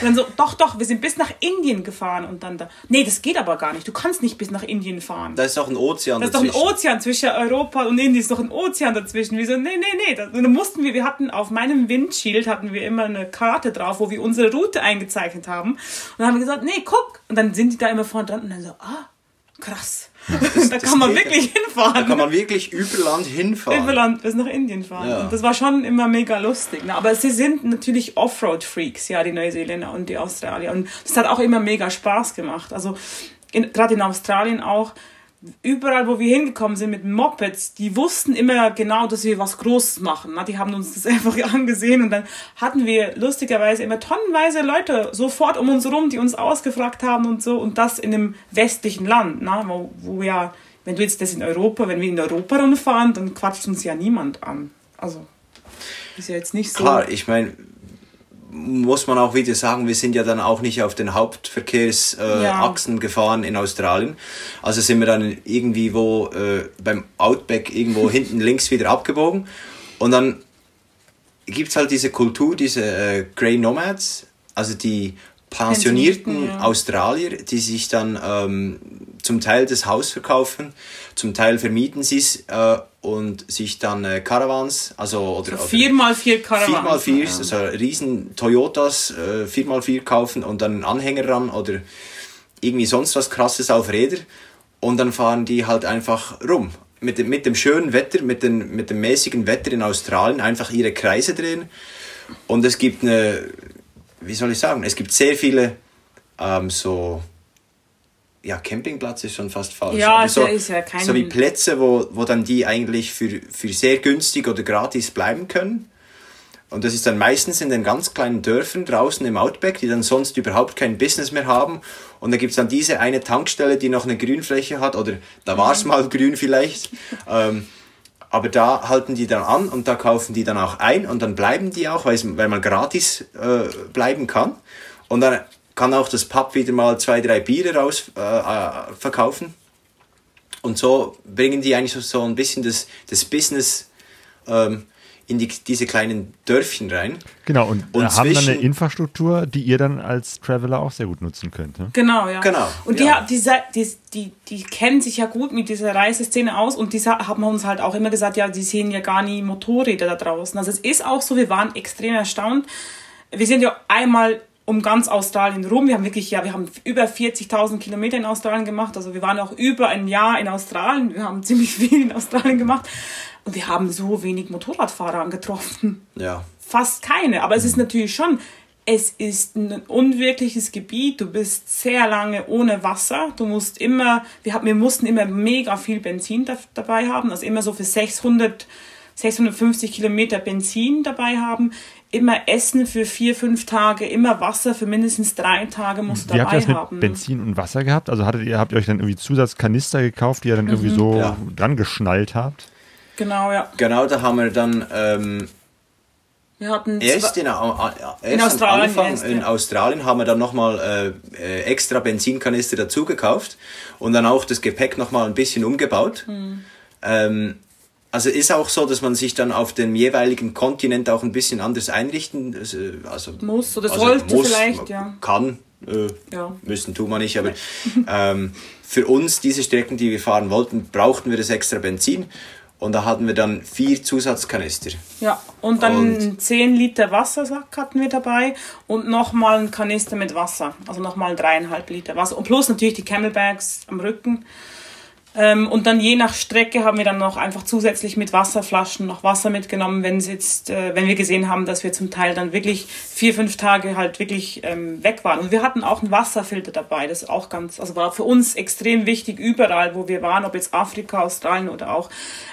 [SPEAKER 3] Und dann so, doch, doch, wir sind bis nach Indien gefahren und dann da, nee, das geht aber gar nicht. Du kannst nicht bis nach Indien fahren.
[SPEAKER 4] Da ist doch ein Ozean
[SPEAKER 3] dazwischen. Da ist doch ein Ozean zwischen Europa und Indien, ist doch ein Ozean dazwischen. Wir so, nee, nee, nee. Und dann mussten wir, wir hatten auf meinem Windschild hatten wir immer eine Karte drauf, wo wir unsere Route eingezeichnet haben. Und dann haben wir gesagt, nee, guck. Und dann sind die da immer vorne dran und dann so, ah, krass das, da kann man wirklich hinfahren. Da
[SPEAKER 4] kann man wirklich über Land hinfahren.
[SPEAKER 3] Über Land bis nach Indien fahren. Ja. Und das war schon immer mega lustig. Ne? Aber sie sind natürlich Offroad-Freaks, ja, die Neuseeländer und die Australier. Und das hat auch immer mega Spaß gemacht. Also gerade in Australien auch überall, wo wir hingekommen sind mit Mopeds, die wussten immer genau, dass wir was Großes machen. Die haben uns das einfach angesehen und dann hatten wir lustigerweise immer tonnenweise Leute sofort um uns herum, die uns ausgefragt haben und so und das in einem westlichen Land, wo, wo ja, wenn du jetzt das in Europa, wenn wir in Europa rumfahren, dann quatscht uns ja niemand an. Also ist ja jetzt nicht so.
[SPEAKER 4] Klar, ich meine, muss man auch wieder sagen, wir sind ja dann auch nicht auf den Hauptverkehrsachsen äh, ja. gefahren in Australien. Also sind wir dann irgendwie wo äh, beim Outback irgendwo hinten links wieder abgebogen. Und dann gibt es halt diese Kultur, diese äh, Grey Nomads, also die pensionierten ja. Australier, die sich dann ähm, zum Teil das Haus verkaufen, zum Teil vermieten sie es äh, und sich dann äh, Caravans, also oder,
[SPEAKER 3] also vier mal vier Caravans,
[SPEAKER 4] vier mal vier, also riesen Toyotas, äh, vier mal vier kaufen und dann einen Anhänger ran oder irgendwie sonst was Krasses auf Räder. Und dann fahren die halt einfach rum. Mit dem, mit dem schönen Wetter, mit, den, mit dem mäßigen Wetter in Australien einfach ihre Kreise drehen. Und es gibt eine wie soll ich sagen, es gibt sehr viele ähm, so, ja, Campingplatz ist schon fast falsch.
[SPEAKER 3] Ja, so, ist ja kein...
[SPEAKER 4] So wie Plätze, wo, wo dann die eigentlich für, für sehr günstig oder gratis bleiben können. Und das ist dann meistens in den ganz kleinen Dörfern draußen im Outback, die dann sonst überhaupt kein Business mehr haben. Und da gibt es dann diese eine Tankstelle, die noch eine Grünfläche hat, oder da war es mhm. mal grün vielleicht. ähm, aber da halten die dann an und da kaufen die dann auch ein und dann bleiben die auch, weil, weil man gratis äh, bleiben kann. Und dann kann auch das Pub wieder mal zwei, drei Biere raus äh, äh, verkaufen. Und so bringen die eigentlich so, so ein bisschen das, das Business ähm, in die, diese kleinen Dörfchen rein.
[SPEAKER 1] Genau, und, und haben dann eine Infrastruktur, die ihr dann als Traveler auch sehr gut nutzen könnt. Ne?
[SPEAKER 3] Genau, ja.
[SPEAKER 4] Genau,
[SPEAKER 3] und die, ja. die, die, die, die kennen sich ja gut mit dieser Reiseszene aus und die haben uns halt auch immer gesagt, ja, die sehen ja gar nie Motorräder da draußen. Also es ist auch so, wir waren extrem erstaunt. Wir sind ja einmal um ganz Australien rum. Wir haben wirklich, ja, wir haben über 40.000 Kilometer in Australien gemacht. Also wir waren auch über ein Jahr in Australien. Wir haben ziemlich viel in Australien gemacht. Und wir haben so wenig Motorradfahrer angetroffen.
[SPEAKER 4] Ja.
[SPEAKER 3] Fast keine. Aber es ist natürlich schon, es ist ein unwirkliches Gebiet. Du bist sehr lange ohne Wasser. Du musst immer, wir, haben, wir mussten immer mega viel Benzin da, dabei haben. Also immer so für 600, 650 Kilometer Benzin dabei haben. Immer Essen für vier, fünf Tage. Immer Wasser für mindestens drei Tage musst du dabei
[SPEAKER 1] haben. Wie habt ihr
[SPEAKER 3] das
[SPEAKER 1] mit Benzin und Wasser gehabt? Also hattet ihr, habt ihr euch dann irgendwie Zusatzkanister gekauft, die ihr dann mhm. irgendwie so ja. dran geschnallt habt?
[SPEAKER 3] Genau, ja.
[SPEAKER 4] Genau, da haben wir dann ähm,
[SPEAKER 3] wir hatten
[SPEAKER 4] erst, in, erst in Australien, Anfang erst, ja. in Australien haben wir dann nochmal äh, äh, extra Benzinkanister dazu gekauft und dann auch das Gepäck nochmal ein bisschen umgebaut. Mhm. Ähm, also ist auch so, dass man sich dann auf dem jeweiligen Kontinent auch ein bisschen anders einrichten äh, also,
[SPEAKER 3] muss oder also sollte muss, vielleicht, ja.
[SPEAKER 4] Kann, äh, ja. müssen tun wir nicht, aber ähm, für uns, diese Strecken, die wir fahren wollten, brauchten wir das extra Benzin Und da hatten wir dann vier Zusatzkanister.
[SPEAKER 3] Ja, und dann und 10 Liter Wassersack hatten wir dabei und nochmal ein Kanister mit Wasser. Also nochmal dreieinhalb Liter Wasser. Und plus natürlich die Camelbags am Rücken. Ähm, und dann je nach Strecke haben wir dann noch einfach zusätzlich mit Wasserflaschen noch Wasser mitgenommen, wenn jetzt, äh, wenn wir gesehen haben, dass wir zum Teil dann wirklich vier, fünf Tage halt wirklich ähm, weg waren. Und wir hatten auch einen Wasserfilter dabei, das auch ganz, also war für uns extrem wichtig, überall, wo wir waren, ob jetzt Afrika, Australien oder auch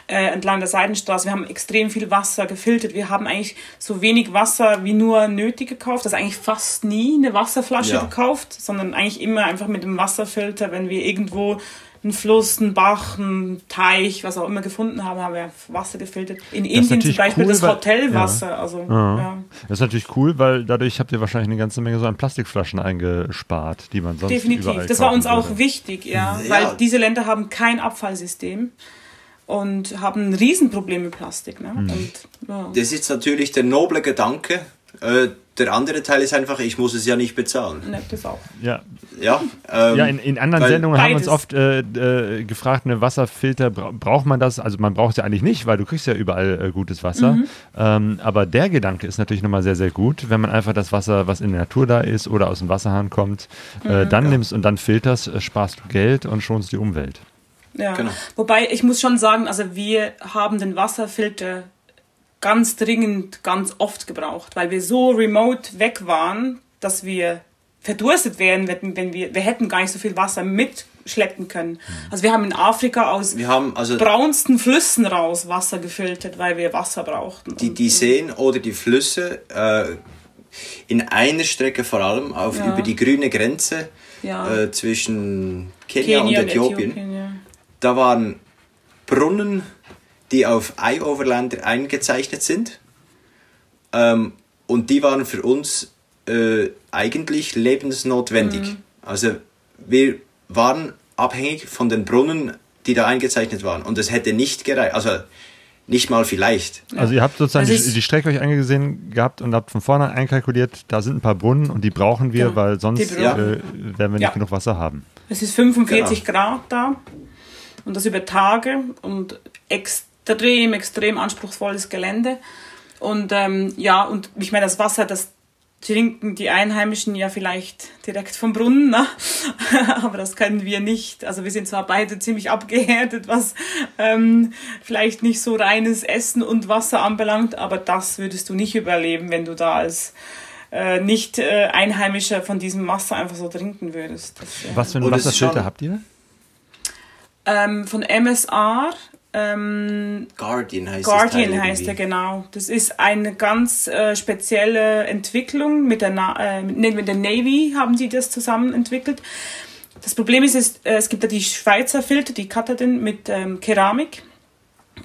[SPEAKER 3] äh, entlang der Seidenstraße. Wir haben extrem viel Wasser gefiltert. Wir haben eigentlich so wenig Wasser wie nur nötig gekauft. Also eigentlich fast nie eine Wasserflasche ja. gekauft, sondern eigentlich immer einfach mit dem Wasserfilter, wenn wir irgendwo einen Fluss, einen Bach, einen Teich, was auch immer gefunden haben, haben wir Wasser gefiltert. In das Indien zum Beispiel cool, das Hotelwasser. Ja. Also, ja.
[SPEAKER 1] Ja. Das ist natürlich cool, weil dadurch habt ihr wahrscheinlich eine ganze Menge so an Plastikflaschen eingespart, die man sonst
[SPEAKER 3] Definitiv. Das war uns auch würde. wichtig, ja, weil diese Länder haben kein Abfallsystem und haben ein Riesenproblem mit Plastik. Ne? Mhm.
[SPEAKER 4] Und, das ist natürlich der noble Gedanke, äh, der andere Teil ist einfach, ich muss es ja nicht bezahlen.
[SPEAKER 3] Ne, das auch.
[SPEAKER 1] Ja,
[SPEAKER 4] ja,
[SPEAKER 1] ähm, ja in, in anderen Sendungen haben wir uns oft äh, äh, gefragt, eine Wasserfilter, braucht man das? Also man braucht es ja eigentlich nicht, weil du kriegst ja überall äh, gutes Wasser. Mhm. Ähm, aber der Gedanke ist natürlich nochmal sehr, sehr gut, wenn man einfach das Wasser, was in der Natur da ist oder aus dem Wasserhahn kommt, äh, mhm, dann ja. nimmst und dann filterst, äh, sparst du Geld und schonst die Umwelt.
[SPEAKER 3] Ja, genau. wobei ich muss schon sagen, also wir haben den Wasserfilter ganz dringend, ganz oft gebraucht, weil wir so remote weg waren, dass wir verdurstet wären, wenn, wir, wir hätten gar nicht so viel Wasser mitschleppen können. Also wir haben in Afrika aus
[SPEAKER 4] wir haben also
[SPEAKER 3] braunsten Flüssen raus Wasser gefiltert, weil wir Wasser brauchten.
[SPEAKER 4] Die, die Seen oder die Flüsse, äh, in einer Strecke vor allem, auf, ja. über die grüne Grenze ja. äh, zwischen Kenia, Kenia und Äthiopien, Äthiopien ja. da waren Brunnen, die auf Eye-Overlander eingezeichnet sind. Ähm, und die waren für uns äh, eigentlich lebensnotwendig. Mhm. Also wir waren abhängig von den Brunnen, die da eingezeichnet waren. Und es hätte nicht gereicht. Also nicht mal vielleicht.
[SPEAKER 1] Also ihr habt sozusagen die, die, Strecke euch angesehen gehabt und habt von vornherein einkalkuliert, da sind ein paar Brunnen und die brauchen wir, ja. weil sonst äh, werden wir nicht ja. genug Wasser haben.
[SPEAKER 3] Es ist 45 genau. Grad da und das über Tage und extrem, extrem anspruchsvolles Gelände. Und ähm, ja, und ich meine, das Wasser, das trinken die Einheimischen ja vielleicht direkt vom Brunnen, ne? aber das können wir nicht. Also wir sind zwar beide ziemlich abgehärtet, was ähm, vielleicht nicht so reines Essen und Wasser anbelangt, aber das würdest du nicht überleben, wenn du da als äh, nicht äh, Einheimischer von diesem Wasser einfach so trinken würdest. Das,
[SPEAKER 1] äh, was für ein Wasserfilter habt ihr?
[SPEAKER 3] Ähm, von MSR ähm,
[SPEAKER 4] Guardian heißt
[SPEAKER 3] Guardian heißt er, genau. Das ist eine ganz äh, spezielle Entwicklung. Mit der, Na äh, mit der Navy haben sie das zusammen entwickelt. Das Problem ist, ist äh, es gibt ja die Schweizer Filter, die Katadin mit ähm, Keramik.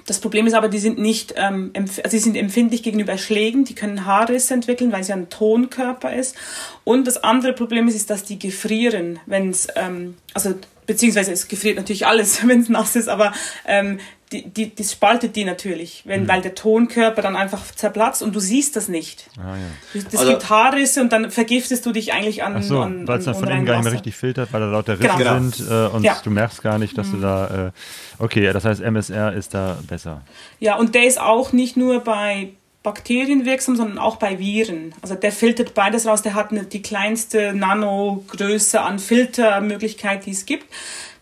[SPEAKER 3] Das Problem ist aber, die sind nicht, ähm, also sie sind empfindlich gegenüber Schlägen, die können Haarrisse entwickeln, weil sie ein Tonkörper ist. Und das andere Problem ist, ist dass die gefrieren, wenn es, ähm, also beziehungsweise es gefriert natürlich alles, wenn es nass ist, aber ähm, die, die, das spaltet die natürlich, wenn, mhm. weil der Tonkörper dann einfach zerplatzt und du siehst das nicht. Ah, ja. Das also, gibt Haarrisse und dann vergiftest du dich eigentlich an.
[SPEAKER 1] Ach so, weil es dann von innen gar nicht mehr richtig filtert, weil da lauter Risse genau. sind äh, und ja. du merkst gar nicht, dass mhm. du da. Äh, okay, das heißt, MSR ist da besser.
[SPEAKER 3] Ja, und der ist auch nicht nur bei Bakterien wirksam, sondern auch bei Viren. Also der filtert beides raus. Der hat eine, die kleinste Nanogröße an Filtermöglichkeit, die es gibt.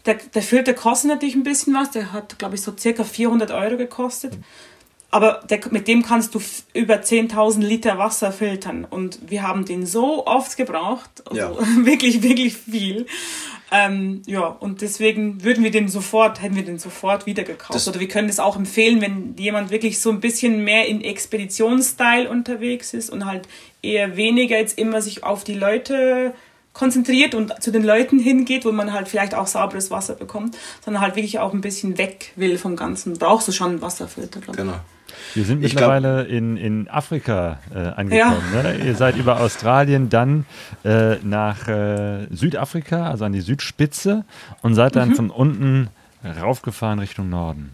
[SPEAKER 3] Der, der Filter kostet natürlich ein bisschen was. Der hat, glaube ich, so circa 400 Euro gekostet. Aber der, mit dem kannst du über 10.000 Liter Wasser filtern. Und wir haben den so oft gebraucht. Also ja. wirklich, wirklich viel. Ähm, ja, und deswegen würden wir den sofort, hätten wir den sofort wieder gekauft. Das Oder wir können es auch empfehlen, wenn jemand wirklich so ein bisschen mehr in Expeditionsstyle unterwegs ist und halt eher weniger jetzt immer sich auf die Leute konzentriert und zu den Leuten hingeht, wo man halt vielleicht auch sauberes Wasser bekommt, sondern halt wirklich auch ein bisschen weg will vom Ganzen. Brauchst du schon einen Wasserfilter,
[SPEAKER 4] glaube ich. Genau.
[SPEAKER 1] Wir sind ich mittlerweile glaub, in, in Afrika äh, angekommen. Ja. Ne? Ihr seid über Australien dann äh, nach äh, Südafrika, also an die Südspitze und seid dann mhm. von unten raufgefahren Richtung Norden.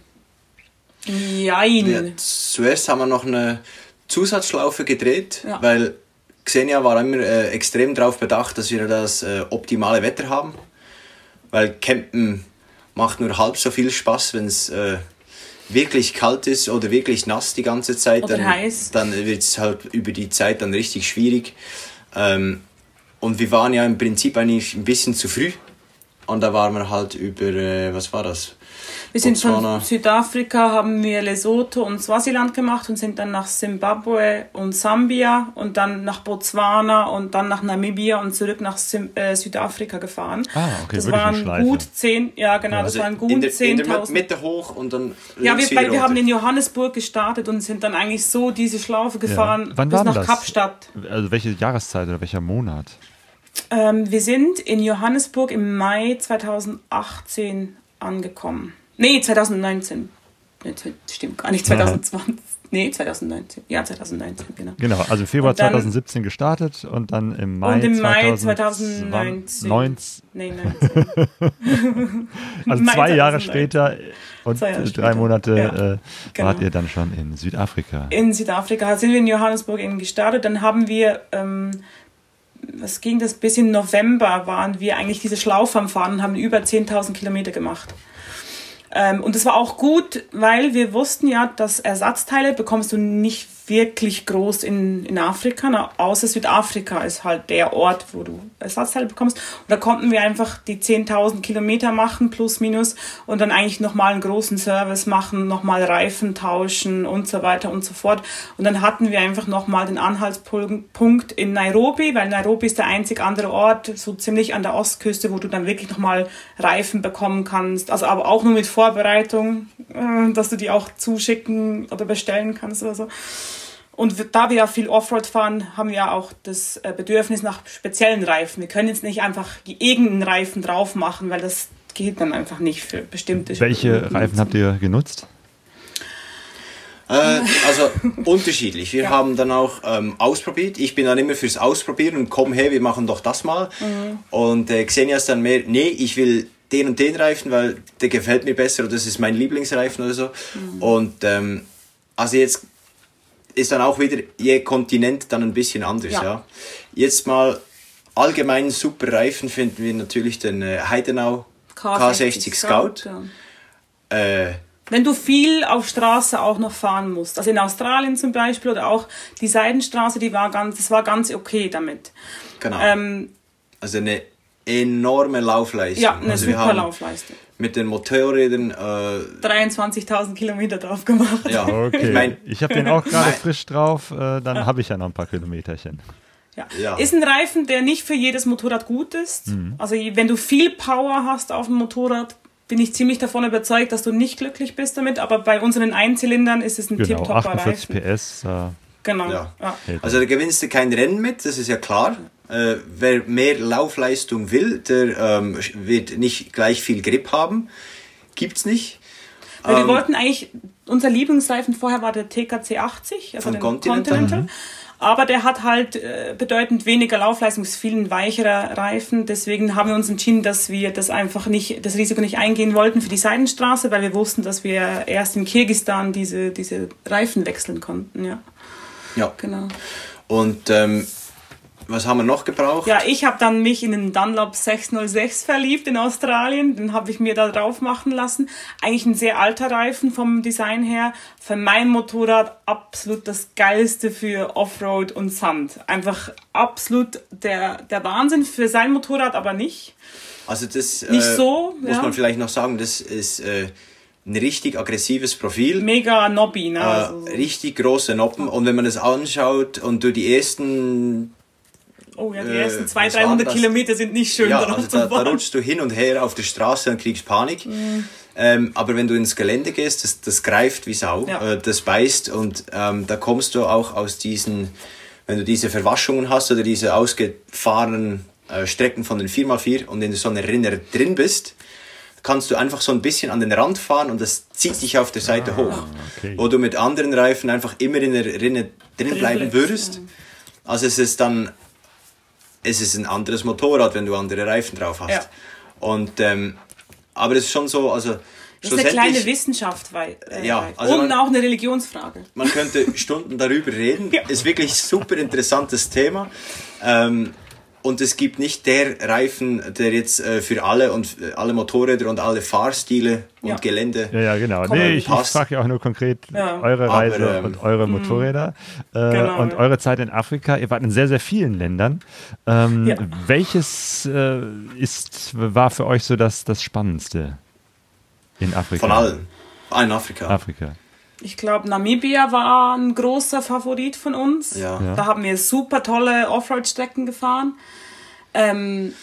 [SPEAKER 3] Jein. Ja,
[SPEAKER 4] zuerst haben wir noch eine Zusatzschlaufe gedreht, ja. weil Xenia war immer äh, extrem darauf bedacht, dass wir das äh, optimale Wetter haben. Weil Campen macht nur halb so viel Spaß, wenn es äh, wirklich kalt ist oder wirklich nass die ganze Zeit,
[SPEAKER 3] Oder
[SPEAKER 4] dann,
[SPEAKER 3] heiß.
[SPEAKER 4] dann wird es halt über die Zeit dann richtig schwierig. Ähm, und wir waren ja im Prinzip eigentlich ein bisschen zu früh. Und da waren wir halt über, äh, was war das?
[SPEAKER 3] Wir sind
[SPEAKER 4] Botswana.
[SPEAKER 3] von Südafrika, haben wir Lesotho und Swasiland gemacht und sind dann nach Simbabwe und Sambia und dann nach Botswana und dann nach Namibia und zurück nach Sim äh, Südafrika gefahren.
[SPEAKER 1] Ah, okay,
[SPEAKER 3] das waren gut zehn, ja genau, das waren gut
[SPEAKER 4] Also in der, in der
[SPEAKER 3] 10.000.
[SPEAKER 4] Mitte hoch und dann
[SPEAKER 3] Ja, wir, weil wir haben in Johannesburg gestartet und sind dann eigentlich so diese Schlaufe gefahren
[SPEAKER 1] Wann
[SPEAKER 3] bis nach
[SPEAKER 1] das?
[SPEAKER 3] Kapstadt.
[SPEAKER 1] Also welche Jahreszeit oder welcher Monat?
[SPEAKER 3] Ähm, wir sind in Johannesburg im Mai 2018 angekommen. Nee, 2019. Nee, Stimmt gar nicht, 2020. Nee, 2019. Ja, 2019, genau.
[SPEAKER 1] Genau, also im Februar
[SPEAKER 3] dann-
[SPEAKER 1] 2017 gestartet und dann im Mai,
[SPEAKER 3] Und im Mai
[SPEAKER 1] 2019.
[SPEAKER 3] 2019. Nee, 19.
[SPEAKER 1] Also
[SPEAKER 3] Mai
[SPEAKER 1] zwei Jahre
[SPEAKER 3] 2019.
[SPEAKER 1] später und
[SPEAKER 3] Jahre
[SPEAKER 1] drei
[SPEAKER 3] später.
[SPEAKER 1] Monate
[SPEAKER 3] Ja,
[SPEAKER 1] äh,
[SPEAKER 3] genau.
[SPEAKER 1] wart ihr dann schon in Südafrika.
[SPEAKER 3] in Südafrika sind wir in Johannesburg eben gestartet. Dann haben wir, ähm, was ging das, bis in November waren wir eigentlich diese Schlaufe am Fahren und haben über 10.000 Kilometer gemacht. Ähm, und das war auch gut, weil wir wussten ja, dass Ersatzteile bekommst du nicht wirklich groß in, in Afrika, na, außer Südafrika ist halt der Ort, wo du Ersatzteile bekommst. Und da konnten wir einfach die 10.000 Kilometer machen, plus minus, und dann eigentlich nochmal einen großen Service machen, nochmal Reifen tauschen und so weiter und so fort. Und dann hatten wir einfach nochmal den Anhaltspunkt in Nairobi, weil Nairobi ist der einzig andere Ort, so ziemlich an der Ostküste, wo du dann wirklich nochmal Reifen bekommen kannst. Also aber auch nur mit Vorbereitung, äh, dass du die auch zuschicken oder bestellen kannst oder so. Und da wir ja viel Offroad fahren, haben wir ja auch das äh, Bedürfnis nach speziellen Reifen. Wir können jetzt nicht einfach irgendeinen Reifen drauf machen, weil das geht dann einfach nicht für bestimmte
[SPEAKER 1] Welche. Reifen habt ihr genutzt?
[SPEAKER 4] Äh, also unterschiedlich. Wir
[SPEAKER 3] Ja.
[SPEAKER 4] haben dann auch ähm, ausprobiert. Ich bin dann immer fürs Ausprobieren und komm her, wir machen doch das mal.
[SPEAKER 3] Mhm.
[SPEAKER 4] Und äh, Xenia ist dann mehr, nee, ich will den und den Reifen, weil der gefällt mir besser oder das ist mein Lieblingsreifen oder so.
[SPEAKER 3] Mhm.
[SPEAKER 4] Und ähm, also jetzt ist dann auch wieder je Kontinent dann ein bisschen anders. Ja.
[SPEAKER 3] Ja.
[SPEAKER 4] Jetzt mal allgemein super Reifen finden wir natürlich den äh, Heidenau K60 Scout.
[SPEAKER 3] ja.
[SPEAKER 4] Äh,
[SPEAKER 3] Wenn du viel auf Straße auch noch fahren musst, also in Australien zum Beispiel oder auch die Seidenstraße, die war ganz, das war ganz okay damit.
[SPEAKER 4] genau.
[SPEAKER 3] Ähm,
[SPEAKER 4] Also eine enorme Laufleistung.
[SPEAKER 3] ja, eine
[SPEAKER 4] also wir
[SPEAKER 3] super
[SPEAKER 4] haben
[SPEAKER 3] Laufleistung.
[SPEAKER 4] mit den Motorrädern, äh,
[SPEAKER 3] 23.000 Kilometer drauf gemacht.
[SPEAKER 4] ja,
[SPEAKER 1] Okay,
[SPEAKER 4] ich mein,
[SPEAKER 1] ich habe den auch gerade frisch drauf, äh, dann habe ich ja noch ein paar Kilometerchen.
[SPEAKER 3] Ja.
[SPEAKER 4] Ja.
[SPEAKER 3] Ist ein Reifen, der nicht für jedes Motorrad gut ist. Also wenn du viel Power hast auf dem Motorrad, bin ich ziemlich davon überzeugt, dass du nicht glücklich bist damit. Aber bei unseren Einzylindern ist es ein
[SPEAKER 1] Genau,
[SPEAKER 3] tipptopper
[SPEAKER 1] 48
[SPEAKER 3] Reifen.
[SPEAKER 1] PS. Äh,
[SPEAKER 3] Genau.
[SPEAKER 4] Ja.
[SPEAKER 3] Ja.
[SPEAKER 4] also da gewinnst du kein Rennen mit, das ist ja klar. Äh, wer mehr Laufleistung will, der ähm, wird nicht gleich viel Grip haben. Gibt's nicht.
[SPEAKER 3] Weil wir
[SPEAKER 4] Ähm,
[SPEAKER 3] wollten eigentlich, unser Lieblingsreifen vorher war der TKC 80, also
[SPEAKER 4] Von
[SPEAKER 3] den
[SPEAKER 4] Continental.
[SPEAKER 3] Continental. Aber der hat halt äh, bedeutend weniger Laufleistung, ist viel ein weicherer Reifen. Deswegen haben wir uns entschieden, dass wir das einfach nicht, das Risiko nicht eingehen wollten für die Seidenstraße, weil wir wussten, dass wir erst in Kirgistan diese, diese Reifen wechseln konnten. Ja,
[SPEAKER 4] Ja.
[SPEAKER 3] genau.
[SPEAKER 4] Und ähm, was haben wir noch gebraucht?
[SPEAKER 3] Ja, ich habe dann mich in den Dunlop 606 verliebt in Australien. Den habe ich mir da drauf machen lassen. Eigentlich ein sehr alter Reifen vom Design her. Für mein Motorrad absolut das geilste für Offroad und Sand. Einfach absolut der, der Wahnsinn für sein Motorrad, aber nicht.
[SPEAKER 4] Also das
[SPEAKER 3] Nicht
[SPEAKER 4] äh,
[SPEAKER 3] so,
[SPEAKER 4] muss
[SPEAKER 3] ja.
[SPEAKER 4] man vielleicht noch sagen, das ist äh, ein richtig aggressives Profil.
[SPEAKER 3] Mega Nobby, ne?
[SPEAKER 4] Äh,
[SPEAKER 3] Also, so-
[SPEAKER 4] richtig große Noppen und wenn man das anschaut und du die ersten
[SPEAKER 3] oh ja, die
[SPEAKER 4] äh,
[SPEAKER 3] ersten 200,
[SPEAKER 4] was war
[SPEAKER 3] 300
[SPEAKER 4] das?
[SPEAKER 3] Kilometer sind nicht schön
[SPEAKER 4] ja, also
[SPEAKER 3] zu
[SPEAKER 4] da, da rutschst du hin und her auf der Straße und kriegst Panik. Ähm, aber wenn du ins Gelände gehst, das, das greift wie Sau,
[SPEAKER 3] Ja.
[SPEAKER 4] äh, das beißt und ähm, da kommst du auch aus diesen, wenn du diese Verwaschungen hast oder diese ausgefahrenen äh, Strecken von den 4x4 und in so einer Rinne drin bist, kannst du einfach so ein bisschen an den Rand fahren und das zieht dich auf der Seite hoch.
[SPEAKER 1] okay.
[SPEAKER 4] Wo du mit anderen Reifen einfach immer in der Rinne drin bleiben würdest. Also es ist dann, es ist ein anderes Motorrad, wenn du andere Reifen drauf hast.
[SPEAKER 3] Ja.
[SPEAKER 4] Und, ähm, aber es ist schon so, also
[SPEAKER 3] Das ist eine kleine Wissenschaft, weil, äh,
[SPEAKER 4] Ja, also
[SPEAKER 3] und
[SPEAKER 4] man-
[SPEAKER 3] auch eine Religionsfrage.
[SPEAKER 4] man könnte Stunden darüber reden.
[SPEAKER 3] Ja.
[SPEAKER 4] Ist wirklich ein super interessantes Thema. Ähm, und es gibt nicht der Reifen, der jetzt äh, für alle und äh, alle Motorräder und alle Fahrstile und
[SPEAKER 3] Ja.
[SPEAKER 4] Gelände.
[SPEAKER 1] Ja, ja, genau.
[SPEAKER 4] Komm,
[SPEAKER 1] Nee, ich, ich frage ja auch nur konkret
[SPEAKER 3] Ja.
[SPEAKER 1] eure
[SPEAKER 4] Aber,
[SPEAKER 1] Reise
[SPEAKER 4] ähm,
[SPEAKER 1] und eure Motorräder äh,
[SPEAKER 3] Genau,
[SPEAKER 1] und
[SPEAKER 3] ja.
[SPEAKER 1] eure Zeit in Afrika. Ihr wart in sehr, sehr vielen Ländern. Ähm,
[SPEAKER 3] Ja.
[SPEAKER 1] Welches äh, ist, war für euch so das, das Spannendste in Afrika?
[SPEAKER 4] Von allen. Ah, in Afrika.
[SPEAKER 1] Afrika.
[SPEAKER 3] Ich glaube, Namibia war ein großer Favorit von uns.
[SPEAKER 4] Ja.
[SPEAKER 1] Ja.
[SPEAKER 3] Da haben wir super tolle Offroad-Strecken gefahren. Ähm,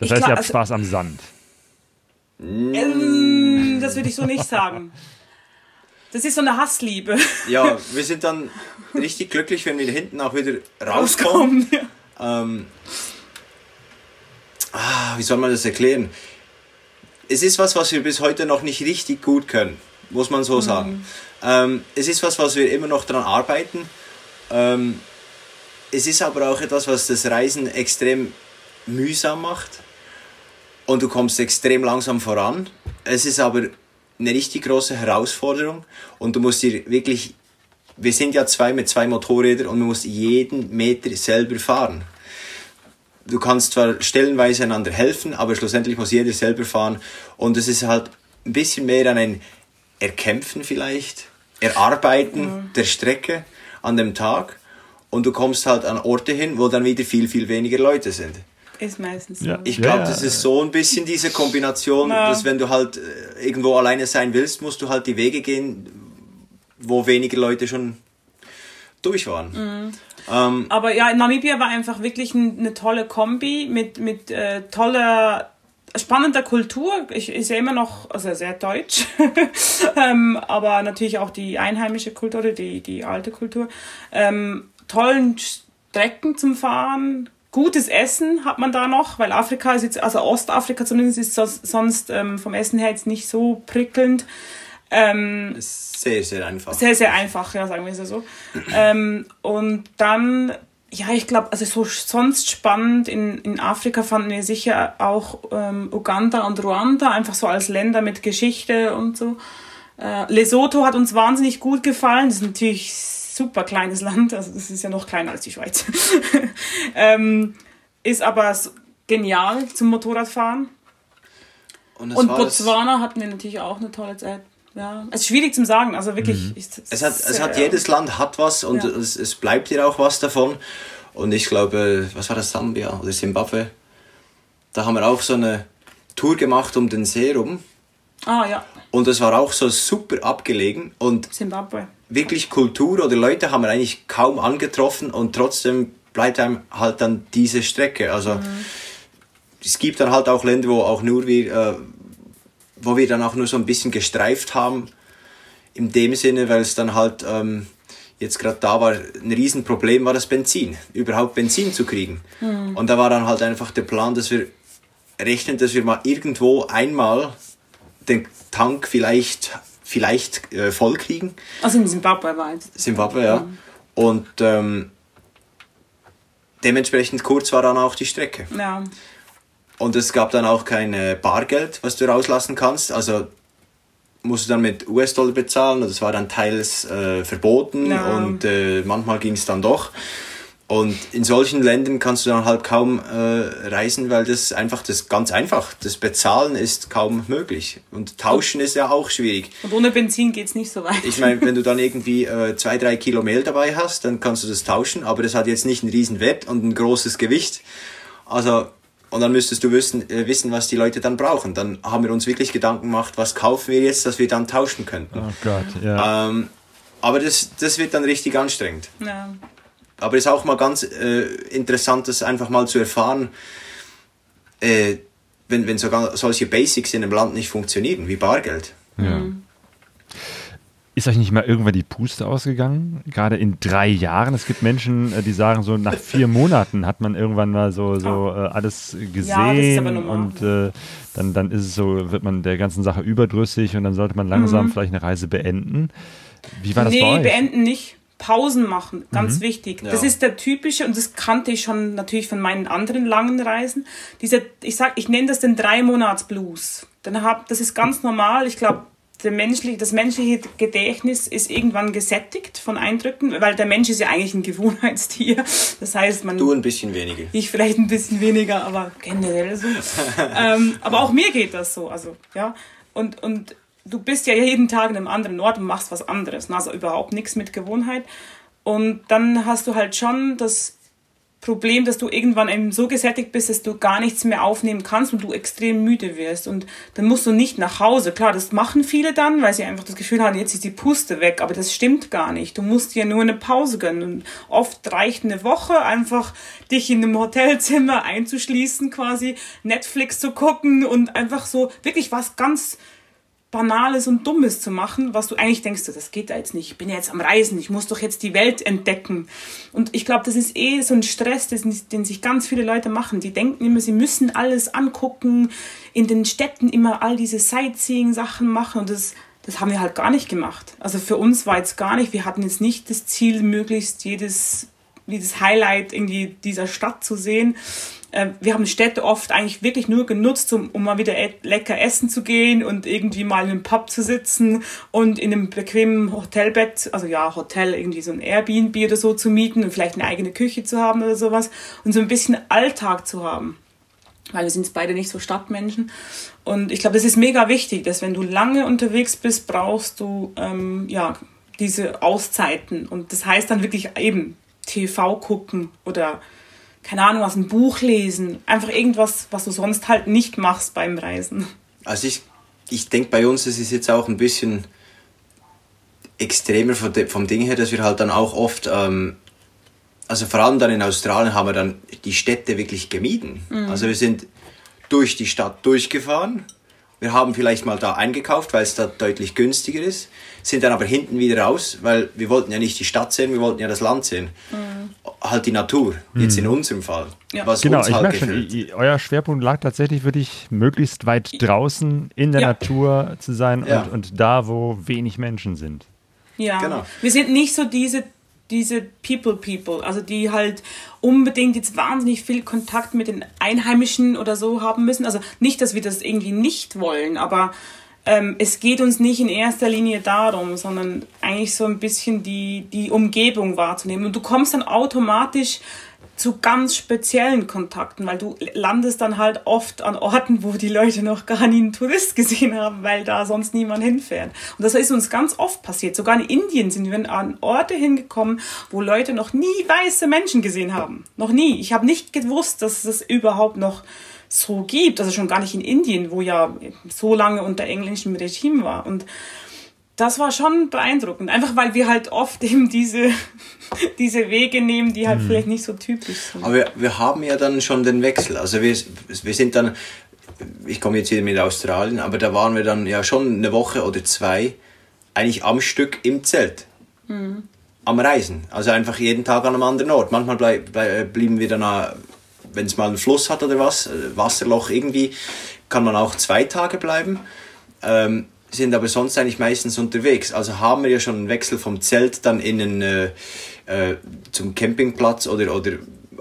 [SPEAKER 1] Das heißt,
[SPEAKER 3] glaub,
[SPEAKER 1] ihr habt
[SPEAKER 3] also-
[SPEAKER 1] Spaß am Sand.
[SPEAKER 3] ähm, das würde ich so nicht sagen. Das ist so eine Hassliebe.
[SPEAKER 4] Ja, wir sind dann richtig glücklich, wenn wir hinten auch wieder rauskommen.
[SPEAKER 3] Rauskommen. Ja.
[SPEAKER 4] Ähm, ah, wie soll man das erklären? Es ist was, was wir bis heute noch nicht richtig gut können, muss man so sagen. Ähm, es ist was, was wir immer noch daran arbeiten. Ähm, es ist aber auch etwas, was das Reisen extrem mühsam macht. Und du kommst extrem langsam voran. Es ist aber eine richtig große Herausforderung. Und du musst dir wirklich wir sind ja zwei mit zwei Motorrädern und man muss jeden Meter selber fahren. Du kannst zwar stellenweise einander helfen, aber schlussendlich muss jeder selber fahren und es ist halt ein bisschen mehr an ein Erkämpfen vielleicht, Erarbeiten der Strecke an dem Tag und du kommst halt an Orte hin, wo dann wieder viel, viel weniger Leute sind.
[SPEAKER 3] Ist meistens so.
[SPEAKER 1] Ja.
[SPEAKER 4] Ich glaube,
[SPEAKER 1] Ja,
[SPEAKER 4] das ist so ein bisschen diese Kombination,
[SPEAKER 3] Ja.
[SPEAKER 4] dass wenn du halt äh, irgendwo alleine sein willst, musst du halt die Wege gehen, wo weniger Leute schon durch waren. Ähm,
[SPEAKER 3] Aber ja, Namibia war einfach wirklich ein, eine tolle Kombi mit, mit äh, toller, spannender Kultur. Ich ist ja immer noch, also sehr deutsch, ähm, aber natürlich auch die einheimische Kultur, oder die, die alte Kultur. Ähm, tollen Strecken zum Fahren. Gutes Essen hat man da noch, weil Afrika ist jetzt, also Ostafrika zumindest ist sonst, sonst ähm, vom Essen her jetzt nicht so prickelnd. Ähm,
[SPEAKER 4] sehr, sehr einfach.
[SPEAKER 3] sehr, sehr einfach, ja, sagen wir es ja so. ähm, und dann, ja, ich glaube, also so sonst spannend in, in Afrika fanden wir sicher auch ähm, Uganda und Ruanda, einfach so als Länder mit Geschichte und so. Äh, Lesotho hat uns wahnsinnig gut gefallen. Das ist natürlich super kleines Land, also das ist ja noch kleiner als die Schweiz. ähm, ist aber so genial zum Motorradfahren.
[SPEAKER 4] Und,
[SPEAKER 3] Und Botswana hatten wir natürlich auch eine tolle Zeit. Ja, es ist schwierig zum sagen, also wirklich. ist
[SPEAKER 4] Es hat, es hat jedes Land hat was und
[SPEAKER 3] Ja.
[SPEAKER 4] es, es bleibt dir auch was davon. Und ich glaube, was war das, Sambia oder Zimbabwe? Da haben wir auch so eine Tour gemacht um den See rum.
[SPEAKER 3] Ah ja,
[SPEAKER 4] Und es war auch so super abgelegen und
[SPEAKER 3] Zimbabwe.
[SPEAKER 4] wirklich Kultur oder Leute haben wir eigentlich kaum angetroffen und trotzdem bleibt einem halt dann diese Strecke. Also es gibt dann halt auch Länder, wo auch nur wir, äh, wo wir dann auch nur so ein bisschen gestreift haben. In dem Sinne, weil es dann halt ähm, jetzt gerade da war, ein Riesenproblem war das Benzin, überhaupt Benzin zu kriegen. Und da war dann halt einfach der Plan, dass wir rechnen, dass wir mal irgendwo einmal den Tank vielleicht, vielleicht äh, voll kriegen.
[SPEAKER 3] Also in Zimbabwe war jetzt.
[SPEAKER 4] Zimbabwe, ja. Und ähm, dementsprechend kurz war dann auch die Strecke.
[SPEAKER 3] Ja.
[SPEAKER 4] Und es gab dann auch kein Bargeld, was du rauslassen kannst. Also musst du dann mit US-Dollar bezahlen. Das war dann teils äh, verboten
[SPEAKER 3] Ja.
[SPEAKER 4] und äh, manchmal ging es dann doch. Und in solchen Ländern kannst du dann halt kaum äh, reisen, weil das einfach das ganz einfach. Das Bezahlen ist kaum möglich. Und tauschen ist ja auch schwierig.
[SPEAKER 3] Und ohne Benzin geht's nicht so weit.
[SPEAKER 4] Ich meine, wenn du dann irgendwie äh, zwei, drei Kilo Mehl dabei hast, dann kannst du das tauschen, aber das hat jetzt nicht einen riesen Wert und ein großes Gewicht. Also, und dann müsstest du wissen, äh, wissen, was die Leute dann brauchen. Dann haben wir uns wirklich Gedanken gemacht, was kaufen wir jetzt, dass wir dann tauschen könnten.
[SPEAKER 1] Oh Gott, ja.
[SPEAKER 4] Ähm, aber das, das wird dann richtig anstrengend.
[SPEAKER 3] ja.
[SPEAKER 4] Aber ist auch mal ganz äh, interessant, das einfach mal zu erfahren, äh, wenn, wenn sogar solche Basics in einem Land nicht funktionieren, wie Bargeld.
[SPEAKER 1] ja. Ist euch nicht mal irgendwann die Puste ausgegangen? Gerade in drei Jahren. Es gibt Menschen, äh, die sagen, so nach vier Monaten hat man irgendwann mal so, so äh, alles gesehen
[SPEAKER 3] aber normal.
[SPEAKER 1] und äh, dann, dann ist es so, wird man der ganzen Sache überdrüssig und dann sollte man langsam
[SPEAKER 3] Mhm.
[SPEAKER 1] vielleicht eine Reise beenden. Wie war das
[SPEAKER 3] nee,
[SPEAKER 1] bei euch?
[SPEAKER 3] beenden nicht. Pausen machen, ganz
[SPEAKER 1] Mhm.
[SPEAKER 3] wichtig.
[SPEAKER 4] Ja.
[SPEAKER 3] Das ist der typische, und das kannte ich schon natürlich von meinen anderen langen Reisen. Dieser, ich sag, ich nenne das den drei Monats Blues. Dann hab, das ist ganz normal. Ich glaube, der menschliche, das menschliche Gedächtnis ist irgendwann gesättigt von Eindrücken, weil der Mensch ist ja eigentlich ein Gewohnheitstier. Das heißt, man.
[SPEAKER 4] Du ein bisschen weniger.
[SPEAKER 3] Ich vielleicht ein bisschen weniger, aber generell so. ähm, aber auch mir geht das so. Also, ja. Und, und du bist ja jeden Tag in einem anderen Ort und machst was anderes. Also überhaupt nichts mit Gewohnheit. Und dann hast du halt schon das Problem, dass du irgendwann eben so gesättigt bist, dass du gar nichts mehr aufnehmen kannst und du extrem müde wirst. Und dann musst du nicht nach Hause. Klar, das machen viele dann, weil sie einfach das Gefühl haben, jetzt ist die Puste weg. Aber das stimmt gar nicht. Du musst dir nur eine Pause gönnen. Und oft reicht eine Woche einfach, dich in einem Hotelzimmer einzuschließen, quasi Netflix zu gucken und einfach so wirklich was ganz Banales und Dummes zu machen, was du eigentlich denkst, das geht da jetzt nicht. Ich bin ja jetzt am Reisen, ich muss doch jetzt die Welt entdecken. Und ich glaube, das ist eh so ein Stress, den, sich ganz viele Leute machen. Die denken immer, sie müssen alles angucken, in den Städten immer all diese Sightseeing-Sachen machen. Und das, das haben wir halt gar nicht gemacht. Also für uns war jetzt gar nicht, wir hatten jetzt nicht das Ziel, möglichst jedes, jedes Highlight irgendwie dieser Stadt zu sehen wir haben Städte oft eigentlich wirklich nur genutzt, um, um mal wieder lecker essen zu gehen und irgendwie mal in einem Pub zu sitzen und in einem bequemen Hotelbett, also ja, Hotel, irgendwie so ein Airbnb oder so zu mieten und vielleicht eine eigene Küche zu haben oder sowas und so ein bisschen Alltag zu haben. Weil wir sind beide nicht so Stadtmenschen. Und ich glaube, das ist mega wichtig, dass wenn du lange unterwegs bist, brauchst du ähm, ja diese Auszeiten. Und das heißt dann wirklich eben TV gucken oder keine Ahnung, aus einem Buch lesen. Einfach irgendwas, was du sonst halt nicht machst beim Reisen.
[SPEAKER 4] Also ich, ich denke bei uns, es ist jetzt auch ein bisschen extremer vom Ding her, dass wir halt dann auch oft, ähm, also vor allem dann in Australien haben wir dann die Städte wirklich gemieden. Mhm. Also wir sind durch die Stadt durchgefahren, wir haben vielleicht mal da eingekauft, weil es da deutlich günstiger ist, sind dann aber hinten wieder raus, weil wir wollten ja nicht die Stadt sehen, wir wollten ja das Land sehen. Mhm. Halt die Natur, jetzt mhm. in unserem Fall.
[SPEAKER 1] Ja. Was genau, uns ich halt merke schon, euer Schwerpunkt lag tatsächlich wirklich möglichst weit draußen in der ja. Natur zu sein ja. und, und da, wo wenig Menschen sind.
[SPEAKER 3] Ja, genau. wir sind nicht so diese diese People People, also die halt unbedingt jetzt wahnsinnig viel Kontakt mit den Einheimischen oder so haben müssen. Also nicht, dass wir das irgendwie nicht wollen, aber ähm, es geht uns nicht in erster Linie darum, sondern eigentlich so ein bisschen die, die Umgebung wahrzunehmen. Und du kommst dann automatisch zu ganz speziellen Kontakten, weil du landest dann halt oft an Orten, wo die Leute noch gar nie einen Tourist gesehen haben, weil da sonst niemand hinfährt. Und das ist uns ganz oft passiert. Sogar in Indien sind wir an Orte hingekommen, wo Leute noch nie weiße Menschen gesehen haben. Noch nie. Ich habe nicht gewusst, dass es überhaupt noch so gibt. Also schon gar nicht in Indien, wo ja so lange unter englischem Regime war. Und das war schon beeindruckend. Einfach weil wir halt oft eben diese, diese Wege nehmen, die halt mhm. vielleicht nicht so typisch sind.
[SPEAKER 4] Aber wir, wir haben ja dann schon den Wechsel. Also wir, wir sind dann, ich komme jetzt wieder mit Australien, aber da waren wir dann ja schon eine Woche oder zwei eigentlich am Stück im Zelt. Mhm. Am Reisen. Also einfach jeden Tag an einem anderen Ort. Manchmal bleib, bleib, blieben wir dann, wenn es mal einen Fluss hat oder was, äh, Wasserloch irgendwie, kann man auch zwei Tage bleiben. Ähm, sind aber sonst eigentlich meistens unterwegs. Also haben wir ja schon einen Wechsel vom Zelt dann in einen, äh, äh, zum Campingplatz oder, oder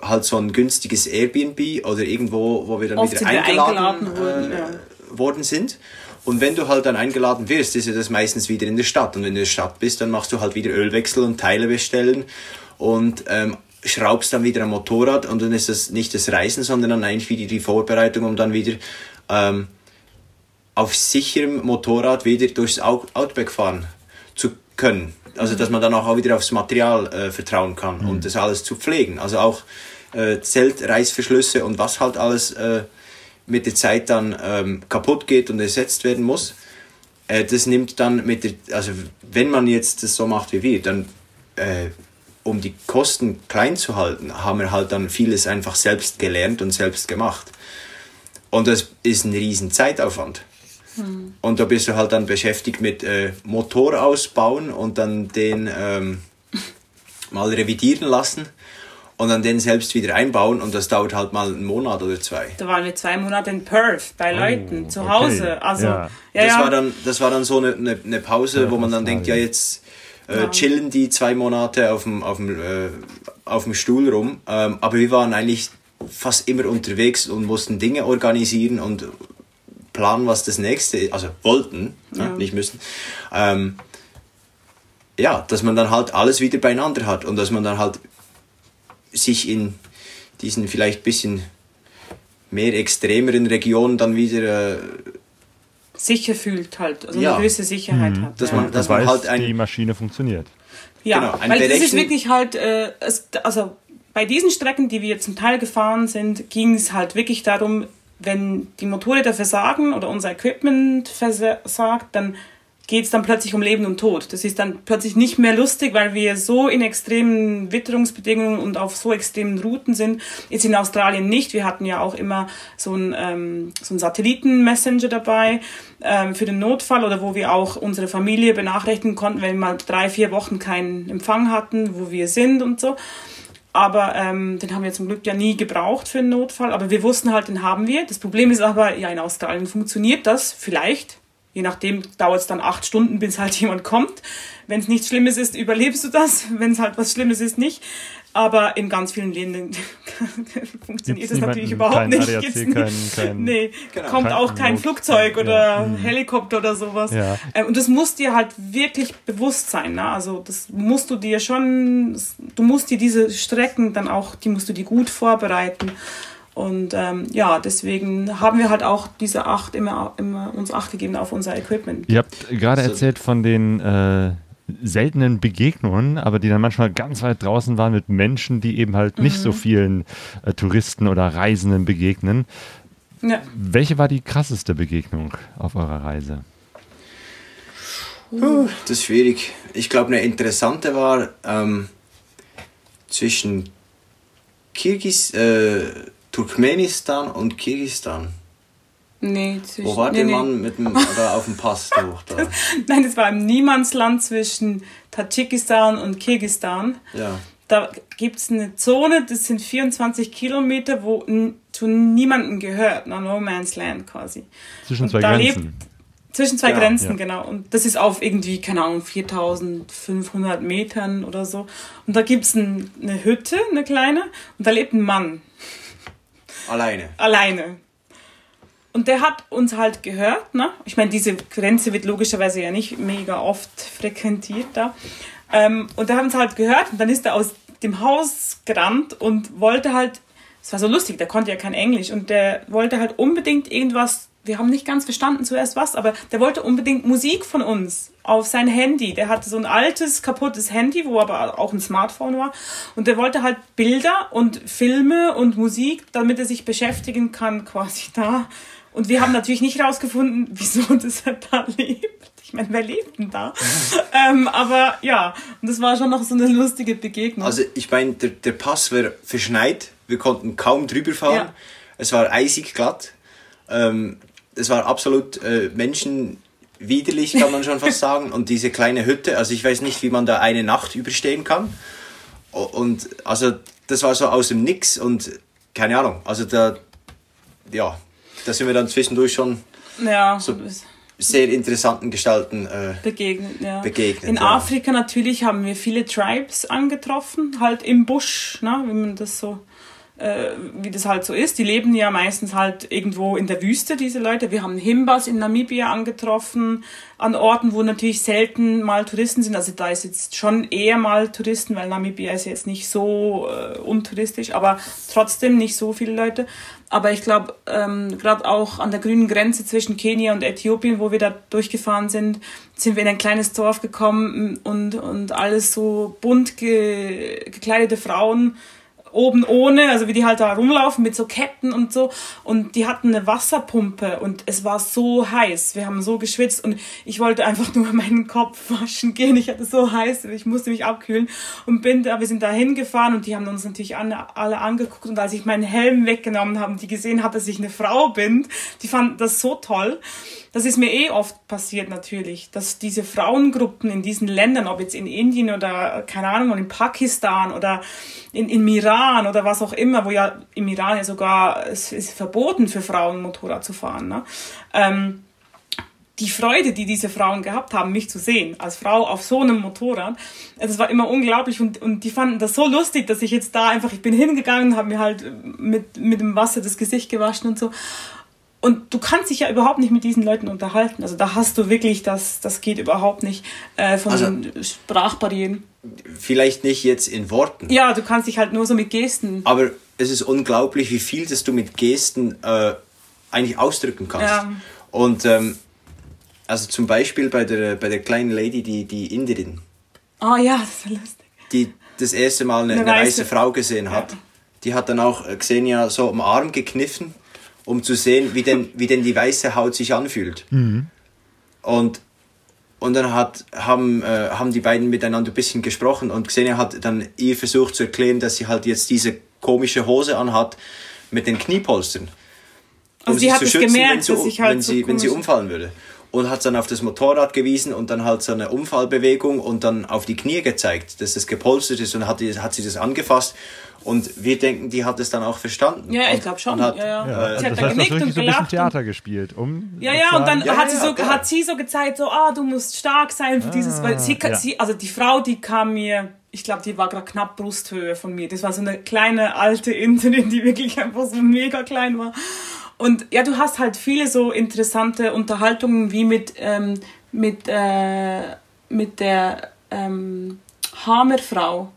[SPEAKER 4] halt so ein günstiges Airbnb oder irgendwo, wo wir dann Oft wieder eingeladen, eingeladen wurden, äh, ja. worden sind. Und wenn du halt dann eingeladen wirst, ist ja das meistens wieder in der Stadt. Und wenn du in der Stadt bist, dann machst du halt wieder Ölwechsel und Teile bestellen und ähm, schraubst dann wieder am Motorrad und dann ist das nicht das Reisen, sondern dann eigentlich wieder die Vorbereitung, um dann wieder ähm, auf sicherem Motorrad wieder durchs Outback fahren zu können. Also dass man dann auch wieder aufs Material äh, vertrauen kann mhm. und das alles zu pflegen. Also auch äh, Zeltreißverschlüsse und was halt alles äh, mit der Zeit dann ähm, kaputt geht und ersetzt werden muss. Äh, das nimmt dann mit der, also wenn man jetzt das so macht wie wir, dann äh, um die Kosten klein zu halten, haben wir halt dann vieles einfach selbst gelernt und selbst gemacht. Und das ist ein riesen Zeitaufwand. Hm. Und da bist du halt dann beschäftigt mit äh, Motor ausbauen und dann den ähm, mal revidieren lassen und dann den selbst wieder einbauen und das dauert halt mal einen Monat oder zwei.
[SPEAKER 3] Da waren wir zwei Monate in Perth bei oh, Leuten zu Hause. Also ja.
[SPEAKER 4] Ja, das. War dann, das war dann so eine, eine, eine Pause, ja, wo man dann denkt, ja jetzt äh, chillen die zwei Monate auf dem, auf dem, äh, auf dem Stuhl rum. Ähm, aber wir waren eigentlich fast immer unterwegs und mussten Dinge organisieren und planen, was das nächste ist, also wollten, ja. Ja, nicht müssen. Ähm, ja, dass man dann halt alles wieder beieinander hat und dass man dann halt sich in diesen vielleicht bisschen mehr extremeren Regionen dann wieder äh,
[SPEAKER 3] sicher fühlt halt, also ja. eine gewisse Sicherheit mhm. hat.
[SPEAKER 1] Dass man, dass man halt ein, die Maschine funktioniert.
[SPEAKER 3] Ja, genau, weil das ist wirklich halt, äh, es, also bei diesen Strecken, die wir zum Teil gefahren sind, ging es halt wirklich darum, wenn die Motorräder versagen oder unser Equipment versagt, dann geht es dann plötzlich um Leben und Tod. Das ist dann plötzlich nicht mehr lustig, weil wir so in extremen Witterungsbedingungen und auf so extremen Routen sind. Jetzt in Australien nicht. Wir hatten ja auch immer so einen, ähm, so einen Satelliten-Messenger dabei ähm, für den Notfall oder wo wir auch unsere Familie benachrichtigen konnten, wenn wir mal drei, vier Wochen keinen Empfang hatten, wo wir sind und so. Aber ähm, den haben wir zum Glück ja nie gebraucht für einen Notfall. Aber wir wussten halt, den haben wir. Das Problem ist aber, ja, in Australien funktioniert das vielleicht Je nachdem dauert es dann acht Stunden, bis halt jemand kommt. Wenn es nichts Schlimmes ist, überlebst du das. Wenn es halt was Schlimmes ist, nicht. Aber in ganz vielen Ländern funktioniert Gibt's das natürlich überhaupt nicht. ADAC, kein, kein, nee, genau. kommt auch kein Flugzeug oder ja. Helikopter oder sowas. Ja. Ähm, und das muss dir halt wirklich bewusst sein. Ne? Also das musst du dir schon, du musst dir diese Strecken dann auch, die musst du dir gut vorbereiten. Und ähm, ja, deswegen haben wir halt auch diese acht immer, immer uns acht gegeben auf unser Equipment.
[SPEAKER 1] Ihr habt gerade also, erzählt von den äh, seltenen Begegnungen, aber die dann manchmal ganz weit draußen waren mit Menschen, die eben halt nicht mhm. so vielen äh, Touristen oder Reisenden begegnen. Ja. Welche war die krasseste Begegnung auf eurer Reise?
[SPEAKER 4] Uh, das ist schwierig. Ich glaube, eine interessante war ähm, zwischen Kirgis, äh, Turkmenistan und Kirgistan.
[SPEAKER 3] Nee,
[SPEAKER 4] zwischen, Wo war nee, der nee. Mann mit dem, oder auf dem Pass durch da?
[SPEAKER 3] Nein, das war im Niemandsland zwischen Tadschikistan und Kirgistan.
[SPEAKER 4] Ja.
[SPEAKER 3] Da gibt es eine Zone, das sind 24 Kilometer, wo zu niemandem gehört, na No Man's Land quasi.
[SPEAKER 1] Zwischen und zwei Grenzen. Lebt,
[SPEAKER 3] zwischen zwei ja, Grenzen, ja. genau. Und das ist auf irgendwie, keine Ahnung, 4500 Metern oder so. Und da gibt es ein, eine Hütte, eine kleine, und da lebt ein Mann.
[SPEAKER 4] Alleine.
[SPEAKER 3] Alleine. Und der hat uns halt gehört, ne? Ich meine, diese Grenze wird logischerweise ja nicht mega oft frequentiert da. Ähm, und der hat uns halt gehört und dann ist er aus dem Haus gerannt und wollte halt, es war so lustig, der konnte ja kein Englisch und der wollte halt unbedingt irgendwas wir haben nicht ganz verstanden zuerst was, aber der wollte unbedingt Musik von uns auf sein Handy. Der hatte so ein altes, kaputtes Handy, wo aber auch ein Smartphone war. Und der wollte halt Bilder und Filme und Musik, damit er sich beschäftigen kann, quasi da. Und wir haben natürlich nicht rausgefunden, wieso das er da lebt. Ich meine, wer lebt denn da? ähm, aber ja, und das war schon noch so eine lustige Begegnung.
[SPEAKER 4] Also ich meine, der, der Pass war verschneit. Wir konnten kaum drüber fahren. Ja. Es war eisig glatt. Ähm, es war absolut äh, menschenwiderlich, kann man schon fast sagen. Und diese kleine Hütte, also ich weiß nicht, wie man da eine Nacht überstehen kann. Und also das war so aus dem Nix und keine Ahnung, also da, ja, da sind wir dann zwischendurch schon
[SPEAKER 3] ja,
[SPEAKER 4] so sehr interessanten Gestalten äh,
[SPEAKER 3] begegnet. Ja.
[SPEAKER 4] begegnet
[SPEAKER 3] In ja. Afrika natürlich haben wir viele Tribes angetroffen, halt im Busch, ne, wie man das so äh, wie das halt so ist. Die leben ja meistens halt irgendwo in der Wüste, diese Leute. Wir haben Himbas in Namibia angetroffen, an Orten, wo natürlich selten mal Touristen sind. Also da ist jetzt schon eher mal Touristen, weil Namibia ist jetzt nicht so äh, untouristisch, aber trotzdem nicht so viele Leute. Aber ich glaube, ähm, gerade auch an der grünen Grenze zwischen Kenia und Äthiopien, wo wir da durchgefahren sind, sind wir in ein kleines Dorf gekommen und, und alles so bunt ge gekleidete Frauen, oben ohne, also wie die halt da rumlaufen mit so Ketten und so. Und die hatten eine Wasserpumpe und es war so heiß. Wir haben so geschwitzt und ich wollte einfach nur meinen Kopf waschen gehen. Ich hatte so heiß, ich musste mich abkühlen und bin da, wir sind da hingefahren und die haben uns natürlich alle, alle angeguckt und als ich meinen Helm weggenommen habe, die gesehen hat, dass ich eine Frau bin, die fanden das so toll. Das ist mir eh oft passiert natürlich, dass diese Frauengruppen in diesen Ländern, ob jetzt in Indien oder keine Ahnung, in Pakistan oder in, in Iran oder was auch immer, wo ja im Iran ja sogar es ist verboten für Frauen Motorrad zu fahren. Ne? Ähm, die Freude, die diese Frauen gehabt haben, mich zu sehen, als Frau auf so einem Motorrad, das war immer unglaublich und, und die fanden das so lustig, dass ich jetzt da einfach, ich bin hingegangen, habe mir halt mit, mit dem Wasser das Gesicht gewaschen und so und du kannst dich ja überhaupt nicht mit diesen Leuten unterhalten. Also da hast du wirklich, das, das geht überhaupt nicht äh, von also, Sprachbarrieren.
[SPEAKER 4] Vielleicht nicht jetzt in Worten.
[SPEAKER 3] Ja, du kannst dich halt nur so mit Gesten.
[SPEAKER 4] Aber es ist unglaublich, wie viel das du mit Gesten äh, eigentlich ausdrücken kannst. Ja. Und ähm, also zum Beispiel bei der, bei der kleinen Lady, die, die Inderin.
[SPEAKER 3] Oh ja, das ist lustig.
[SPEAKER 4] Die das erste Mal eine, eine, eine weiße Frau gesehen hat. Ja. Die hat dann auch Xenia so am Arm gekniffen um zu sehen, wie denn, wie denn die weiße Haut sich anfühlt. Mhm. Und, und dann hat, haben, äh, haben die beiden miteinander ein bisschen gesprochen und Xenia hat dann ihr versucht zu erklären, dass sie halt jetzt diese komische Hose anhat mit den Kniepolstern.
[SPEAKER 3] Um also sie hat es gemerkt,
[SPEAKER 4] wenn sie, dass ich halt wenn, sie, so wenn sie umfallen würde. Und hat dann auf das Motorrad gewiesen und dann halt so eine Umfallbewegung und dann auf die Knie gezeigt, dass das gepolstert ist und hat, hat sie das angefasst und wir denken, die hat es dann auch verstanden.
[SPEAKER 3] Ja, ich glaube schon. Hat, ja, ja.
[SPEAKER 1] ja. Sie hat das dann genickt und so ein bisschen Theater gespielt, um.
[SPEAKER 3] Ja, ja, und dann ja, hat, sie so, klar. hat sie so gezeigt, so, ah, du musst stark sein für ah, dieses, weil sie, sie, also die Frau, die kam mir, ich glaube, die war gerade knapp Brusthöhe von mir. Das war so eine kleine alte Inderin, die wirklich einfach so mega klein war. Und ja, du hast halt viele so interessante Unterhaltungen wie mit, ähm, mit, äh, mit der ähm, Hammerfrau,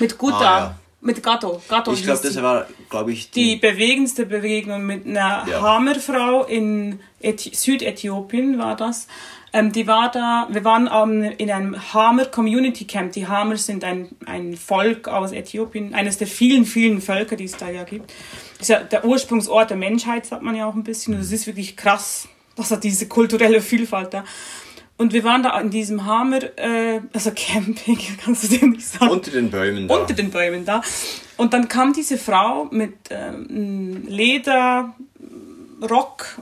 [SPEAKER 3] mit Gutta. Ah, ja mit Gatto. Gatto
[SPEAKER 4] ich glaube, das war, glaube ich,
[SPEAKER 3] die, die bewegendste Bewegung mit einer ja. Hammerfrau in Äthi Südäthiopien war das. Ähm, die war da, wir waren ähm, in einem Hamer Community Camp. Die Hamers sind ein, ein Volk aus Äthiopien, eines der vielen, vielen Völker, die es da ja gibt. Ist ja der Ursprungsort der Menschheit, sagt man ja auch ein bisschen. Und es ist wirklich krass, dass er diese kulturelle Vielfalt da. Und wir waren da in diesem Hammer, äh, also Camping, kannst du dir nicht sagen.
[SPEAKER 4] Unter den Bäumen
[SPEAKER 3] da. Unter den Bäumen da. Und dann kam diese Frau mit ähm, Lederrock,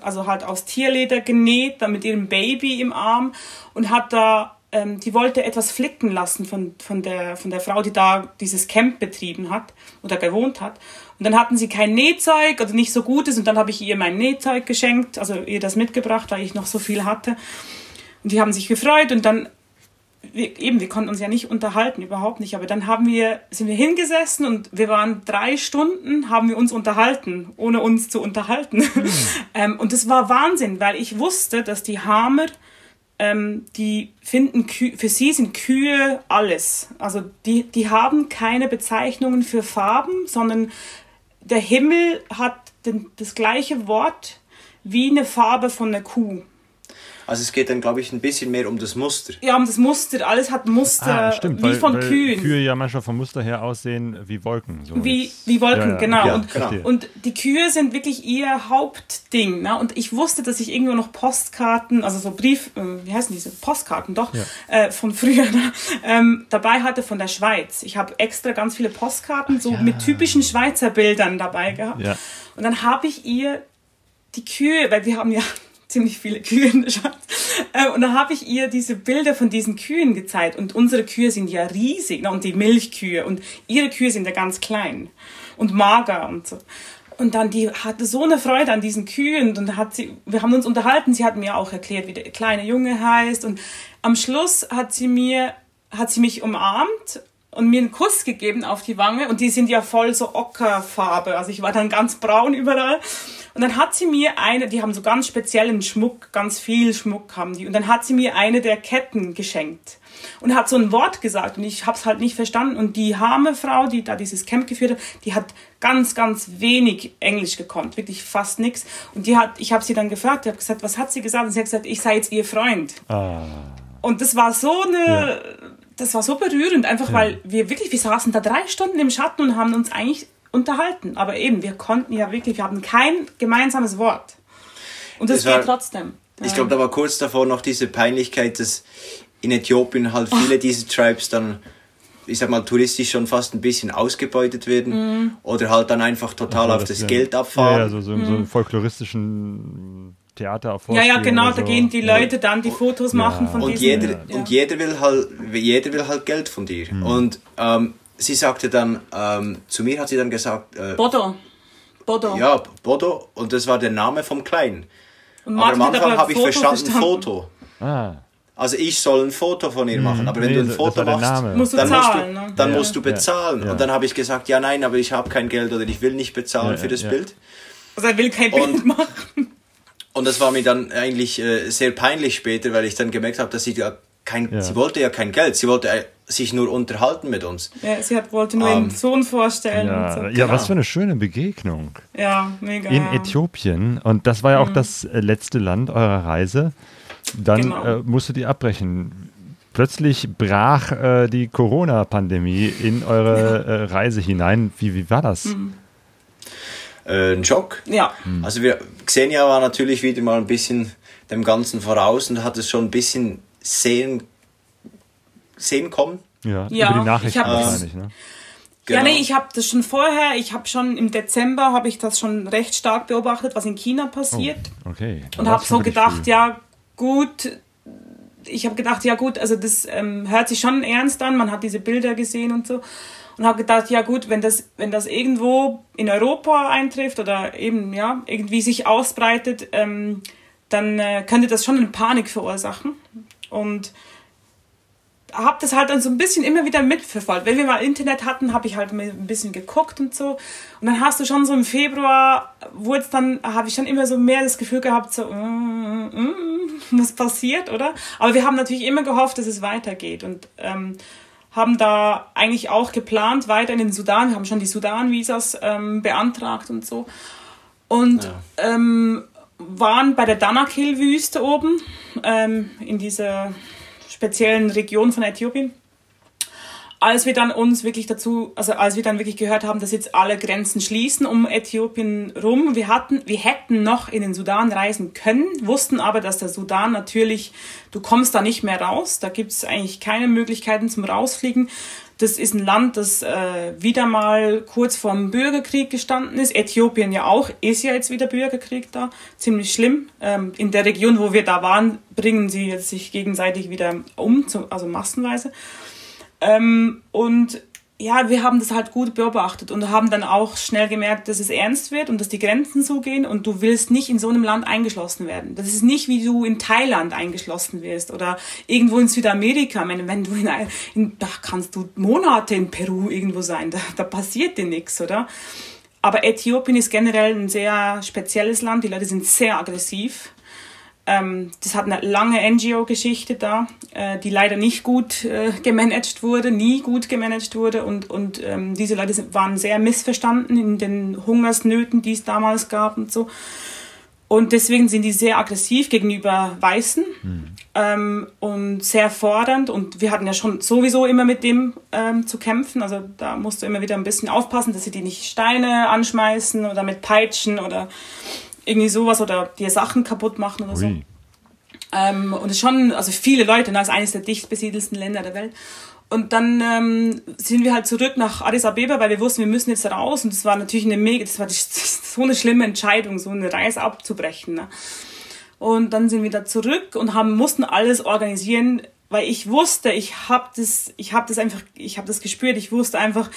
[SPEAKER 3] also halt aus Tierleder genäht, dann mit ihrem Baby im Arm und hat da, ähm, die wollte etwas flicken lassen von, von, der, von der Frau, die da dieses Camp betrieben hat oder gewohnt hat. Und dann hatten sie kein Nähzeug oder nicht so gutes und dann habe ich ihr mein Nähzeug geschenkt, also ihr das mitgebracht, weil ich noch so viel hatte. Und die haben sich gefreut und dann, wir, eben, wir konnten uns ja nicht unterhalten, überhaupt nicht. Aber dann haben wir, sind wir hingesessen und wir waren drei Stunden, haben wir uns unterhalten, ohne uns zu unterhalten. Mhm. ähm, und das war Wahnsinn, weil ich wusste, dass die Hamer, ähm, die finden, Kü für sie sind Kühe alles. Also die, die haben keine Bezeichnungen für Farben, sondern der Himmel hat den, das gleiche Wort wie eine Farbe von einer Kuh.
[SPEAKER 4] Also es geht dann, glaube ich, ein bisschen mehr um das Muster.
[SPEAKER 3] Ja, um das Muster. Alles hat Muster, ah, stimmt, wie weil, von weil Kühen.
[SPEAKER 1] Kühe ja manchmal vom Muster her aussehen wie Wolken.
[SPEAKER 3] So wie, wie Wolken, ja, genau. Ja, und, genau. und die Kühe sind wirklich ihr Hauptding. Ne? Und ich wusste, dass ich irgendwo noch Postkarten, also so Brief, äh, wie heißen diese? Postkarten, doch, ja. äh, von früher ne? ähm, dabei hatte von der Schweiz. Ich habe extra ganz viele Postkarten so mit typischen Schweizer Bildern dabei gehabt. Und dann habe ich ihr die Kühe, weil wir haben ja ziemlich viele Kühe in der Stadt. Äh, und da habe ich ihr diese Bilder von diesen Kühen gezeigt. Und unsere Kühe sind ja riesig, ne? und die Milchkühe. Und ihre Kühe sind ja ganz klein und mager und so. Und dann, die hatte so eine Freude an diesen Kühen und hat sie, wir haben uns unterhalten, sie hat mir auch erklärt, wie der kleine Junge heißt und am Schluss hat sie mir, hat sie mich umarmt und mir einen Kuss gegeben auf die Wange und die sind ja voll so Ockerfarbe, also ich war dann ganz braun überall und dann hat sie mir eine, die haben so ganz speziellen Schmuck, ganz viel Schmuck haben die. Und dann hat sie mir eine der Ketten geschenkt und hat so ein Wort gesagt und ich habe es halt nicht verstanden. Und die arme Frau, die da dieses Camp geführt hat, die hat ganz, ganz wenig Englisch gekonnt, wirklich fast nichts. Und die hat, ich habe sie dann gefragt, ich habe gesagt, was hat sie gesagt? Und sie hat gesagt, ich sei jetzt ihr Freund. Ah. Und das war so eine, ja. Das war so berührend, einfach ja. weil wir wirklich, wir saßen da drei Stunden im Schatten und haben uns eigentlich unterhalten. Aber eben, wir konnten ja wirklich, wir haben kein gemeinsames Wort. Und das, das war, geht trotzdem.
[SPEAKER 4] Ich glaube, da war kurz davor noch diese Peinlichkeit, dass in Äthiopien halt viele oh. dieser Tribes dann, ich sag mal, touristisch schon fast ein bisschen ausgebeutet werden mm. oder halt dann einfach total auf das, das Geld abfahren. Ja,
[SPEAKER 1] ja so, so, mm. so einen folkloristischen Theater auf
[SPEAKER 3] Ja, ja, genau, so. da gehen die Leute dann die Fotos ja. machen von
[SPEAKER 4] und
[SPEAKER 3] diesen,
[SPEAKER 4] jeder ja. Und jeder will halt, jeder will halt Geld von dir. Mhm. Und ähm, sie sagte dann, ähm, zu mir hat sie dann gesagt... Äh,
[SPEAKER 3] Bodo. Bodo.
[SPEAKER 4] Ja, Bodo. Und das war der Name vom Kleinen. Und aber am Anfang habe ich verstanden, verstanden, Foto. Ah. Also ich soll ein Foto von ihr machen, aber wenn nee, du ein Foto machst,
[SPEAKER 3] musst du
[SPEAKER 4] dann,
[SPEAKER 3] zahlen,
[SPEAKER 4] musst, du, ne? dann ja. musst du bezahlen. Ja. Und dann habe ich gesagt, ja nein, aber ich habe kein Geld oder ich will nicht bezahlen ja, für das Bild.
[SPEAKER 3] Also er will kein Bild machen.
[SPEAKER 4] Und das war mir dann eigentlich äh, sehr peinlich später, weil ich dann gemerkt habe, dass sie ja kein, ja. sie wollte ja kein Geld, sie wollte äh, sich nur unterhalten mit uns.
[SPEAKER 3] Ja, sie hat, wollte nur um, ihren ähm, Sohn vorstellen.
[SPEAKER 1] Ja, so. ja was für eine schöne Begegnung.
[SPEAKER 3] Ja, mega.
[SPEAKER 1] In Äthiopien. Und das war ja auch mhm. das äh, letzte Land eurer Reise. Dann genau. äh, musstet ihr abbrechen. Plötzlich brach äh, die Corona-Pandemie in eure äh, Reise hinein. Wie, wie war das? Mhm.
[SPEAKER 4] Äh, ein Schock.
[SPEAKER 3] Ja.
[SPEAKER 4] Mhm. Also wir, Xenia war natürlich wieder mal ein bisschen dem Ganzen voraus und hat es schon ein bisschen sehen, sehen kommen.
[SPEAKER 1] Ja, ja über die Nachrichten wahrscheinlich, ne?
[SPEAKER 3] Genau. Ja, nee, ich habe das schon vorher, ich habe schon im Dezember habe ich das schon recht stark beobachtet, was in China passiert.
[SPEAKER 1] Oh, okay.
[SPEAKER 3] Und habe so gedacht, viel. ja, gut, ich habe gedacht, ja gut, also das ähm, hört sich schon ernst an, man hat diese Bilder gesehen und so. Und habe gedacht, ja gut, wenn das, wenn das irgendwo in Europa eintrifft oder eben, ja, irgendwie sich ausbreitet, ähm, dann äh, könnte das schon eine Panik verursachen. Und habe das halt dann so ein bisschen immer wieder mitverfolgt. Wenn wir mal Internet hatten, habe ich halt ein bisschen geguckt und so. Und dann hast du schon so im Februar, wo jetzt dann, habe ich schon immer so mehr das Gefühl gehabt, so, mm, mm, mm, was passiert, oder? Aber wir haben natürlich immer gehofft, dass es weitergeht und ähm, haben da eigentlich auch geplant, weiter in den Sudan. Wir haben schon die Sudan-Visas ähm, beantragt und so. Und ja. ähm, waren bei der Danakil-Wüste oben, ähm, in dieser speziellen Region von Äthiopien. Als wir dann uns wirklich dazu, also als wir dann wirklich gehört haben, dass jetzt alle Grenzen schließen um Äthiopien rum, wir hatten, wir hätten noch in den Sudan reisen können, wussten aber, dass der Sudan natürlich, du kommst da nicht mehr raus, da gibt es eigentlich keine Möglichkeiten zum Rausfliegen. Das ist ein Land, das äh, wieder mal kurz vorm Bürgerkrieg gestanden ist. Äthiopien ja auch, ist ja jetzt wieder Bürgerkrieg da. Ziemlich schlimm. Ähm, in der Region, wo wir da waren, bringen sie jetzt sich gegenseitig wieder um, also massenweise. Ähm, und ja, wir haben das halt gut beobachtet und haben dann auch schnell gemerkt, dass es ernst wird und dass die Grenzen zugehen und du willst nicht in so einem Land eingeschlossen werden. Das ist nicht, wie du in Thailand eingeschlossen wirst oder irgendwo in Südamerika. Ich meine, wenn du in, in da kannst du Monate in Peru irgendwo sein, da, da passiert dir nichts, oder? Aber Äthiopien ist generell ein sehr spezielles Land. Die Leute sind sehr aggressiv. Ähm, das hat eine lange NGO-Geschichte da, äh, die leider nicht gut äh, gemanagt wurde, nie gut gemanagt wurde. Und, und ähm, diese Leute waren sehr missverstanden in den Hungersnöten, die es damals gab und so. Und deswegen sind die sehr aggressiv gegenüber Weißen mhm. ähm, und sehr fordernd. Und wir hatten ja schon sowieso immer mit dem ähm, zu kämpfen. Also da musst du immer wieder ein bisschen aufpassen, dass sie die nicht Steine anschmeißen oder mit Peitschen oder irgendwie sowas oder dir Sachen kaputt machen oder Ui. so. Ähm, und es ist schon, also viele Leute, das ne, ist eines der dicht besiedelsten Länder der Welt. Und dann ähm, sind wir halt zurück nach Addis Abeba, weil wir wussten, wir müssen jetzt raus. Und das war natürlich eine mega, das war so eine schlimme Entscheidung, so eine Reise abzubrechen. Ne? Und dann sind wir da zurück und haben mussten alles organisieren, weil ich wusste, ich habe das, ich habe das einfach, ich habe das gespürt. Ich wusste einfach,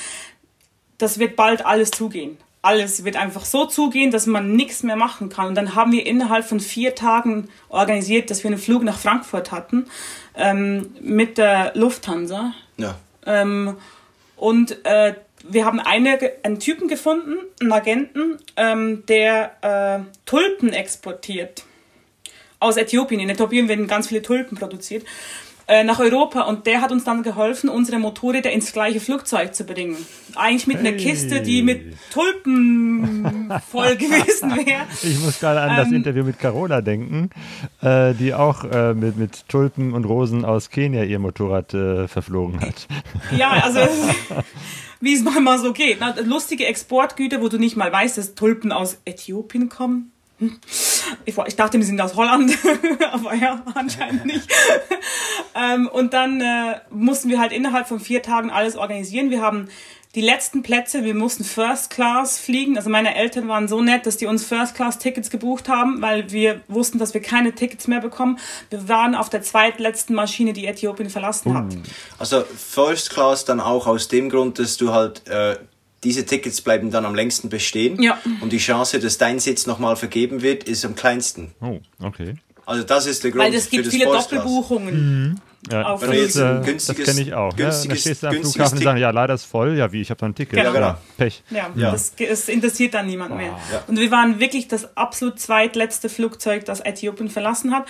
[SPEAKER 3] das wird bald alles zugehen alles wird einfach so zugehen, dass man nichts mehr machen kann. Und dann haben wir innerhalb von vier Tagen organisiert, dass wir einen Flug nach Frankfurt hatten ähm, mit der Lufthansa.
[SPEAKER 4] Ja.
[SPEAKER 3] Ähm, und äh, wir haben eine, einen Typen gefunden, einen Agenten, ähm, der äh, Tulpen exportiert. Aus Äthiopien. In Äthiopien werden ganz viele Tulpen produziert. Äh, nach Europa und der hat uns dann geholfen, unsere Motorräder ins gleiche Flugzeug zu bringen. Eigentlich mit hey. einer Kiste, die mit Tulpen voll gewesen wäre.
[SPEAKER 1] Ich muss gerade an ähm, das Interview mit Carola denken, äh, die auch äh, mit, mit Tulpen und Rosen aus Kenia ihr Motorrad äh, verflogen hat.
[SPEAKER 3] Ja, also wie es manchmal so geht. Lustige Exportgüter, wo du nicht mal weißt, dass Tulpen aus Äthiopien kommen. Ich, ich, dachte, wir sind aus Holland, aber ja, anscheinend nicht. ähm, und dann äh, mussten wir halt innerhalb von vier Tagen alles organisieren. Wir haben die letzten Plätze, wir mussten First Class fliegen. Also meine Eltern waren so nett, dass die uns First Class Tickets gebucht haben, weil wir wussten, dass wir keine Tickets mehr bekommen. Wir waren auf der zweitletzten Maschine, die Äthiopien verlassen hat.
[SPEAKER 4] Also First Class dann auch aus dem Grund, dass du halt äh, diese Tickets bleiben dann am längsten bestehen.
[SPEAKER 3] Ja.
[SPEAKER 4] Und die Chance, dass dein Sitz nochmal vergeben wird, ist am kleinsten.
[SPEAKER 1] Oh, okay.
[SPEAKER 4] Also das ist der Grund
[SPEAKER 3] Weil es gibt viele Doppelbuchungen. Mhm.
[SPEAKER 1] Ja, auf das, ist, äh, das kenne ich auch. Ne? Da stehst du am Flughafen und sagst, ja, leider ist voll. Ja, wie, ich habe da ein Ticket.
[SPEAKER 3] Genau.
[SPEAKER 1] Ja, genau.
[SPEAKER 3] Pech. Ja, ja. Das, das, interessiert dann niemand mehr. Ja. Und wir waren wirklich das absolut zweitletzte Flugzeug, das Äthiopien verlassen hat.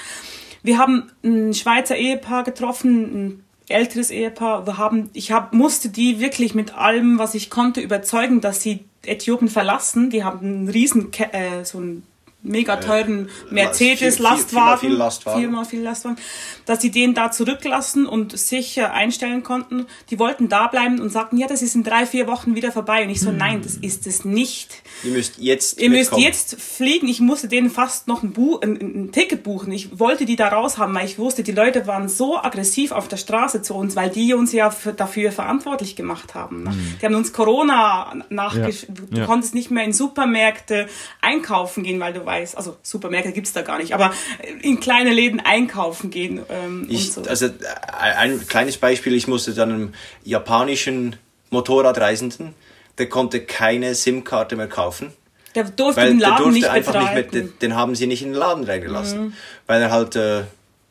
[SPEAKER 3] Wir haben ein Schweizer Ehepaar getroffen, ein älteres Ehepaar. Wir haben, ich hab, musste die wirklich mit allem, was ich konnte, überzeugen, dass sie Äthiopien verlassen. Die haben einen riesen, äh, so einen mega äh, teuren äh, Mercedes viel, Lastwagen, viel, viel Lastwagen, viermal viel Lastwagen, dass sie den da zurücklassen und sicher einstellen konnten. Die wollten da bleiben und sagten, ja, das ist in drei, vier Wochen wieder vorbei. Und ich so, hm. nein, das ist es nicht.
[SPEAKER 4] Ihr müsst jetzt
[SPEAKER 3] Ihr müsst jetzt fliegen. Ich musste denen fast noch ein, Bu ein, ein, Ticket buchen. Ich wollte die da raus haben, weil ich wusste, die Leute waren so aggressiv auf der Straße zu uns, weil die uns ja für, dafür verantwortlich gemacht haben. Hm. Die haben uns Corona nachgesch... Ja. Du ja. konntest nicht mehr in Supermärkte einkaufen gehen, weil du weiß, also Supermärkte gibt es da gar nicht, aber in kleine Läden einkaufen gehen. Ähm,
[SPEAKER 4] ich, so. Also äh, ein kleines Beispiel, ich musste dann einem japanischen Motorradreisenden, der konnte keine SIM-Karte mehr kaufen.
[SPEAKER 3] Der durfte den Laden der durfte nicht einfach betreiben. nicht
[SPEAKER 4] mehr, den, den, haben sie nicht in den Laden reingelassen, mhm. weil er halt äh,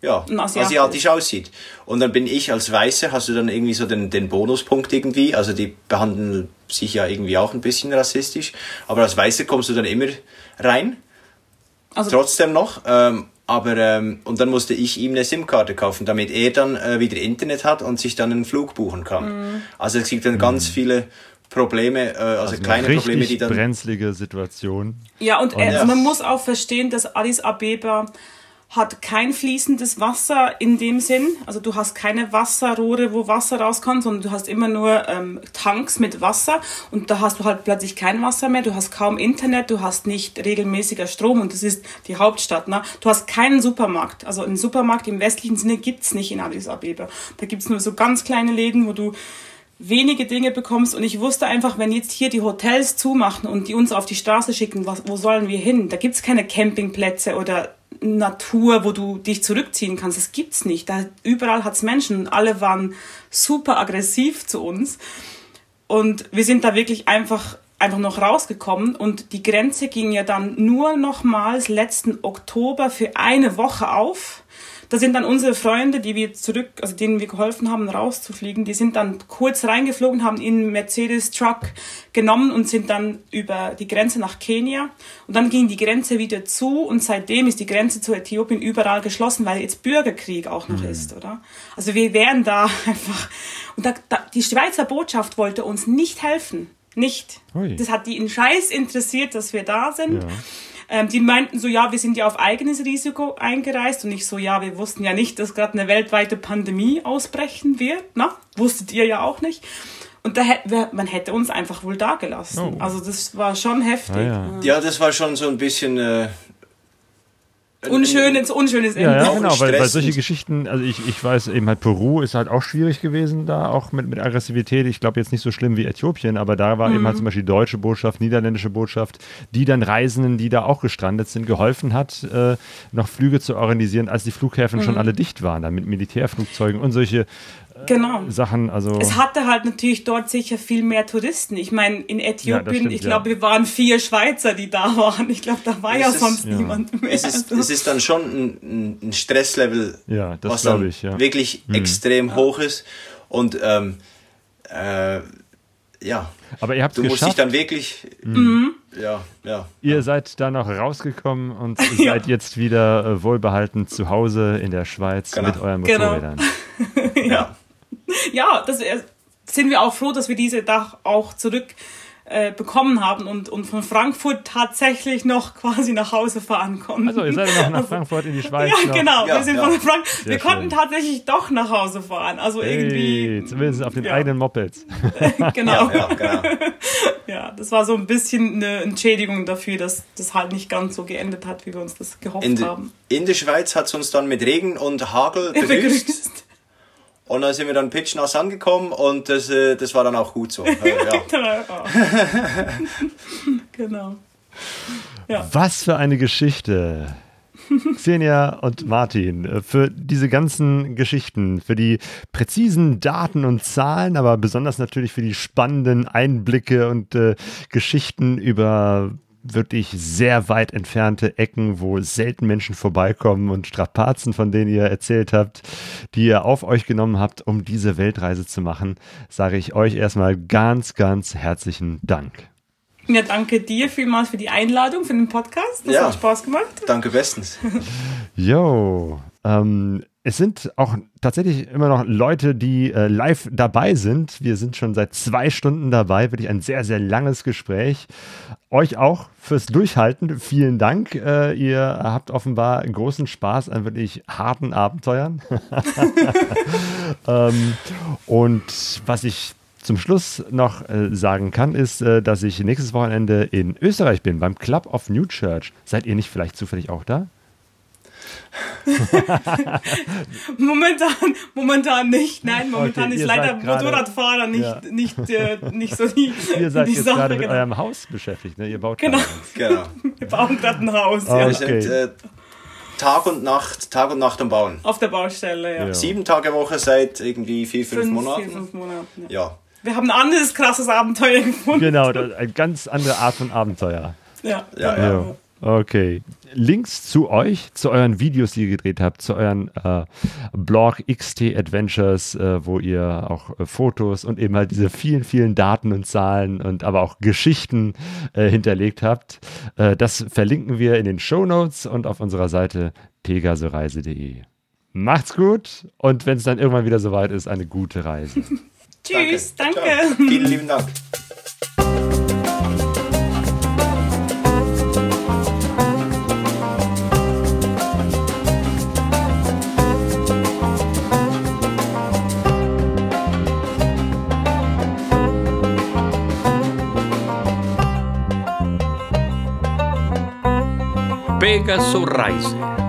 [SPEAKER 4] ja, asiatisch. asiatisch. aussieht. Und dann bin ich als Weißer, hast du dann irgendwie so den, den Bonuspunkt irgendwie, also die behandeln sich ja irgendwie auch ein bisschen rassistisch, aber als Weißer kommst du dann immer rein also Trotzdem noch. Ähm, aber ähm, und dann musste ich ihm eine SIM-Karte kaufen, damit er dann äh, wieder Internet hat und sich dann einen Flug buchen kann. Mhm. Also es gibt dann mhm. ganz viele Probleme, äh, also, also kleine Probleme, die dann
[SPEAKER 1] brenzlige Situation.
[SPEAKER 3] Ja und, und äh, ja. man muss auch verstehen, dass Addis Abeba hat kein fließendes Wasser in dem Sinn. Also du hast keine Wasserrohre, wo Wasser rauskommt, sondern du hast immer nur ähm, Tanks mit Wasser und da hast du halt plötzlich kein Wasser mehr. Du hast kaum Internet, du hast nicht regelmäßiger Strom und das ist die Hauptstadt. Ne? Du hast keinen Supermarkt. Also einen Supermarkt im westlichen Sinne gibt's nicht in Addis Abeba. Da gibt's nur so ganz kleine Läden, wo du wenige Dinge bekommst und ich wusste einfach, wenn jetzt hier die Hotels zumachen und die uns auf die Straße schicken, was, wo sollen wir hin? Da gibt's keine Campingplätze oder Natur, wo du dich zurückziehen kannst. Das gibt's nicht. Da überall hat's Menschen. Alle waren super aggressiv zu uns. Und wir sind da wirklich einfach einfach noch rausgekommen und die Grenze ging ja dann nur nochmals letzten Oktober für eine Woche auf da sind dann unsere Freunde, die wir zurück, also denen wir geholfen haben, rauszufliegen, die sind dann kurz reingeflogen, haben in Mercedes-Truck genommen und sind dann über die Grenze nach Kenia. Und dann ging die Grenze wieder zu und seitdem ist die Grenze zu Äthiopien überall geschlossen, weil jetzt Bürgerkrieg auch noch mhm. ist, oder? Also wir wären da einfach. Und da, da, die Schweizer Botschaft wollte uns nicht helfen. Nicht. Ui. Das hat die in Scheiß interessiert, dass wir da sind. Ja. Ähm, die meinten so, ja, wir sind ja auf eigenes Risiko eingereist und ich so, ja, wir wussten ja nicht, dass gerade eine weltweite Pandemie ausbrechen wird. Na, wusstet ihr ja auch nicht. Und da hätte, man hätte uns einfach wohl da gelassen. Oh. Also das war schon heftig. Ah,
[SPEAKER 4] ja. ja. das war schon so ein bisschen äh,
[SPEAKER 3] unschönes, unschönes
[SPEAKER 1] Ende. Ja, ja genau, weil, weil solche Geschichten, also ich, ich weiß eben halt, Peru ist halt auch schwierig gewesen da, auch mit, mit Aggressivität. Ich glaube jetzt nicht so schlimm wie Äthiopien, aber da war mhm. eben halt zum Beispiel die deutsche Botschaft, niederländische Botschaft, die dann Reisenden, die da auch gestrandet sind, geholfen hat, äh, noch Flüge zu organisieren, als die Flughäfen mhm. schon alle dicht waren, dann mit Militärflugzeugen und solche genau. Sachen. Also
[SPEAKER 3] es hatte halt natürlich dort sicher viel mehr Touristen. Ich meine, in Äthiopien, ja, stimmt, ich glaube, ja. wir waren vier Schweizer, die da waren. Ich glaube, da war es ja ist, sonst ja. niemand mehr.
[SPEAKER 4] Es ist, es ist dann schon ein, ein Stresslevel,
[SPEAKER 1] ja, was dann ich,
[SPEAKER 4] wirklich hm. extrem hoch ist. Und ähm, äh, ja.
[SPEAKER 1] Aber ihr habt
[SPEAKER 4] Du
[SPEAKER 1] geschafft.
[SPEAKER 4] musst dich dann wirklich. Mhm. Ja, ja.
[SPEAKER 1] Ihr ja. seid da noch rausgekommen und ja. seid jetzt wieder äh, wohlbehalten zu Hause in der Schweiz genau. mit euren genau. Motorrädern.
[SPEAKER 3] Genau. ja ja, das äh, sind wir auch froh, dass wir diese Dach auch zurück äh, bekommen haben und, und von Frankfurt tatsächlich noch quasi nach Hause fahren konnten.
[SPEAKER 1] Also ihr seid noch nach Frankfurt in die Schweiz.
[SPEAKER 3] ja, noch. genau. Ja, wir sind ja. von Frank wir schön. konnten tatsächlich doch nach Hause fahren. Also hey, irgendwie.
[SPEAKER 1] Zumindest auf den ja. eigenen Mopeds.
[SPEAKER 3] genau. Ja, genau. ja, das war so ein bisschen eine Entschädigung dafür, dass das halt nicht ganz so geendet hat, wie wir uns das gehofft
[SPEAKER 4] in
[SPEAKER 3] haben.
[SPEAKER 4] In der Schweiz hat es uns dann mit Regen und Hagel begrüßt. Und dann sind wir dann pitchnass angekommen und das, äh, das war dann auch gut so. Äh, ja.
[SPEAKER 3] genau.
[SPEAKER 1] Ja. Was für eine Geschichte. Xenia und Martin, äh, für diese ganzen Geschichten, für die präzisen Daten und Zahlen, aber besonders natürlich für die spannenden Einblicke und äh, Geschichten über wirklich sehr weit entfernte Ecken, wo selten Menschen vorbeikommen und Strapazen, von denen ihr erzählt habt, die ihr auf euch genommen habt, um diese Weltreise zu machen, sage ich euch erstmal ganz, ganz herzlichen Dank.
[SPEAKER 3] Ja, danke dir vielmals für die Einladung, für den Podcast. Das ja, hat Spaß gemacht.
[SPEAKER 4] Danke bestens.
[SPEAKER 1] Jo, ähm, es sind auch tatsächlich immer noch Leute, die äh, live dabei sind. Wir sind schon seit zwei Stunden dabei, wirklich ein sehr, sehr langes Gespräch. Euch auch fürs Durchhalten. Vielen Dank. Äh, ihr habt offenbar großen Spaß an wirklich harten Abenteuern. ähm, und was ich zum Schluss noch äh, sagen kann, ist, äh, dass ich nächstes Wochenende in Österreich bin, beim Club of New Church. Seid ihr nicht vielleicht zufällig auch da?
[SPEAKER 3] momentan, momentan nicht. Nein, momentan okay, ist leider Motorradfahrer nicht, ja. nicht, äh, nicht so die.
[SPEAKER 1] Ihr seid die jetzt Sache, gerade mit genau. eurem Haus beschäftigt, ne? Ihr baut
[SPEAKER 3] genau. genau. Wir bauen gerade ein Haus.
[SPEAKER 4] Oh, ja. Wir sind äh, Tag und Nacht, Tag und Nacht am Bauen.
[SPEAKER 3] Auf der Baustelle, ja.
[SPEAKER 4] ja. Sieben Tage Woche seit irgendwie vier, fünf, fünf Monaten. Vier, fünf
[SPEAKER 3] Monaten. ja. ja. Wir haben ein anderes krasses Abenteuer gefunden.
[SPEAKER 1] Genau, eine ganz andere Art von Abenteuer.
[SPEAKER 3] Ja, ja, ja.
[SPEAKER 1] Okay. Links zu euch, zu euren Videos, die ihr gedreht habt, zu euren äh, Blog XT Adventures, äh, wo ihr auch äh, Fotos und eben halt diese vielen, vielen Daten und Zahlen und aber auch Geschichten äh, hinterlegt habt. Äh, das verlinken wir in den Show Notes und auf unserer Seite pegasoreise.de. Macht's gut und wenn es dann irgendwann wieder soweit ist, eine gute Reise.
[SPEAKER 3] Tschüss, danke.
[SPEAKER 4] danke. Vielen lieben Dank.
[SPEAKER 2] Pegaso Reise